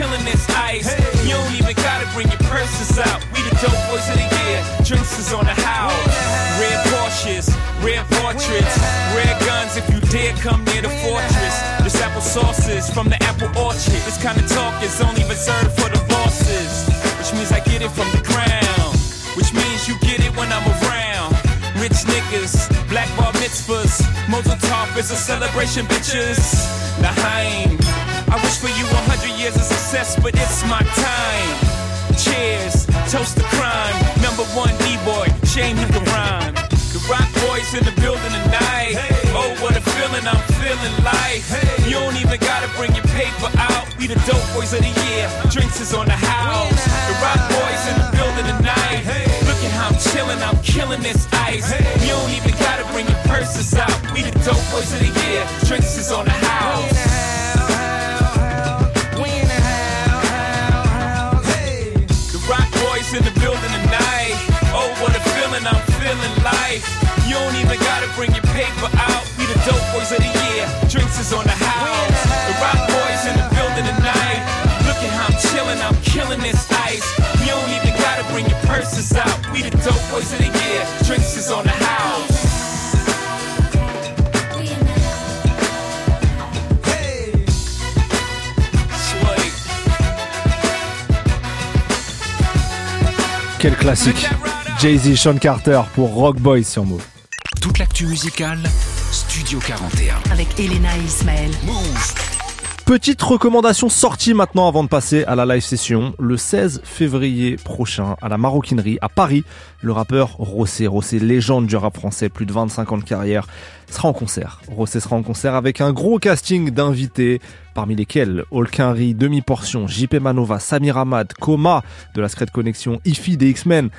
Killing this ice. You don't even gotta bring your purses out. We the dope boys of the year. Drinks is on the house. Red Porsches, red portraits, red guns. If you dare come near the fortress, this apple sauces from the apple orchard. This kind of talk is only reserved for the bosses, which means I get it from the ground. Which means you get it when I'm around. Rich niggas, black bar mitzvahs, Mosul is a celebration, bitches. I wish for you a hundred years of success, but it's my time. Cheers, toast to crime. Number one D-boy, shame he can rhyme. The rock boys in the building tonight. Oh, what a feeling I'm feeling like. You don't even gotta bring your paper out. We the dope boys of the year. Drinks is on the house. The rock boys in the building tonight. Hey. Look at how I'm chilling, I'm killing this ice. You don't even gotta bring your purses out. We the dope boys of the year. Drinks is on the house. Life. You don't even gotta bring your paper out. We the dope boys of the year. Drinks is on the house. The rock boys in the building tonight. Look at how I'm chilling, I'm killing this ice. You don't even gotta bring your purses out. We the dope boys of the year. Drinks is on the house. Quel classique. Jay-Z, Sean Carter pour Rock Boys sur Move. Toute l'actu musicale, Studio 41. Avec Elena et Ismaël. Move. Petite recommandation sortie maintenant avant de passer à la live session. Le 16 février prochain, à la Maroquinerie, à Paris, le rappeur Rossé, Rossé légende du rap français, plus de 25 ans de carrière, sera en concert. Rossé sera en concert avec un gros casting d'invités, parmi lesquels Olkinry, Demi-Portion, JP Manova, Samir Ahmad, Coma de la Secret Connection, Ifi des X-Men.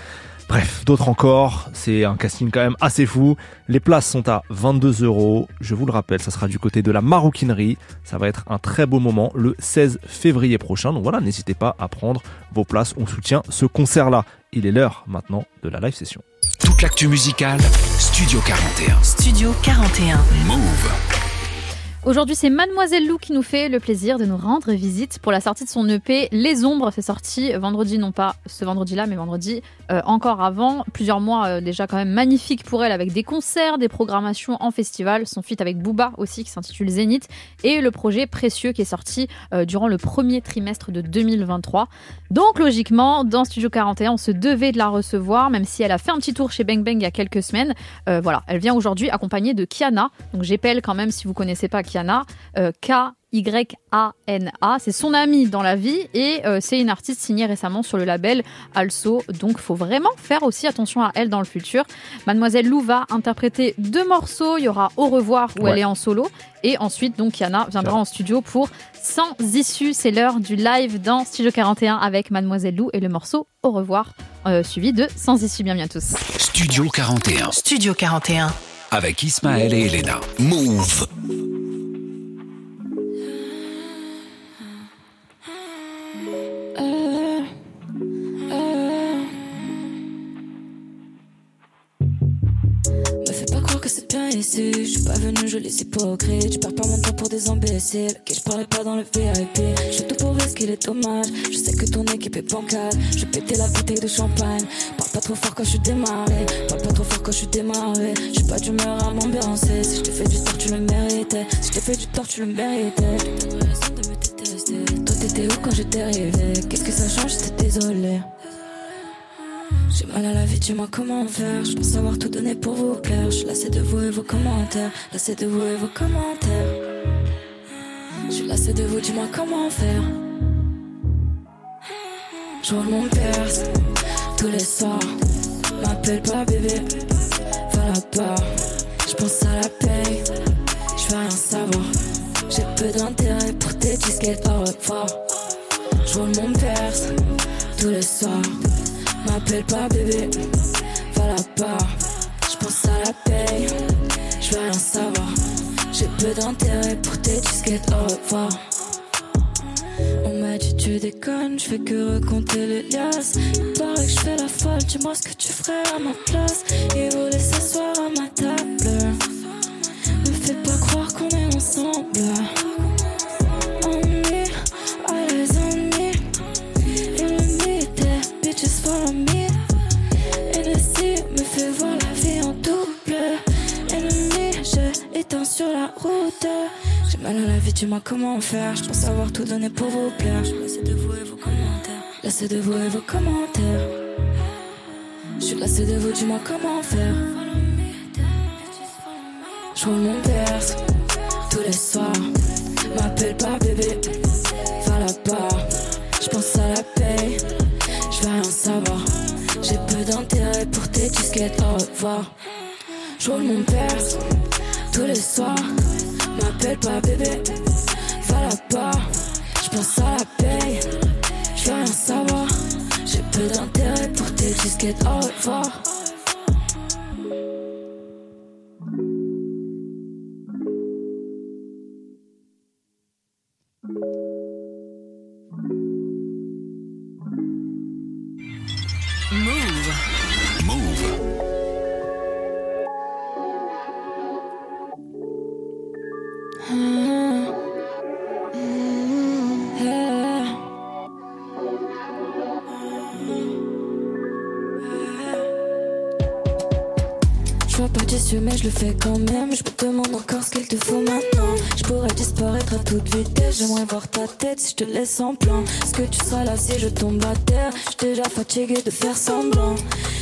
Bref, d'autres encore, c'est un casting quand même assez fou. Les places sont à 22 euros. Je vous le rappelle, ça sera du côté de la maroquinerie. Ça va être un très beau moment le 16 février prochain. Donc voilà, n'hésitez pas à prendre vos places. On soutient ce concert-là. Il est l'heure maintenant de la live session. Toute l'actu musicale, Studio 41. Studio 41. Move. Aujourd'hui, c'est Mademoiselle Lou qui nous fait le plaisir de nous rendre visite pour la sortie de son EP Les Ombres. C'est sorti vendredi, non pas ce vendredi-là, mais vendredi euh, encore avant. Plusieurs mois euh, déjà quand même magnifiques pour elle avec des concerts, des programmations en festival. Son feat avec Booba aussi qui s'intitule Zénith. Et le projet Précieux qui est sorti euh, durant le premier trimestre de 2023. Donc logiquement, dans Studio 41, on se devait de la recevoir, même si elle a fait un petit tour chez Bang Bang il y a quelques semaines. Voilà, elle vient aujourd'hui accompagnée de Kiana. Donc j'appelle quand même si vous connaissez pas Kiana, K. Y-A-N-A, c'est son amie dans la vie et euh, c'est une artiste signée récemment sur le label Also. Donc, faut vraiment faire aussi attention à elle dans le futur. Mademoiselle Lou va interpréter deux morceaux. Il y aura Au revoir où Ouais. elle est en solo et ensuite donc Kiana viendra en studio pour Sans issue. C'est l'heure du live dans Studio 41 avec Mademoiselle Lou et le morceau Au revoir euh, suivi de Sans issue. Bienvenue à tous. Studio 41. Studio 41. Avec Ismaël et Elena. Move. Je suis pas venu, je les hypocrite. Je perds pas mon temps pour des imbéciles. Que je parlais pas dans le VIP. Je tout pour risquer les dommages. Je sais que ton équipe est bancale. Je péter la bouteille de champagne. Parle pas trop fort quand je suis démarré. Parle pas trop fort quand je suis démarré. Je suis pas d'humeur à m'ambiancer. Si je t'ai fait du tort, tu le méritais. Si je t'ai fait du tort, tu le méritais. J'ai de me détester. Toi, t'étais où quand j'étais arrivé? Qu'est-ce que ça change? J'étais désolé. J'ai mal à la vie, dis-moi comment faire. Je pense avoir tout donné pour vous plaire. Je suis lassé de vous et vos commentaires. Lassé de vous et vos commentaires. Je suis lassé de vous, dis-moi comment faire. Je mon perse tous les soirs. M'appelle pas bébé, va là-bas. Je pense à la paye, je veux rien savoir. J'ai peu d'intérêt pour tes disquettes, au revoir. Je mon perse tous les soirs. M'appelle pas bébé, va là-bas. Je pense à la paye, je rien savoir. J'ai peu d'intérêt pour tes disquettes, au revoir. On m'a dit tu déconnes, je fais que recompter les liasses. Il paraît que je fais la folle, dis-moi ce que tu ferais à ma place. Il voulait s'asseoir à ma table. Me fais pas croire qu'on est ensemble. Sur la route. J'ai mal à la vie, dis-moi comment faire. Je pense avoir tout donné pour vous plaire. Je lassé de vous et vos commentaires. Lassé de vous et vos commentaires. Je suis lassé de vous, dis-moi comment faire. Je mon perse tous les soirs. M'appelle pas bébé, va là-bas. Je à la paye, je veux rien savoir. J'ai peu d'intérêt pour tes disquettes, au revoir. Je mon perse tous les soirs. M'appelle pas bébé, va là-bas. Je pense à la paye, je veux rien savoir. J'ai peu d'intérêt pour tes disquettes, au revoir. Fais quand même. Je me demande encore ce qu'il te faut maintenant. Je pourrais disparaître à toute vitesse. J'aimerais voir ta tête si je te laisse en plan. Est-ce que tu seras là si je tombe à terre? Je suis déjà fatigué de faire semblant.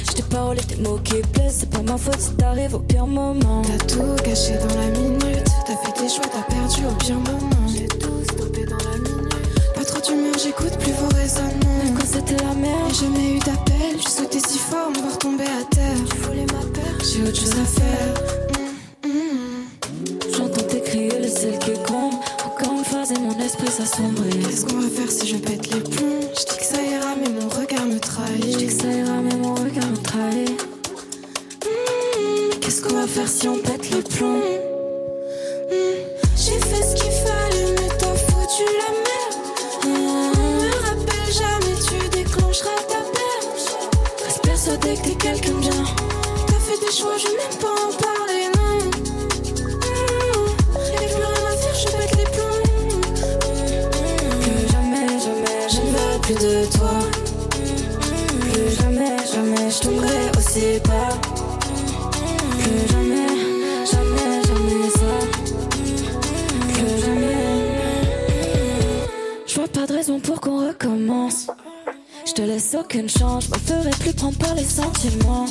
Je t'ai parolé tes mots qui plaisent. C'est pas ma faute si t'arrives au pire moment. T'as tout gâché dans la minute. T'as fait tes choix, t'as perdu au pire moment. J'ai tout stoppé dans la minute. Pas trop d'humeur, j'écoute plus vos raisonnements. Quand c'était la merde, J'ai jamais eu d'appel. Je sautais si fort, me voir tomber à terre. tu voulais ma perte. J'ai autre chose à faire. Phase et mon esprit s'assombrit. Qu'est-ce qu'on va faire si je pète les plombs? Je dis que ça ira, mais mon regard me trahit. Je dis que ça ira, mais mon regard me trahit. Hmm, Qu'est-ce qu'on va faire si on pète les plombs? Hmm, J'ai fait ce qu'il fallait, mais t'as foutu la merde. Hmm, Me rappelle jamais, tu déclencheras ta perte. Reste persuadé que t'es quelqu'un bien. T'as fait des choix, je vais même pas en parler, plus de toi. Plus jamais, jamais, je tomberai aussi bas. Plus jamais, jamais, jamais ça. Plus jamais. Je vois pas de raison pour qu'on recommence. Je te laisse aucune chance, je me ferai plus prendre par les sentiments.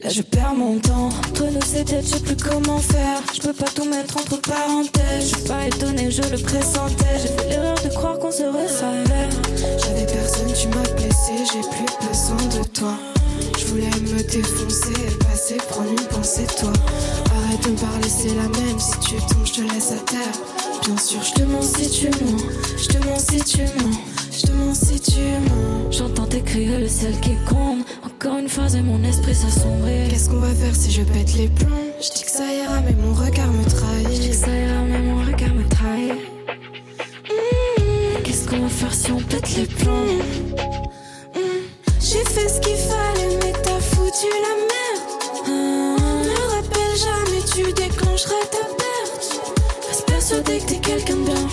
Là je perds mon temps, entre nous c'était, je sais plus comment faire. Je peux pas tout mettre entre parenthèses. Je suis pas étonné, je le pressentais. J'ai fait l'erreur de croire qu'on se ressemblait. J'avais personne, tu m'as blessé, j'ai plus besoin de toi. Je voulais me défoncer et passer, prendre une pensée toi. Arrête de me parler, c'est la même. Si tu tombes, je te laisse à terre. Bien sûr, je te mens si tu mens. Je te mens si tu mens. Je te mens si tu mens. J'entends tes cris le ciel qui gronde. Encore une phase et mon esprit s'assombrit. Qu'est-ce qu'on va faire si je pète les plombs? Je dis que ça ira, mais mon regard me Je dis trahit. que ça ira, mais mon regard me trahit. Hmm, Qu'est-ce qu'on va faire si on pète les plombs? J'ai fait ce qu'il fallait, mais t'as foutu la merde. Me rappelle jamais, tu déclencheras ta perte. Reste persuadé que t'es quelqu'un de bien.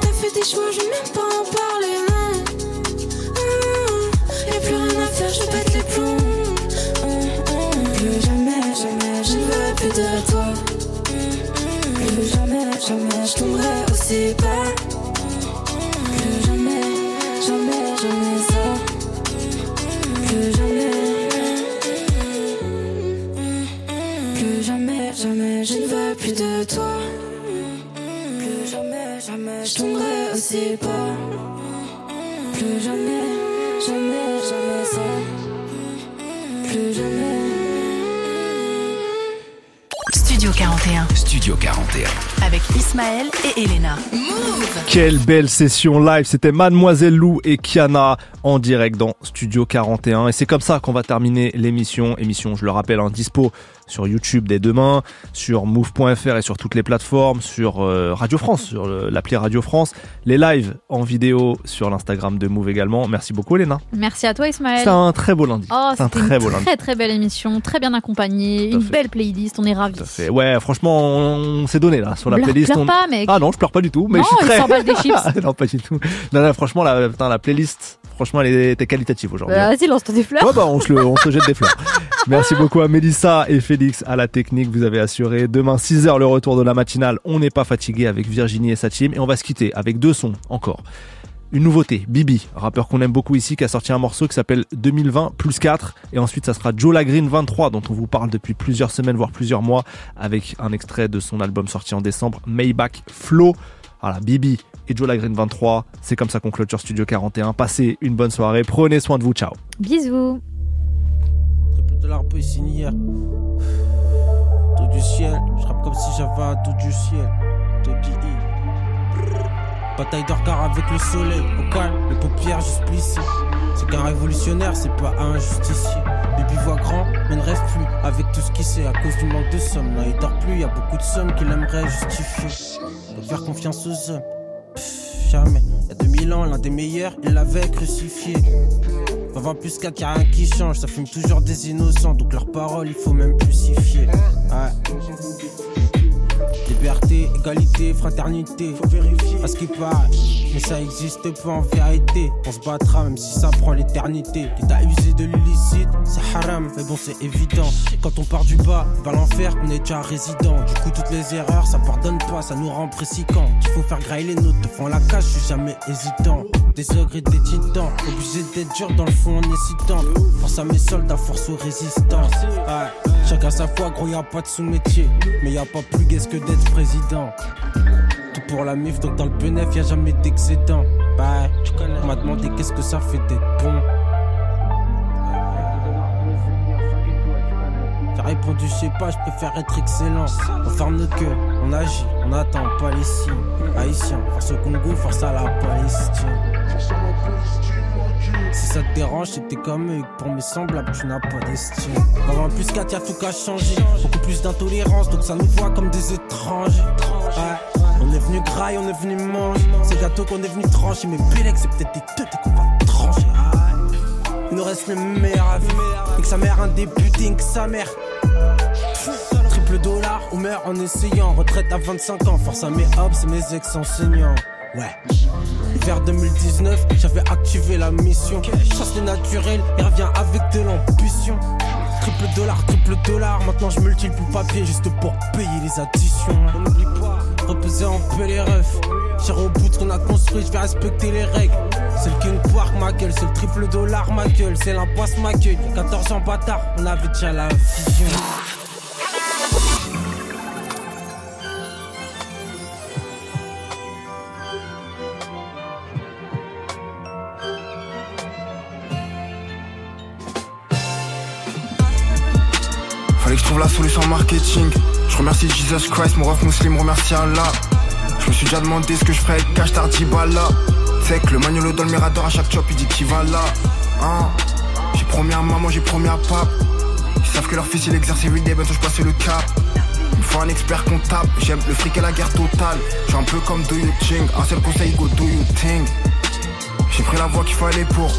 T'as fait des choix, je vais même pas en parler, non. Hmm, Y'a plus rien à faire, je pète jamais, jamais, je tomberai aussi bas. Plus jamais, jamais, jamais ça. Plus jamais. Plus jamais, jamais, je ne veux plus de toi. Plus jamais, jamais, je tomberai aussi bas. Plus jamais, jamais, jamais ça. Plus jamais. Studio 41 Studio 41. Avec Ismaël et Elena. Move! Quelle belle session live, c'était Mademoiselle Lou et Kiana en direct dans Studio 41 et c'est comme ça qu'on va terminer l'émission, émission je le rappelle en dispo sur YouTube dès demain, sur move.fr et sur toutes les plateformes, sur euh, Radio France, sur le- l'appli Radio France, les lives en vidéo sur l'Instagram de Move également. Merci beaucoup Elena. Merci à toi Ismaël. C'est un très beau lundi. Oh, c'est un c'était très une beau lundi. très très belle émission, très bien accompagnée, une belle playlist, on est ravis. Fait. Ouais, franchement, on s'est donné là sur la Pleure- playlist. pleure on- pas, mec. Ah non, je pleure pas du tout. Mais Non, je suis très. des chips. non, pas du tout. Non, non, franchement, la, putain, la playlist, franchement, elle était qualitative aujourd'hui. Bah, Vas-y, lance-toi des fleurs. Ouais, bah, on se, le- on se jette des fleurs. Merci beaucoup à Mélissa et Félix à la technique. Vous avez assuré. Demain, 6h, le retour de la matinale. On n'est pas fatigué avec Virginie et sa team. Et on va se quitter avec deux sons encore. Une nouveauté, Bibi, rappeur qu'on aime beaucoup ici, qui a sorti un morceau qui s'appelle 2020 plus 4. Et ensuite, ça sera Joe Lagreen 23, dont on vous parle depuis plusieurs semaines, voire plusieurs mois, avec un extrait de son album sorti en décembre, Maybach Flow. Voilà, Bibi et Joe Lagreen 23. C'est comme ça qu'on clôture Studio 41. Passez une bonne soirée. Prenez soin de vous. Ciao. Bisous. De l'arbre hier. Tout du ciel, je rappe comme si j'avais un tout du ciel. Tout du i. Bataille de regard avec le soleil. Au calme, les paupières juste plissées. C'est qu'un révolutionnaire, c'est pas un justicier. Baby voit grand, mais ne rêve plus avec tout ce qu'il sait à cause du manque de somme. Là, il dort plus, y a beaucoup de sommes qu'il aimerait justifier. Faire confiance aux hommes. Pff, jamais. Y a 2000 ans, l'un des meilleurs, il l'avait crucifié. 20 plus 4, y'a rien qui change, ça fume toujours des innocents, donc leurs paroles il faut même plus s'y fier. Ouais. Liberté, égalité, fraternité. Faut vérifier. À ce qui paraît, mais ça existe pas en vérité. On se battra même si ça prend l'éternité. Quitte à user de l'illicite, c'est haram, mais bon, c'est évident. Quand on part du bas, va l'enfer, on est déjà résident. Du coup, toutes les erreurs, ça pardonne pas, ça nous rend précipant. Il faut faire grailler les notes, te font la cache, je suis jamais hésitant. Des ogres et des titans, obligé d'être dur dans le fond en hésitant. Force à mes soldats, force aux résistants. Ouais. Chacun sa foi, gros, y a pas de sous-métier. Mais y a pas plus guesse que d'être président. Tout pour la mif, donc dans le PNF, y a jamais d'excédent. Bah, on m'a demandé qu'est-ce que ça fait d'être bon. J'ai répondu, je sais pas, je préfère être excellent. On ferme nos cœurs, on agit, on attend, pas les signes. Haïtiens, force au Congo, force à la Palestine. Si ça te dérange, c'était comme eux, pour mes semblables, tu n'as pas d'estime. Dans un plus 4, y'a tout qu'à changer. Beaucoup plus d'intolérance, donc ça nous voit comme des étrangers. Ouais. On est venu graille, on est venu manger. C'est gâteau qu'on est venu trancher, mais Bélec, c'est peut-être des têtes qu'on va trancher. Il nous reste le meilleur à vivre. Et que sa mère un député, que sa mère. Triple dollar, on meurt en essayant. Retraite à 25 ans, force à mes hubs, c'est mes ex-enseignants. Ouais. Vers 2019, j'avais activé la mission. Chasse les naturels et reviens avec de l'ambition. Triple dollar, triple dollar, maintenant je multiplie le papier juste pour payer les additions. On n'oublie pas, reposer en paix les refs. J'irai au bout qu'on a construit, je vais respecter les règles. C'est le King Park, ma gueule, c'est le triple dollar, ma gueule, c'est l'impasse, ma gueule. 14 ans bâtard, on avait déjà la vision. La solution marketing. Je remercie Jesus Christ, mon ref musulman remercie Allah. Je me suis déjà demandé ce que je ferais avec cash Tardibala. C'est que le magnolo dans le mirador à chaque chop il dit qu'il va là. Hein? J'ai promis à maman, j'ai promis à pape. Ils savent que leur fils il exerce everyday, bientôt je passe le cap. Il me faut un expert comptable, j'aime le fric et la guerre totale. Je suis un peu comme Do You Think, un seul conseil go Do You Think. J'ai pris la voie qu'il fallait pour.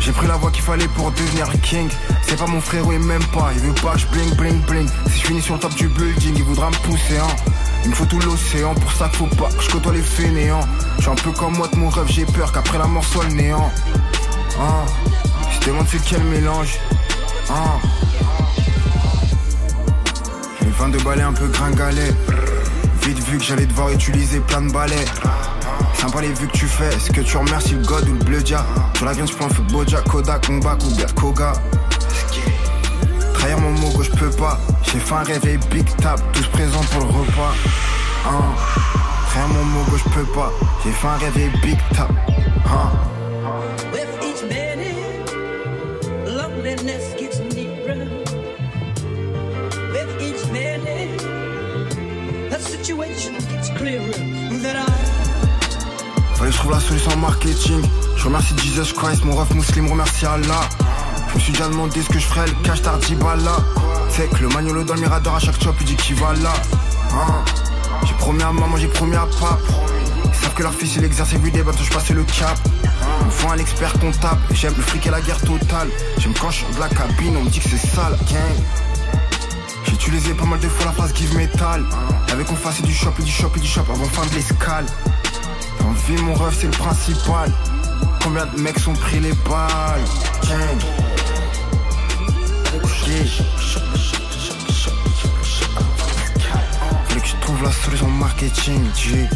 J'ai pris la voie qu'il fallait pour devenir king. C'est pas mon frère, et même pas. Il veut pas je bling bling bling. Si je finis sur le top du building, il voudra me pousser, hein. Il me faut tout l'océan, pour ça faut pas que je côtoie les fainéants. Je suis un peu comme moi de mon rêve, j'ai peur qu'après la mort soit le néant. Hein. Je demande c'est quel mélange. Hein. J'ai 22 balais un peu gringalés. Vite vu que j'allais devoir utiliser plein de balais. Sympa les vues que tu fais, est-ce que tu remercies le god ou le bleu dia la viande je prends un feu Boja, Kodak, Kombak ou Koga Trahir mon mot je peux pas J'ai fait un réveil big tap, tous présents pour le repas hein. Trahir mon mot je peux pas J'ai fait un réveil big tap hein. Je trouve la solution marketing. Je remercie Jesus Christ, mon ref musulman remercie Allah. Je me suis déjà demandé ce que je ferais, le cash Tardibala. C'est que le magnolo dans le mirador à chaque chop il dit qu'il va là. Hein. J'ai promis à maman, j'ai promis à pape. Ils savent que leur fils il exerce everyday, bientôt je passais le cap. Il me un expert comptable, j'aime le fric et la guerre totale. J'aime quand je de la cabine, on me dit que c'est sale. J'ai utilisé pas mal de fois la phrase give metal. Y'avait qu'on fasse du shop et du shop et du shop avant fin de l'escale. En vie, mon rêve, c'est le principal. Combien de mecs sont pris les balles? Fallait que je trouve la solution marketing, G.